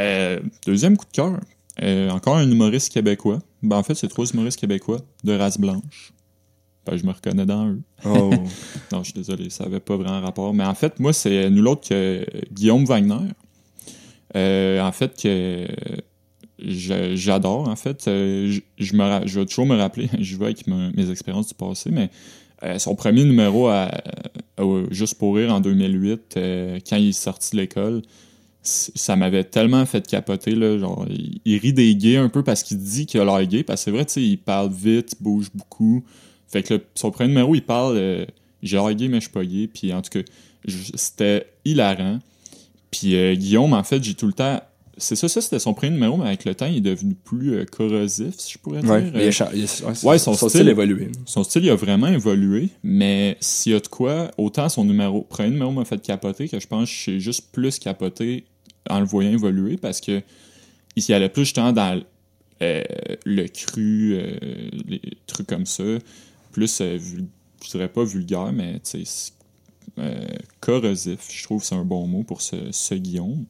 Euh, deuxième coup de cœur. Euh, encore un humoriste québécois. Ben, en fait, c'est trois humoristes québécois de race blanche. Ben, je me reconnais dans eux. Oh. <laughs> Non, je suis désolé, ça avait pas vraiment rapport. Mais en fait, moi, c'est nul autre que Guillaume Wagner. Euh, en fait, que j'adore, en fait. Euh, je, me, je vais toujours me rappeler, <laughs> je vais avec me- mes expériences du passé, mais euh, son premier numéro à, à- Juste pour rire en 2008, euh, quand il est sorti de l'école, ça m'avait tellement fait capoter, là, genre, il, rit des gays un peu parce qu'il dit qu'il a l'air gay, parce que c'est vrai, tu sais, il parle vite, il bouge beaucoup. Fait que son premier numéro, il parle, euh, j'ai l'air gay, mais je suis pas gay, puis en tout cas, c'était hilarant. Puis euh, Guillaume, en fait, j'ai tout le temps... C'est ça, ça c'était son premier numéro, mais avec le temps, il est devenu plus euh, corrosif, si je pourrais dire. Ouais, il il a- ouais, son son style- style a évolué. son style il a vraiment évolué, mais s'il y a de quoi, autant son numéro, premier numéro m'a fait capoter que je pense que j'ai juste plus capoté en le voyant évoluer parce que il y allait plus justement dans euh, le cru, euh, les trucs comme ça, plus, vul- je dirais pas vulgaire, mais tu sais, corrosif, je trouve que c'est un bon mot pour ce, ce Guillaume.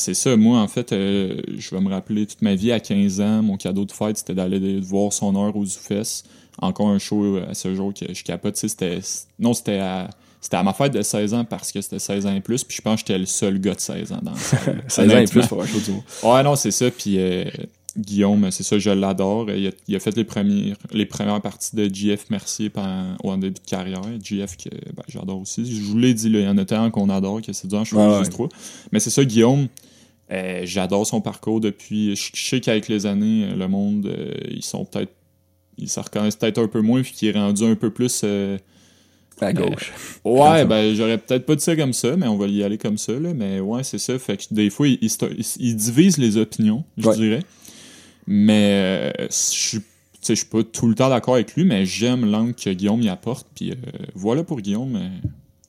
C'est ça, moi, en fait, euh, je vais me rappeler toute ma vie à 15 ans, mon cadeau de fête, c'était d'aller voir son heure aux Zoufès. Encore un show euh, à ce jour que je capote, c'était... Non, c'était à... C'était à ma fête de 16 ans parce que c'était 16 ans et plus, puis je pense que j'étais le seul gars de 16 ans dans la salle. <laughs> 16 ans et plus pour un show d'humour. Ouais, non, c'est ça. Puis euh, Guillaume, c'est ça, je l'adore. Il a, il a fait les premières, les premières parties de JF Mercier pendant, en début de carrière. JF que ben, j'adore aussi. Je vous l'ai dit, là, il y en a tellement qu'on adore que c'est dur, je Ouais, choisis ouais. juste trois. Mais c'est ça, Guillaume. Euh, j'adore son parcours depuis. Je, je sais qu'avec les années, euh, le monde, euh, ils sont peut-être. Ils se reconnaissent peut-être un peu moins, puis qu'il est rendu un peu plus. euh, À gauche. Ouais, <laughs> ben j'aurais peut-être pas dit ça comme ça, mais on va y aller comme ça, là. Mais ouais, c'est ça. Fait que des fois, il, il, il- il divise les opinions, je Ouais. dirais. Mais je suis je suis pas tout le temps d'accord avec lui, mais j'aime l'angle que Guillaume y apporte. Puis euh, voilà pour Guillaume.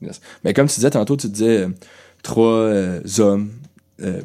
euh, Mais comme tu disais tantôt, tu disais euh, trois euh, hommes euh.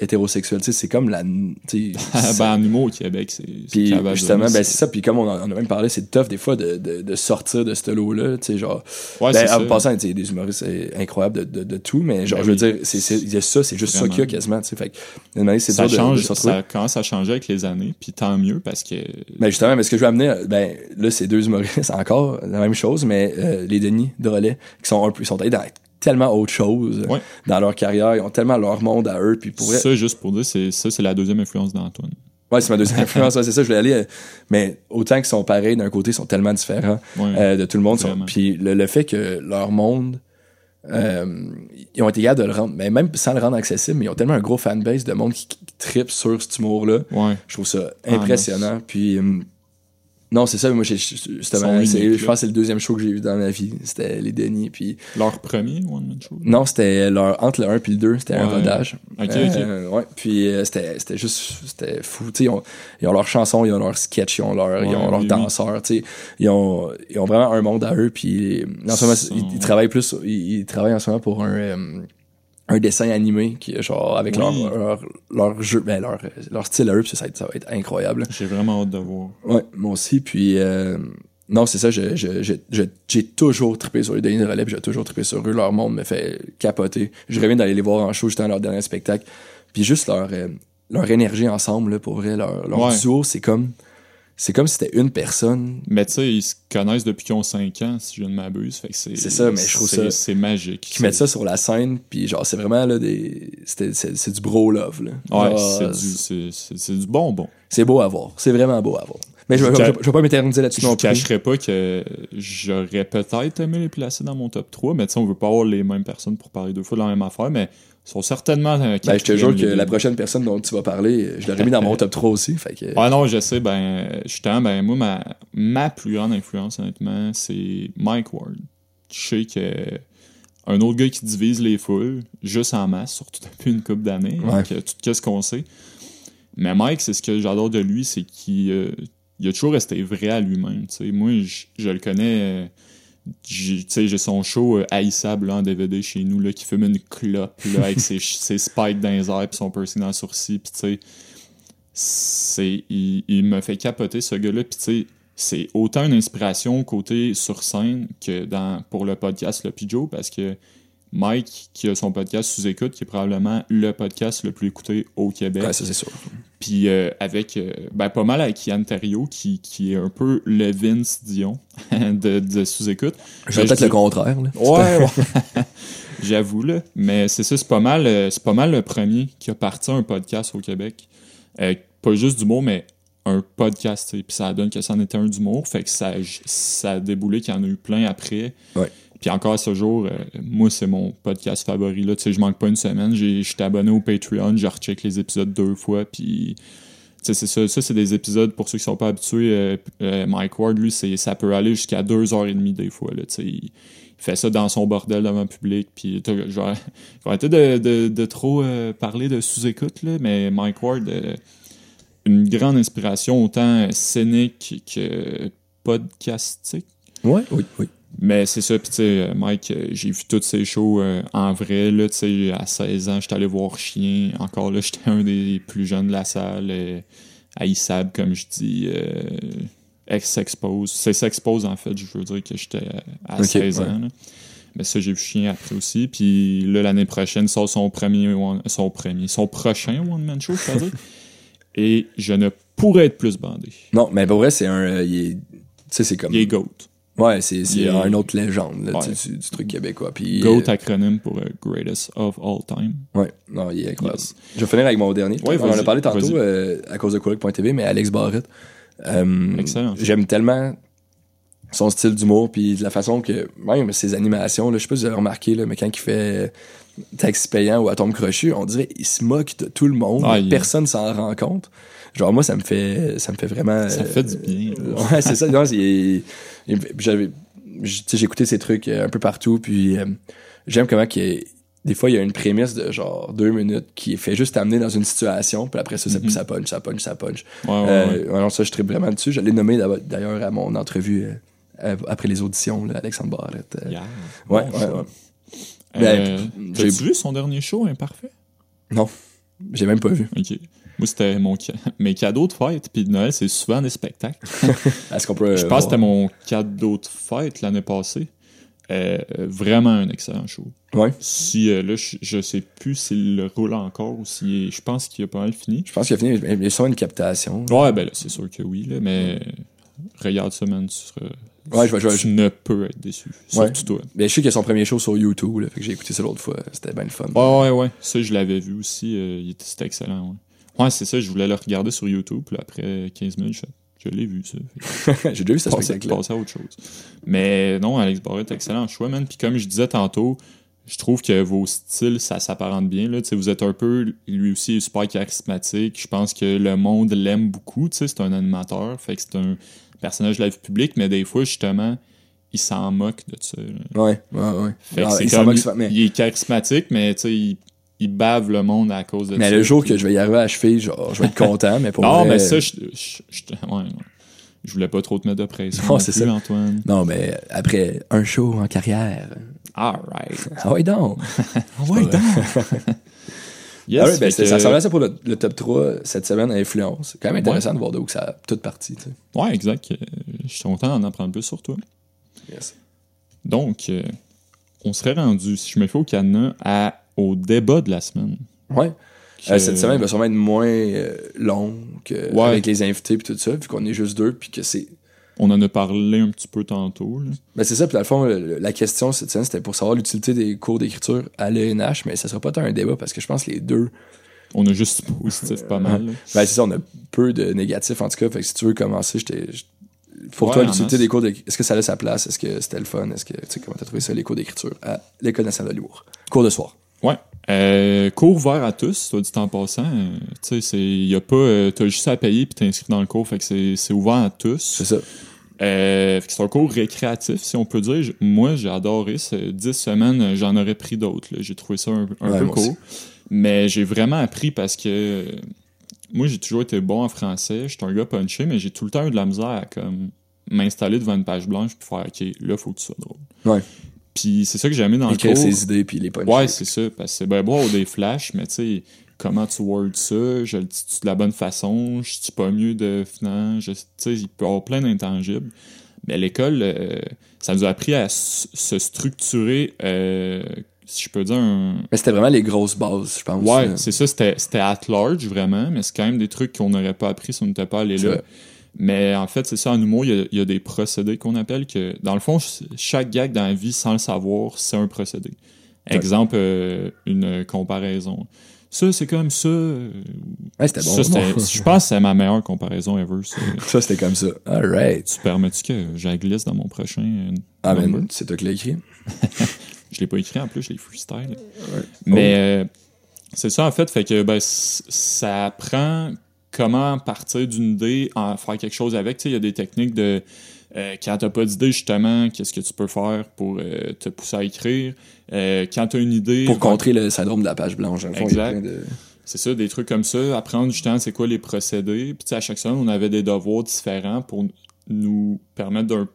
Tu sais, c'est comme la. <laughs> ben, en humour au Québec, c'est. Puis Cavazon, justement, ben, c'est- ça. Puis comme on, en- on a même parlé, c'est tough des fois de, de, de sortir de ce lot-là. Tu sais, genre. Ouais, ben, c'est en passant, tu des humoristes incroyables de, de, de tout, mais genre, Ben je veux oui. dire, c'est, ça, c'est juste ça qu'il y a Vraiment. quasiment. Tu sais, fait que, c'est ça change, ça commence à changer avec les années, puis tant mieux parce que Ben justement, mais ce que je veux amener, ben là, c'est deux humoristes <laughs> encore, la même chose, mais euh, les Denis de relais, qui sont un peu, ils sont allés dans tellement autre chose Ouais. dans leur carrière, ils ont tellement leur monde à eux, puis pour ça, juste pour dire, c'est ça, c'est la deuxième influence d'Antoine. ouais, c'est ma deuxième <laughs> influence, ouais, c'est ça, je voulais aller, euh, mais autant qu'ils sont pareils, d'un côté, ils sont tellement différents Ouais. euh, de tout le monde, sont- puis le, le fait que leur monde, euh, ils ont été capables de le rendre, mais même sans le rendre accessible, mais ils ont tellement un gros fanbase de monde qui, qui tripe sur cet humour-là, je trouve ça Ah, impressionnant. Puis, hum, non, c'est ça, moi, j'ai, je pense que c'est le deuxième show que j'ai vu dans ma vie. C'était les Denis. Puis, Leur premier One Man Show? non, c'était leur, entre le 1 et le 2, c'était un rodage. Ok, Euh, ouais, puis euh, c'était, c'était juste, c'était fou. Tu sais, ils ont, ils ont leurs chansons, ils ont leurs sketchs, ils ont, leur, ils Ouais, ont leurs oui, danseurs. Tu sais, ils ont, ils ont vraiment un monde à eux. Puis, en ce moment, Ils travaillent plus, ils, ils travaillent en ce moment pour un, euh, un dessin animé qui est genre avec Oui. leur, leur, leur jeu, ben leur, leur style à eux, ça, ça va être- incroyable. J'ai vraiment hâte de voir. Ouais, moi aussi. Puis, euh, non, c'est ça, je, je, je, je- j'ai toujours trippé sur les Denis de Relais, j'ai toujours trippé sur eux. Leur monde me fait capoter. Je reviens d'aller les voir en show juste dans leur dernier spectacle. Puis juste leur, euh, leur énergie ensemble, là, pour vrai, leur, leur Ouais. duo, c'est comme. C'est comme si c'était une personne. Mais tu sais, ils se connaissent depuis qu'ils ont 5 ans, si je ne m'abuse. Fait que c'est. C'est ça, mais je trouve c'est- ça- C'est magique. Qui mettent ça sur la scène, puis genre, c'est vraiment là, des. c'était- C'est c'est du bro love, là. Ouais, c'est du, c'est- c'est- c'est du bonbon. C'est beau à voir. C'est vraiment beau à voir. Mais je, Je vais- je, je vais pas m'éterniser là-dessus Je non ne plus. cacherai pas que j'aurais peut-être aimé les placer dans mon top 3, mais tu sais, on veut pas avoir les mêmes personnes pour parler deux fois de la même affaire, mais ils sont certainement. Ben, je te jure que la prochaine personne dont tu vas parler, je l'aurais mis dans mon top 3 aussi. Fait que, Ah non, je sais, ben, justement, ben, moi, ma, ma plus grande influence, honnêtement, c'est Mike Ward. Je sais que un autre gars qui divise les foules, juste en masse, surtout depuis une couple d'années, Ouais. que tout qu'est-ce qu'on sait. Mais Mike, c'est ce que j'adore de lui, c'est qu'il euh, il a toujours resté vrai à lui-même. Moi, je, le connais. euh, j'ai son show euh, haïssable en DVD chez nous, là, qui fume une clope là, avec ses, <laughs> ses spikes dans les airs puis son piercing dans le sourcil. Il, il me fait capoter ce gars-là c'est autant une inspiration côté sur scène que dans pour le podcast le Joe parce que Mike qui a son podcast sous écoute qui est probablement le podcast le plus écouté au Québec ouais, ça c'est sûr. puis euh, avec euh, ben, pas mal avec Yann Terriot qui, qui est un peu le Vince Dion <laughs> de, de sous écoute Je Ben, peut-être le contraire. Là. Ouais, ouais. <laughs> J'avoue, là. Mais c'est ça, c'est pas mal, euh, c'est pas mal le premier qui a parti un podcast au Québec. Euh, pas juste d'humour, mais un podcast, sais. Puis ça donne que c'en était un d'humour. Fait que ça, ça a déboulé qu'il y en a eu plein après. Ouais. Puis encore à ce jour, euh, moi, c'est mon podcast favori, là. Tu je manque pas une semaine. J'ai- J'étais abonné au Patreon, je recheck les épisodes deux fois, puis... C'est ça, ça c'est des épisodes, pour ceux qui sont pas habitués, euh, euh, Mike Ward, lui, ça peut aller jusqu'à deux heures et demie des fois, là. Il, fait ça dans son bordel devant le public, puis <laughs> faut arrêter de, de, de trop parler de sous-écoute, mais Mike Ward, une grande inspiration, autant scénique que podcastique. Ouais, oui, oui. Mais c'est ça, puis tu sais, euh, Mike, euh, j'ai vu toutes ces shows euh, en vrai, là, tu sais, à 16 ans, j'étais allé voir Chien. Encore là, <laughs> j'étais un des plus jeunes de la salle, euh, haïssable, comme je dis, euh, ex-expose. C'est s'expose, en fait, je veux dire que j'étais à Ok, 16 ouais. ans, là. Mais ça, j'ai vu Chien après aussi. Puis là, l'année prochaine, sort son premier, one- son premier, son prochain one-man show, je veux dire. <laughs> Et je ne pourrais être plus bandé. Non, mais pour vrai, c'est un. il est- Tu sais, c'est comme. Il est GOAT. Ouais, c'est c'est il est- un autre légende là, Ouais. tu sais, du, du truc québécois. Puis, GOAT euh, acronyme pour euh, Greatest of All Time. Ouais, non, il est incroyable. Yes. Je vais finir avec mon dernier. Ouais, On en a parlé tantôt euh, à cause de Coloc.tv, mais Alex Barrett. euh, Excellent. J'aime tellement son style d'humour, puis de la façon que, même ses animations, là, je sais pas si vous avez remarqué, là, mais quand il fait taxi payant ou atome crochu, on dirait il se moque de tout le monde. Ah, Personne s'en rend compte. Genre, moi, ça me fait, ça me fait vraiment. Ça euh, fait du bien. <laughs> Ouais, c'est ça. Non, j'avais, ces trucs euh, un peu partout, puis euh, j'aime comment des fois il y a une prémisse de genre deux minutes qui fait juste t'amener dans une situation, puis après ça, ça, Mhm. ça punch, ça punch, ça punch. Ouais, ouais, Euh, ouais. alors ça, je tripe vraiment dessus. Je l'ai nommé d'ailleurs à mon entrevue euh, après les auditions, là, Alexandre Barrette. Yeah. Ouais, ouais, ouais. Ben, T'as-tu vu son dernier show imparfait? Non, j'ai même pas vu. Ok. Moi, c'était mon <laughs> mes cadeaux de fête. Puis de Noël, c'est souvent des spectacles. <laughs> Est-ce qu'on peut. Je euh, pense que c'était mon cadeau de fête l'année passée. Euh, vraiment un excellent show. Ouais. Si euh, là, je, je sais plus s'il le roule encore ou si je pense qu'il a pas mal fini. Je pense qu'il a fini, mais il y a sûrement une captation. Ouais, ben là, c'est sûr que oui, là, mais regarde ça, man, tu seras. Ouais, je je vais- tu ne peux être déçu. Ouais. Toi. Mais je sais qu'il y a son premier show sur YouTube, là, fait que j'ai écouté ça l'autre fois. C'était bien le fun. Ouais, ouais, ouais. Ça, je l'avais vu aussi. euh, C'était excellent, ouais. Ouais, c'est ça. Je voulais le regarder sur YouTube. Puis après 15 minutes, je, je l'ai vu, ça. <laughs> J'ai déjà vu ce passer, spectacle-là. passer à autre chose. Mais non, Alex Barrett, excellent choix, man. Puis comme je disais tantôt, je trouve que vos styles, ça s'apparente bien. Là. Vous êtes un peu, lui aussi, est super charismatique. Je pense que le monde l'aime beaucoup. C'est un animateur. Fait que c'est un personnage de la vie publique. Mais des fois, justement, il s'en moque de ça. là. Ouais, ouais, ouais. Fait que Ah, c'est il comme- moque mais, Il est charismatique, mais tu sais, il, il bave le monde à cause de mais ça. le jour Puis- que je vais y arriver à cheville, genre, je vais être content, mais pour Non, vrai- mais ça, je, je, je- ouais, je voulais pas trop te mettre de pression. Non, c'est ça. Antoine. Non, mais après un show en carrière. Alright. Ah ouais, donc. <laughs> Ah ouais, donc. <laughs> Yes, ah ouais, ben, que- ça ressemble à ça pour le, le top 3 cette semaine à influence. C'est quand même intéressant de voir d'où que ça a toute partie, tu sais. Ouais, exact. Euh, Je suis content d'en apprendre plus sur toi. Yes. Donc, euh, on serait rendu, si je me fais au cadenas, à, au débat de la semaine. Ouais. Que- Euh, cette semaine va sûrement être moins euh, long que, Ouais. avec les invités puis tout ça, vu qu'on est juste deux, puis que c'est. On en a parlé un petit peu tantôt. là. Ben c'est ça, puis dans le fond, la question cette semaine, c'était pour savoir l'utilité des cours d'écriture à l'ENH, mais ça sera pas tant un débat parce que je pense que les deux. On a juste <laughs> positif pas mal. <laughs> Ben c'est ça, on a peu de négatifs en tout cas, fait que si tu veux commencer, j'étais. j'- Pour Ouais, toi, l'utilité des cours d'écriture, est-ce que ça a sa place? Est-ce que c'était le fun? Est-ce que, tu sais, comment t'as trouvé ça, les cours d'écriture à l'École nationale de l'humour? Cours de soir. Ouais. Euh, cours ouvert à tous, soit dit en passant. euh, tu sais, y a pas, euh, t'as juste à payer puis t'inscris dans le cours, fait que c'est, c'est ouvert à tous. C'est ça. Fait que c'est un cours récréatif, si on peut dire. Moi, j'ai adoré. C'est 10 semaines, j'en aurais pris d'autres. là. J'ai trouvé ça un, un Ouais, peu court. aussi. Mais j'ai vraiment appris parce que moi, j'ai toujours été bon en français. J'étais un gars punché, mais j'ai tout le temps eu de la misère à comme m'installer devant une page blanche puis faire OK, là, faut que tu sois drôle. Ouais. Puis c'est ça que j'ai aimé dans le Écrire cours. ses idées puis les puncher. Ouais, c'est ça. Parce que c'est beau avoir des flashs, mais tu sais, comment tu word ça? Je le dis de la bonne façon? Je suis pas mieux de finalement? Je- Tu sais, il peut y avoir plein d'intangibles. Mais à l'école, euh, ça nous a appris à se structurer, euh, si je peux dire, un. Mais c'était vraiment les grosses bases, je pense. Ouais, c'est ça, c'était c'était at large vraiment, mais c'est quand même des trucs qu'on n'aurait pas appris si on n'était pas allé là. vrai. Mais en fait, c'est ça, en humour, il y a, il y a des procédés qu'on appelle que, dans le fond, ch- chaque gag dans la vie, sans le savoir, c'est un procédé. Exemple, euh, une comparaison. Ça, c'est comme ça. euh, Ouais, c'était bon. ça, je pense que c'est ma meilleure comparaison ever. ça. <laughs> Ça, c'était comme ça. Alright. tu permets-tu que j'en glisse dans mon prochain euh, Ah, ben, c'est toi qui l'as écrit. <laughs> Je l'ai pas écrit en plus, je l'ai freestyle. Ouais. Mais euh, c'est ça en fait, fait que ben, ça apprend comment partir d'une idée, en faire quelque chose avec. Tu sais, il y a des techniques de euh, quand t'as pas d'idée justement, qu'est-ce que tu peux faire pour euh, te pousser à écrire. Euh, quand t'as une idée, Pour contrer le syndrome de la page blanche. A Exact. de- c'est ça, des trucs comme ça, apprendre justement c'est quoi les procédés. Puis tu sais, à chaque semaine, on avait des devoirs différents pour nous permettre d'un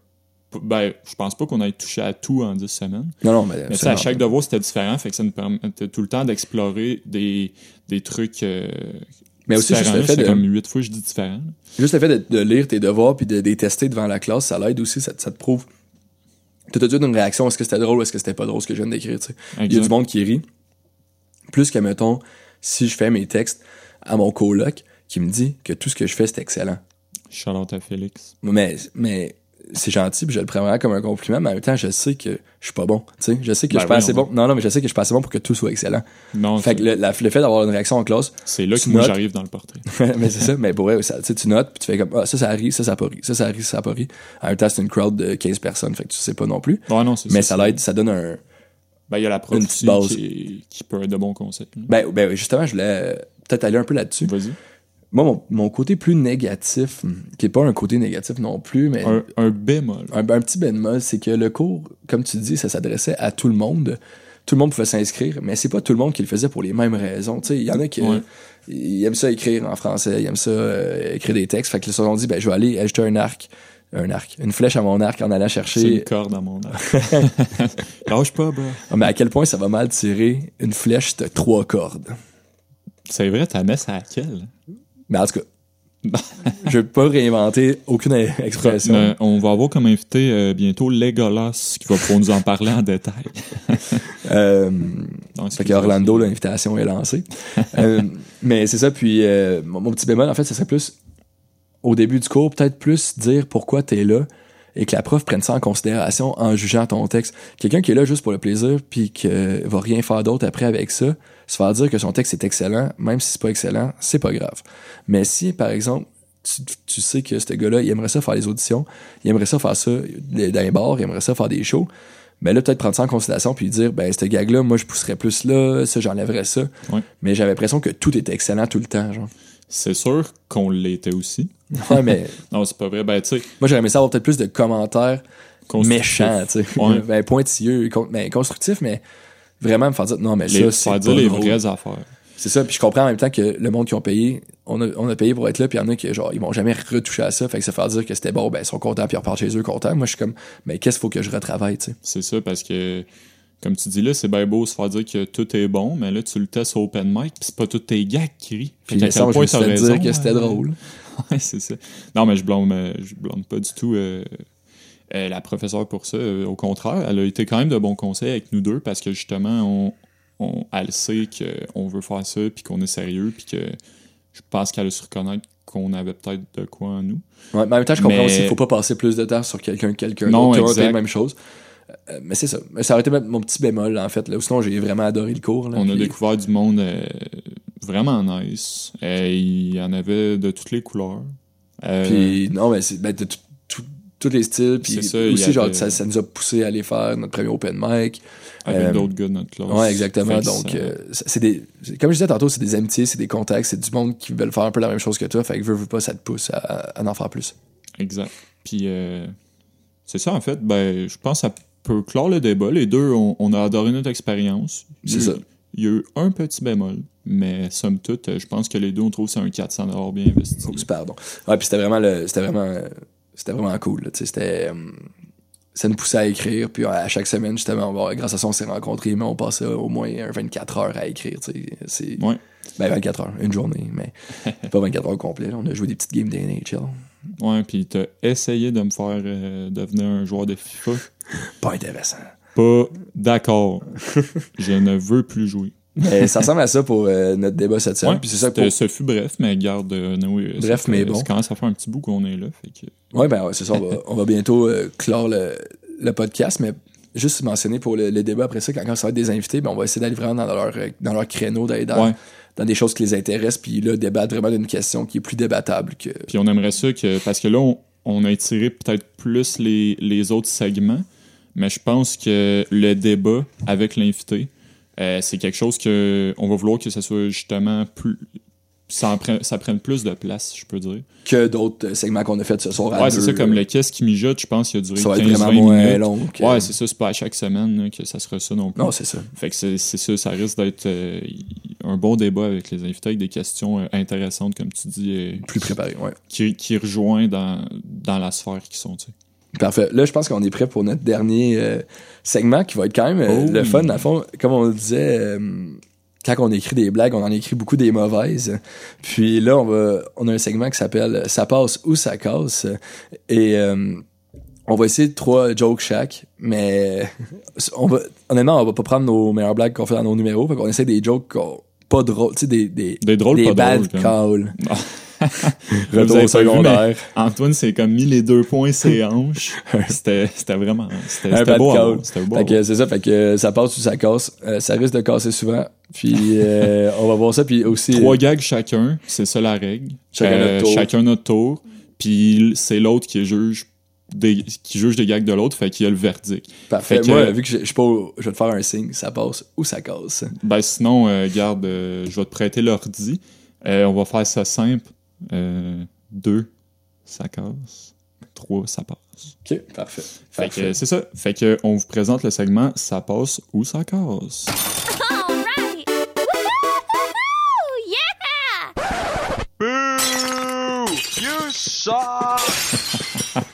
ben, je pense pas qu'on ait touché à tout en 10 semaines. Non, non, mais. Mais à chaque devoir, c'était différent, fait que ça nous permettait tout le temps d'explorer des, des trucs euh, Mais aussi, juste le fait de- comme huit fois je dis différent. Juste le fait de, de lire tes devoirs puis de, les tester devant la classe, ça l'aide aussi, ça, te- ça te prouve. T'as tout de suite une réaction, est-ce que c'était drôle ou est-ce que c'était pas drôle ce que je viens d'écrire, tu sais. Il y a du monde qui rit. Plus que, mettons, si je fais mes textes à mon coloc qui me dit que tout ce que je fais, c'est excellent. Shout out à Félix. Mais, mais c'est gentil, puis je le prends vraiment comme un compliment, mais en même temps, je sais que je suis pas bon. Tu sais, je sais que Ben je suis pas oui, assez on bon. Non, non, mais je sais que je suis pas assez bon pour que tout soit excellent. Non, Fait que le, la- le fait d'avoir une réaction en classe, c'est là que moi j'arrive dans le portrait. <laughs> mais c'est ça, mais pour vrai, ça, tu notes, puis tu fais comme, ah, ça, ça rit, ça, ça a pas ri, ça, ça rit, ça a pas ri. En même temps, c'est une crowd de 15 personnes, fait que tu sais pas non plus. Non, c'est Mais ça. ça l'aide, ça donne un. Ben, il y a la prof une aussi petite base. qui, qui peut être de bons conseils. Ben, ben, justement, je voulais peut-être aller un peu là-dessus. Vas-y. Moi, mon, mon côté plus négatif, hmm, qui est pas un côté négatif non plus, mais Un, un bémol. un, un petit bémol, c'est que le cours, comme tu dis, ça s'adressait à tout le monde. Tout le monde pouvait s'inscrire, mais c'est pas tout le monde qui le faisait pour les mêmes raisons. Il y en a qui Ouais. ils aiment ça écrire en français, ils aiment ça euh, écrire des textes. Fait que ils se sont dit, ben, je vais aller ajouter un arc, un arc, une flèche à mon arc en allant C'est une chercher. corde à mon arc. <laughs> Lâche pas, bro. Ah, mais à quel point ça va mal tirer une flèche de trois cordes? C'est vrai, ta messe à laquelle? Mais en tout cas, <laughs> je vais pas réinventer aucune expression. Euh, on va avoir comme invité euh, bientôt Legolas qui va pouvoir nous en parler en détail. <laughs> Euh, Donc, Fait Orlando, l'invitation est lancée. Euh, mais c'est ça, puis euh, mon, mon petit bémol, en fait, ça serait plus au début du cours, peut-être plus dire pourquoi t'es là et que la prof prenne ça en considération en jugeant ton texte. Quelqu'un qui est là juste pour le plaisir puis qui va rien faire d'autre après avec ça, se faire dire que son texte est excellent, même si c'est pas excellent, c'est pas grave. Mais si, par exemple, tu, tu sais que ce gars-là, il aimerait ça faire les auditions, il aimerait ça faire ça dans les bars, il aimerait ça faire des shows, mais là, peut-être prendre ça en considération puis dire, ben, ce gag-là, moi, je pousserais plus là, ça, j'enlèverais ça. Ouais. Mais j'avais l'impression que tout était excellent tout le temps, genre. C'est sûr qu'on l'était aussi. Ouais, mais <laughs> Non, c'est pas vrai. Ben, tu sais, moi, j'aurais aimé ça avoir peut-être plus de commentaires méchants, tu sais. Ouais. <laughs> ben, pointilleux, con- ben, constructifs, mais vraiment me faire dire, non, mais Les, ça, c'est dire les drôle. vraies affaires. C'est ça, puis je comprends en même temps que le monde qui ont payé, on a, on a payé pour être là, puis il y en a qui, genre, ils m'ont jamais retouché à ça, fait que se faire dire que c'était bon, ben, ils sont contents, puis ils repartent chez eux contents. Moi, je suis comme, mais qu'est-ce qu'il faut que je retravaille, tu sais? C'est ça, parce que, comme tu dis là, c'est bien beau se faire dire que tout est bon, mais là, tu le testes au open mic, puis c'est pas tous tes gags qui rient. Fait Puis me quel point t'as fait raison, dire que c'était euh, drôle. <laughs> Ouais, c'est ça. Non, mais je blâme, euh, je blâme pas du tout euh, la professeure pour ça. Euh, au contraire, elle a été quand même de bons conseils avec nous deux parce que justement, on, on, elle sait qu'on veut faire ça, puis qu'on est sérieux, puis que je pense qu'elle a su reconnaître qu'on avait peut-être de quoi en nous. Ouais, mais en même temps, je comprends Mais- aussi qu'il faut pas passer plus de temps sur quelqu'un que quelqu'un d'autre. La même chose. Euh, mais c'est ça. Mais ça aurait été mon petit bémol, en fait. Là. Sinon, j'ai vraiment adoré le cours. Là, On a découvert du monde euh, vraiment nice. Euh, il y en avait de toutes les couleurs. Euh, Puis, non, mais c'est ben, de tous les styles. Puis ça, aussi, genre, avait- ça, ça nous a poussé à aller faire notre premier open mic. avec euh, d'autres gars de notre classe. Ouais, exactement. Donc, euh, c'est des. Comme je disais tantôt, c'est des amitiés, c'est des contacts, c'est du monde qui veulent faire un peu la même chose que toi. Fait que veux, veux pas, ça te pousse à, à en faire plus. Exact. Puis euh, c'est ça, en fait. Ben, je pense que ça peut clore le débat. Les deux, on, on a adoré notre expérience. C'est ça. Il y a eu un petit bémol, mais somme toute, je pense que les deux, on trouve que c'est un 400 bien investi. Oups, pardon. Ouais, puis c'était vraiment le, c'était vraiment, c'était vraiment cool. C'était, euh, ça nous poussait à écrire. Puis à chaque semaine, justement, bon, grâce à ça, on s'est rencontrés, mais on passait au moins un 24 heures à écrire. C'est, Ouais. ben 24 heures, une journée, mais <laughs> pas 24 heures complet. On a joué des petites games d'NHL. Ouais, puis t'as essayé de me faire euh, devenir un joueur de FIFA. Pas intéressant. Pas d'accord. je ne veux plus jouer. Mais ça ressemble à ça pour euh, notre débat cette semaine. Ouais, puis c'est ça pour... ce fut bref, mais garde, euh, euh, Bref, mais bon. Ça commence à faire un petit bout qu'on est là. Fait que, Ouais, ben ouais, c'est ça. On va, on va bientôt euh, clore le, le podcast, mais juste mentionner pour le, le débat après ça, quand, quand ça va être des invités, ben on va essayer d'aller vraiment dans leur, euh, dans leur créneau, d'aller dans, Ouais. dans des choses qui les intéressent, puis là, débattre vraiment d'une question qui est plus débattable que. Puis on aimerait ça que. Parce que là, on, on a étiré peut-être plus les, les autres segments, mais je pense que le débat avec l'invité, euh, c'est quelque chose que on va vouloir que ça soit justement plus. Ça, en prenne, ça prenne plus de place, je peux dire. que d'autres euh, segments qu'on a fait ce soir Ouais, c'est ça, comme le Qu'est-ce qui mijote, je pense qu'il a duré Ça va être 15-20 vraiment moins minutes. long. que- Ouais, c'est ça, c'est pas à chaque semaine là, que ça sera ça non plus. Non, c'est ça. Fait que c'est ça, ça risque d'être euh, un bon débat avec les invités, avec des questions euh, intéressantes, comme tu dis, euh, Plus préparé, ouais. qui, qui rejoint dans, dans la sphère qui sont, tu sais. Parfait. Là, je pense qu'on est prêt pour notre dernier euh, segment qui va être quand même euh, Oh le oui. fun. Le fond, comme on le disait, euh, quand on écrit des blagues, on en écrit beaucoup des mauvaises. Puis là, on va, on a un segment qui s'appelle Ça passe ou ça casse. Et euh, on va essayer de trois jokes chaque, mais on va, honnêtement, on va pas prendre nos meilleures blagues qu'on fait dans nos numéros. Fait qu'on essaie des jokes qu'on- pas drôles, tu sais, des, des, Des drôles, des pas bad drôles. calls. <laughs> Retour au vu, secondaire. Antoine s'est comme mis les deux points ses hanches. <laughs> C'était c'était vraiment... C'était beau c'est ça, fait que ça passe ou ça casse. Euh, ça risque de casser souvent. Puis euh, on va voir ça. Puis aussi. Trois gags chacun, c'est ça la règle. Chacun Euh, notre tour. Chacun notre tour. Puis c'est l'autre qui juge des, qui juge des gags de l'autre, fait qu'il y a le verdict. Parfait. fait que- Moi, vu que je je pas. vais te faire un signe. Ça passe ou ça casse. Ben sinon, euh, garde, euh, je vais te prêter l'ordi. Euh, on va faire ça simple. Euh, deux, ça casse. Trois, ça passe. Ok, parfait. Fait que c'est ça. Fait que on vous présente le segment Ça passe ou ça casse. All right. Yeah! Boo! You suck! <laughs>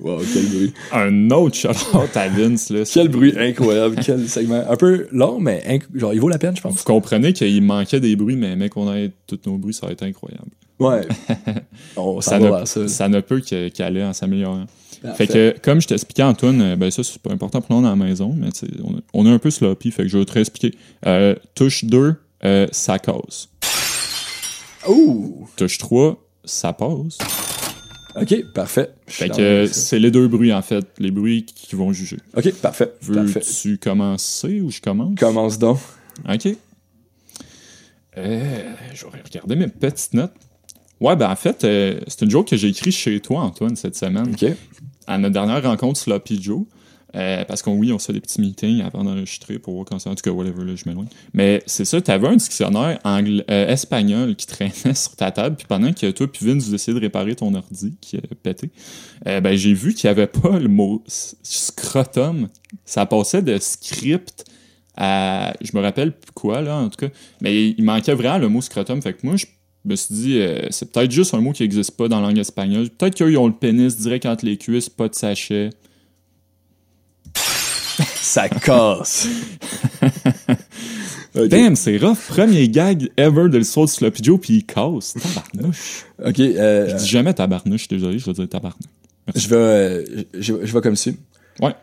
Wow, quel bruit. Un autre shout-out à Vince. Là. Quel bruit incroyable. quel segment. Un peu long, mais inc- genre, il vaut la peine, je pense. Vous comprenez qu'il manquait des bruits, mais mec, on ait tous nos bruits, ça va être incroyable. Ouais. <laughs> On Ça ne, vers ça. ça ne peut qu'aller en s'améliorant. Fait que, comme je t'expliquais, Antoine, euh, ben ça, c'est pas important pour nous dans la maison, mais on, on est un peu sloppy, fait que je vais te réexpliquer. Euh, touche 2, euh, ça casse. Ouh! Touche 3, ça passe. Ok, parfait. Fait que c'est les deux bruits, en fait, les bruits qui vont juger. Ok, parfait. Veux-tu commencer ou je commence? Commence donc. OK. Euh, je vais regarder mes petites notes. Ouais, ben en fait, euh, c'est une joke que j'ai écrite chez toi, Antoine, cette semaine. Ok. à notre dernière rencontre Sloppy Joe. Euh, parce qu'on oui, on se fait des petits meetings avant d'enregistrer pour voir quand ça. En tout cas, whatever, là, je m'éloigne. Mais c'est ça, t'avais un dictionnaire angl- euh, espagnol qui traînait <laughs> sur ta table, puis pendant que toi puis Vince, vous essayez de réparer ton ordi qui a pété, euh, ben j'ai vu qu'il n'y avait pas le mot scrotum. Ça passait de script à. Je me rappelle plus quoi, là, en tout cas. Mais il manquait vraiment le mot scrotum. Fait que moi, je me suis dit, euh, c'est peut-être juste un mot qui n'existe pas dans la langue espagnole. Peut-être qu'eux, ils ont le pénis direct entre les cuisses, pas de sachet. <laughs> Ça casse. <laughs> Damn, c'est rough. Premier gag ever de l'histoire de Sloppy Joe, puis il casse. Tabarnouche. Ok, euh, Je dis jamais tabarnouche, je suis désolé, je vais dire tabarnouche. je vais, euh, je, je vais comme ça. Ouais.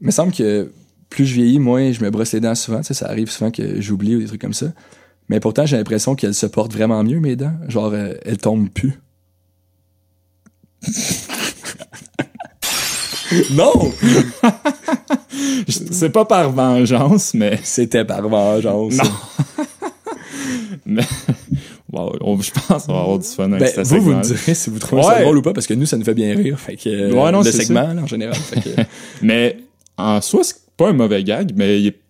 Il me semble que plus je vieillis, moins je me brosse les dents souvent. Tu sais, ça arrive souvent que j'oublie ou des trucs comme ça. Mais pourtant, j'ai l'impression qu'elles se portent vraiment mieux, mes dents. Genre, euh, elles tombent plus. <laughs> non! C'est pas par vengeance, mais. C'était par vengeance. Non. <laughs> mais wow, on- je pense qu'on va avoir du fun avec Ben, vous, vous me direz si vous trouvez ça Ouais. drôle ou pas, parce que nous, ça nous fait bien rire. Fait que, euh, Ouais, non, le c'est segment, là, en général. Fait que, <laughs> Mais en soi, c'est pas un mauvais gag, mais il est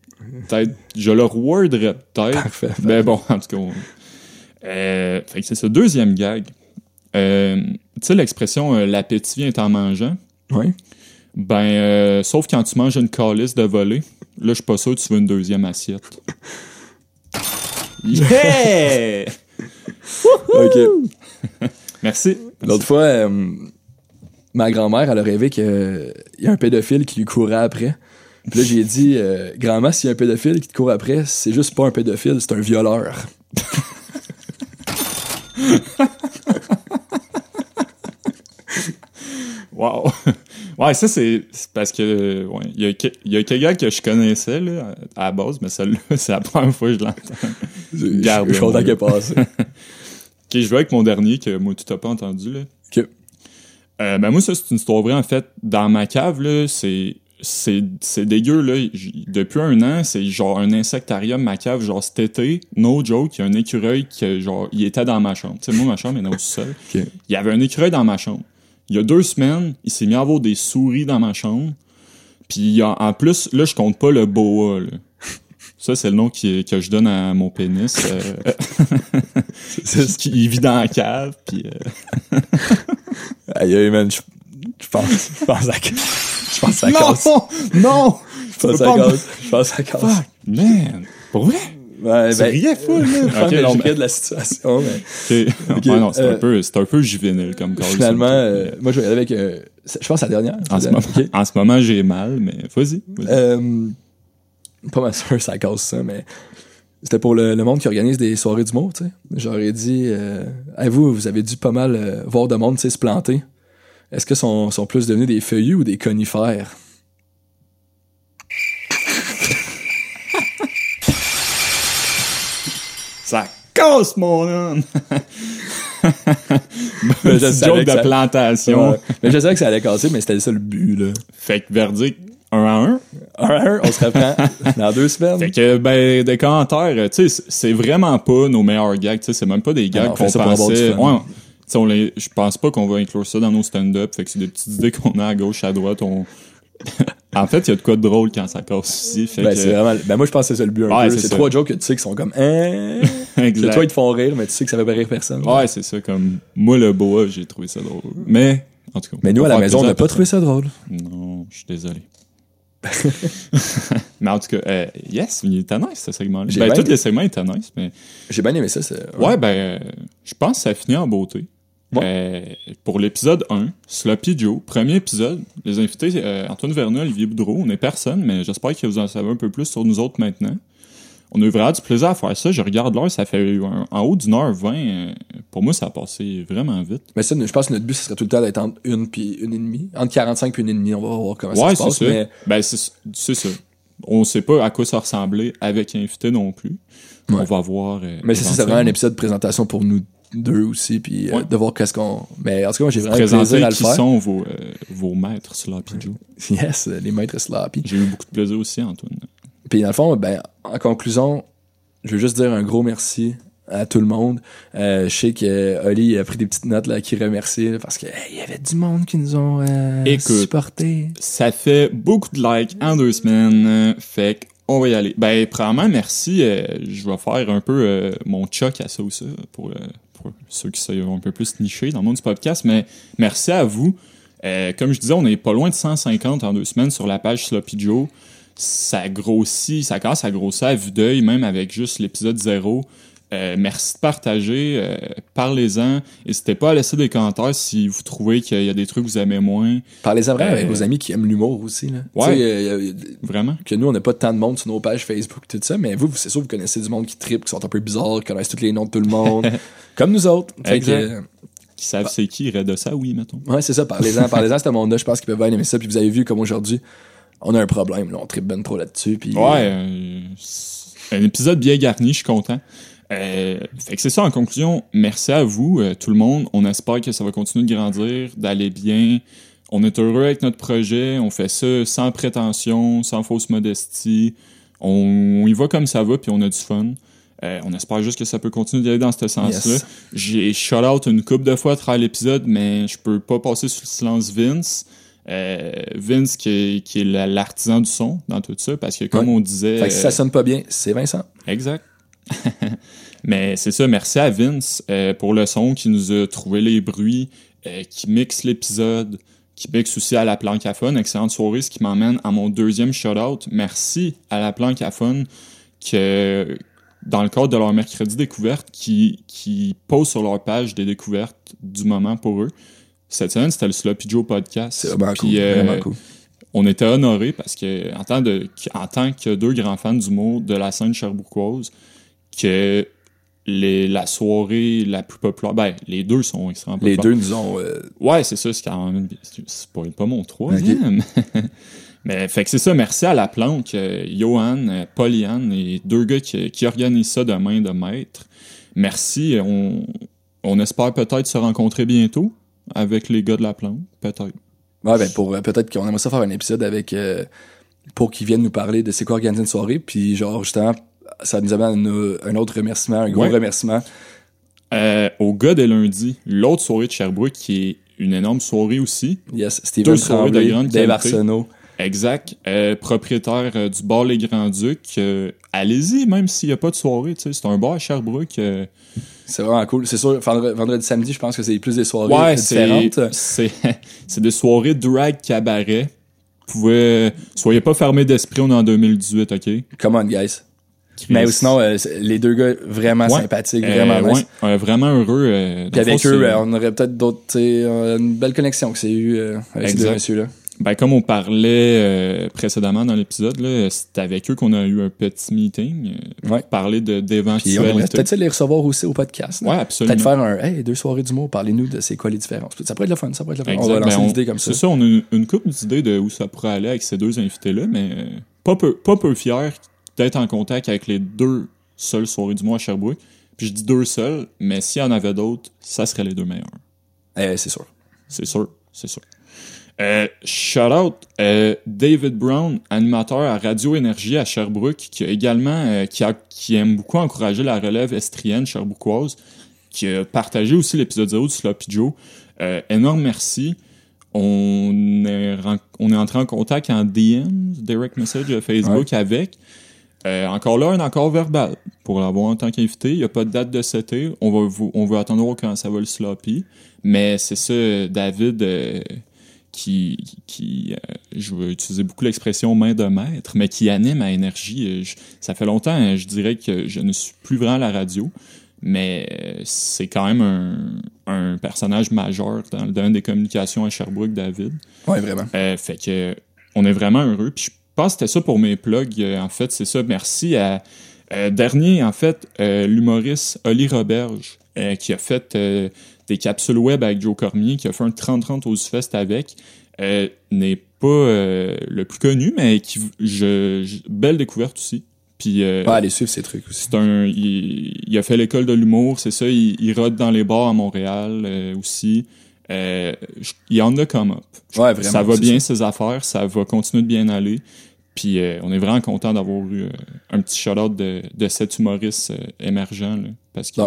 peut-être. Je le rewarderais peut-être. Parfait. Mais bon, en tout cas. on- Euh, fait que c'est ça. Deuxième gag. Euh, tu sais, l'expression euh, l'appétit vient en mangeant. ouais. Ben, sauf quand tu manges une calice de volée. Là, je suis pas sûr que tu veux une deuxième assiette. Yeah! OK. <laughs> Merci. L'autre fois, ma grand-mère, elle a rêvé qu'il y a un pédophile qui lui courait après. Puis là, j'ai dit, euh, grand-mère, s'il y a un pédophile qui te court après, c'est juste pas un pédophile, c'est un violeur. <laughs> Wow. Ouais, ça, c'est parce que. Ouais, il y a, y a quelqu'un que je connaissais, là, à la base, mais celle-là, <laughs> c'est la première fois que je l'entends. Je Garde, je suis content qu'elle passe. <laughs> Ok, je vais avec mon dernier que moi, tu t'as pas entendu, là. OK. Euh, ben moi, ça, c'est une histoire vraie. En fait, dans ma cave, là, c'est c'est c'est dégueu, là. J- Depuis un an, c'est genre un insectarium, ma cave. Genre, cet été, no joke, il y a un écureuil qui, genre, il était dans ma chambre. Tu sais, moi, ma chambre est dans le sol. <laughs> Il y avait un écureuil dans ma chambre. Il y a deux semaines, il s'est mis à avoir des souris dans ma chambre. Puis il y a- en plus, là, je compte pas le boa, là. Ça, c'est le nom qui, que je donne à mon pénis. euh, <laughs> c'est ce qui vit dans la cave. Puis, euh, <laughs> Aïe, aïe, man, je je pense, je pense à, je pense à casse. non! Je pense à casse. Je pense à casse. Fuck, man! Pour vrai? Ouais, Tu riais full, là. <laughs> je Ok, non, mais- de la situation, mais Ok. <laughs> Ok, Ouais, non, c'est euh, un peu, c'est un peu juvénile comme call. finalement, euh, moi, je vais y aller avec, euh, je pense à la dernière. en, ce la- moment, en ce moment, j'ai mal, mais vas-y. vas-y. Euh, pas mal sûr, ça cause ça, mais c'était pour le, le monde qui organise des soirées d'humour, tu sais. J'aurais dit, euh, Hey, vous, vous avez dû pas mal euh, voir de monde, tu sais, se planter. Est-ce que sont, sont plus devenus des feuillus ou des conifères? Ça casse, mon homme! Mais <laughs> je joke que de ça- plantation. Ouais. Mais je savais que ça allait casser, mais c'était ça le but, là. Fait que verdict, un à un. Un à un, on se reprend <laughs> dans deux semaines. Fait que, ben, des commentaires, tu sais, c'est vraiment pas nos meilleurs gags, tu sais, c'est même pas des gags qu'on pensait. Ouais, on les, je pense pas qu'on va inclure ça dans nos stand-up, fait que c'est des petites idées qu'on a à gauche, à droite, on... <laughs> en fait, il y a de quoi de drôle quand ça casse aussi, fait Ben, que... c'est vraiment, ben, moi, je pense que c'est ça le but, un Ouais, peu. c'est trois jokes que tu sais qui sont comme, hein? <laughs> Exact. toi, ils te font rire, mais tu sais que ça fait pas rire personne. Ouais, c'est ça, comme, moi, le boa, j'ai trouvé ça drôle. Mais, en tout cas. Mais nous, à va la maison, on n'a pas trouvé ça drôle. Non, je suis désolé. <laughs> mais en tout cas, euh, yes, il était nice ce segment-là. Ben, bien- tous les segments étaient nice, mais J'ai bien aimé ça. c'est- ouais, ben, euh, je pense que ça finit en beauté. Ouais. Euh, pour l'épisode 1, Sloppy Joe, premier épisode, les invités, euh, Antoine Vernet, Olivier Boudreau, on est personne, mais j'espère que vous en savez un peu plus sur nous autres maintenant. On a eu vraiment du plaisir à faire ça. Je regarde l'heure, ça fait un- en haut d'une heure vingt. euh, pour moi, ça a passé vraiment vite. Mais ça, je pense que notre but, ce serait tout le temps d'être entre une puis une et demie. Entre 45 puis une et demie, on va voir comment Ouais, ça se c'est passe. ça. Mais Ben, c'est ça. On sait pas à quoi ça ressemblait avec invité non plus. On va voir. Mais c'est vraiment un épisode de présentation pour nous deux aussi, puis euh, de voir qu'est-ce qu'on. Mais en tout cas, moi, j'ai vraiment plaisir à le qui faire. sont vos, euh, vos maîtres Sloppy <laughs> Joe. Yes, les maîtres sloppy. J'ai eu beaucoup de plaisir aussi, Antoine. Puis dans le fond, ben, en conclusion, je veux juste dire un gros merci à tout le monde. Euh, je sais que euh, Oli a pris des petites notes là qui remercie là, parce que hey, il y avait du monde qui nous ont euh, Écoute. supportés. Ça fait beaucoup de likes en deux semaines. euh, Fait qu'on va y aller. Ben, premièrement, merci. euh, je vais faire un peu euh, mon choc à ça ou ça pour, euh, pour ceux qui sont un peu plus nichés dans le monde du podcast. Mais merci à vous. Euh, comme je disais, on est pas loin de 150 en deux semaines sur la page Sloppy Joe. Ça grossit, ça commence à grossir à vue d'œil, même avec juste l'épisode 0. Euh, merci de partager, euh, parlez-en. N'hésitez pas à laisser des commentaires si vous trouvez qu'il y a des trucs que vous aimez moins. Parlez-en vraiment Euh, avec vos amis qui aiment l'humour aussi. Là. Ouais. Euh, euh, Vraiment. que nous, on n'a pas tant de monde sur nos pages Facebook, tout ça, mais vous, vous- c'est sûr, vous connaissez du monde qui tripe, qui sont un peu bizarres, qui connaissent tous les noms de tout le monde, <laughs> comme nous autres. Fait Exact. que, euh, Qui savent c'est qui, irait de ça, oui, mettons. ouais, c'est ça, parlez-en, <laughs> parlez-en à ce monde-là, je pense qu'ils peuvent bien aimer ça, puis vous avez vu comme aujourd'hui, on a un problème, là, on tripe ben trop là-dessus, puis... Ouais, euh, c'est un épisode bien garni, je suis content. Euh, fait que c'est ça en conclusion. Merci à vous, euh, tout le monde. On espère que ça va continuer de grandir, d'aller bien. On est heureux avec notre projet. On fait ça sans prétention, sans fausse modestie. On, on y va comme ça va, puis on a du fun. Euh, on espère juste que ça peut continuer d'aller dans ce sens-là. Yes. J'ai shout out une couple de fois à travers l'épisode, mais je peux pas passer sous le silence Vince. Euh, Vince qui est, qui est la- l'artisan du son dans tout ça, parce que comme Ouais. on disait... Fait que si ça sonne pas bien, c'est Vincent. Exact. <laughs> Mais c'est ça, merci à Vince euh, pour le son qui nous a trouvé les bruits, euh, qui mixe l'épisode, qui mixe aussi à la plancaphone. Excellente soirée, ce qui m'emmène à mon deuxième shout-out. Merci à la plancaphone que dans le cadre de leur mercredi découverte, qui, qui pose sur leur page des découvertes du moment pour eux. Cette semaine, c'était le Sloppy Joe Podcast. C'est vraiment Puis, cool. euh, vraiment cool. on était honorés parce que en tant, de, en tant que deux grands fans d'humour de la scène cherbourgoise, que les, la soirée la plus populaire, ben les deux sont extrêmement Les populaires. deux nous ont. euh, Ouais, c'est ça, c'est quand même c'est pas, pas mon troisième. <laughs> Mais fait que c'est ça, merci à la planque, euh, Johan, euh, Pauliane et deux gars qui, qui organisent ça de main de maître. Merci, on, on espère peut-être se rencontrer bientôt avec les gars de la planque, peut-être. Ouais, ben pour euh, peut-être qu'on aimerait ça faire un épisode avec euh, pour qu'ils viennent nous parler de c'est quoi organiser une soirée, puis genre justement ça nous amène un autre remerciement, un gros Ouais. remerciement. Euh, au gars de lundi, l'autre soirée de Sherbrooke qui est une énorme soirée aussi. Yes, Steven Deux soirées de Tremblay, grande Dave. Arsenault. Exact. Euh, propriétaire euh, du bar Les Grands-Ducs. Euh, Allez-y, même s'il n'y a pas de soirée. C'est un bar à Sherbrooke. C'est vraiment cool. C'est sûr, vendredi, vendredi, samedi, je pense que c'est plus des soirées ouais, différentes. c'est <laughs> c'est des soirées drag cabaret. Vous pouvez... Soyez pas fermés d'esprit, on est en 2018, OK? Come on, guys. Mais sinon, euh, les deux gars vraiment Ouais. sympathiques, Euh, vraiment nice. ouais, vraiment heureux. euh, Puis avec fond, eux, on aurait peut-être d'autres, une belle connexion que c'est eu avec ces Exact. deux messieurs-là. Ben, comme on parlait euh, précédemment dans l'épisode, c'est avec eux qu'on a eu un petit meeting euh, pour Ouais. parler de Puis on aimerait d'éventualité. peut-être les recevoir aussi au podcast. Ouais, absolument. Peut-être faire un hey, deux soirées d'humour, parlez-nous de c'est quoi les différences. Ça pourrait être le fun, ça pourrait être le fun. On va lancer Ben, une idée comme ça. C'est ça, on a une, une couple d'idées de où ça pourrait aller avec ces deux invités-là, mais euh, pas peu, pas peu fier d'être en contact avec les deux seules soirées du mois à Sherbrooke. Puis je dis deux seuls, mais s'il y en avait d'autres, ça serait les deux meilleurs. Eh, c'est sûr. C'est sûr, c'est sûr. Euh, shout out euh, David Brown, animateur à Radio Énergie à Sherbrooke, qui a également euh, qui, a, qui aime beaucoup encourager la relève estrienne sherbrookoise, qui a partagé aussi l'épisode 0 du Sloppy Joe. Énorme merci. On est, on est entré en contact en DM, direct message Facebook avec. Euh, encore là, un accord verbal pour l'avoir en tant qu'invité. Il n'y a pas de date de CT. On va, vous- on va attendre quand ça va le sloppy. Mais c'est ça, David, euh, qui, qui euh, je vais utiliser beaucoup l'expression main de maître, mais qui anime à énergie. Je- ça fait longtemps, hein, je dirais que je ne suis plus vraiment à la radio, mais c'est quand même un, un personnage majeur dans le domaine des communications à Sherbrooke, David. Ouais, vraiment. Fait que on est vraiment heureux. Puis je pense que c'était ça pour mes plugs. euh, en fait, c'est ça. Merci à euh, dernier, en fait, euh, l'humoriste Oli Roberge, qui a fait des capsules web avec Joe Cormier, qui a fait un 30-30 aux Fest avec, euh, n'est pas euh, le plus connu, mais qui je, je- belle découverte aussi. Puis euh, allez suivre ces trucs aussi. c'est un, il, il a fait l'école de l'humour, c'est ça. Il, il rôde dans les bars à Montréal aussi. Il en a come up. Ouais, vraiment. ça va bien ses affaires, ça va continuer de bien aller. Puis euh, on est vraiment content d'avoir eu euh, un petit shout-out de, de cet humoriste euh, émergent. là, parce que.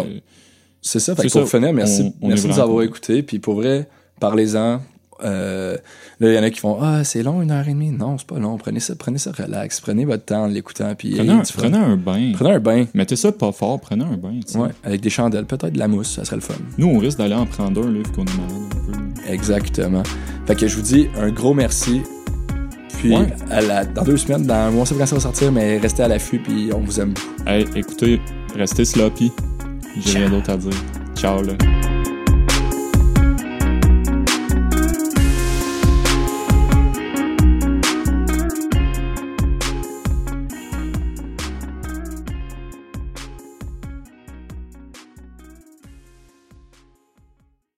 C'est ça. Fait que pour ça. finir, merci, On- on merci de nous avoir écoutés. Puis pour vrai, parlez-en. Euh, là, il y en a qui font Ah, c'est long, une heure et demie. Non, c'est pas long. Prenez ça, prenez ça relax. Prenez votre temps en l'écoutant. Puis prenez, ayez un, prenez un bain. Prenez un bain. Mettez ça pas fort, prenez un bain. tu sais. Ouais, avec des chandelles, peut-être de la mousse, ça serait le fun. Nous, on risque d'aller en prendre un, là, vu qu'on est malade un peu. Exactement. Fait que je vous dis un gros merci. Puis Ouais. à la, dans deux semaines, dans on sait pas quand ça va sortir, mais restez à l'affût, puis on vous aime. Hey, écoutez, restez sloppy. J'ai rien d'autre à dire. Ciao, là.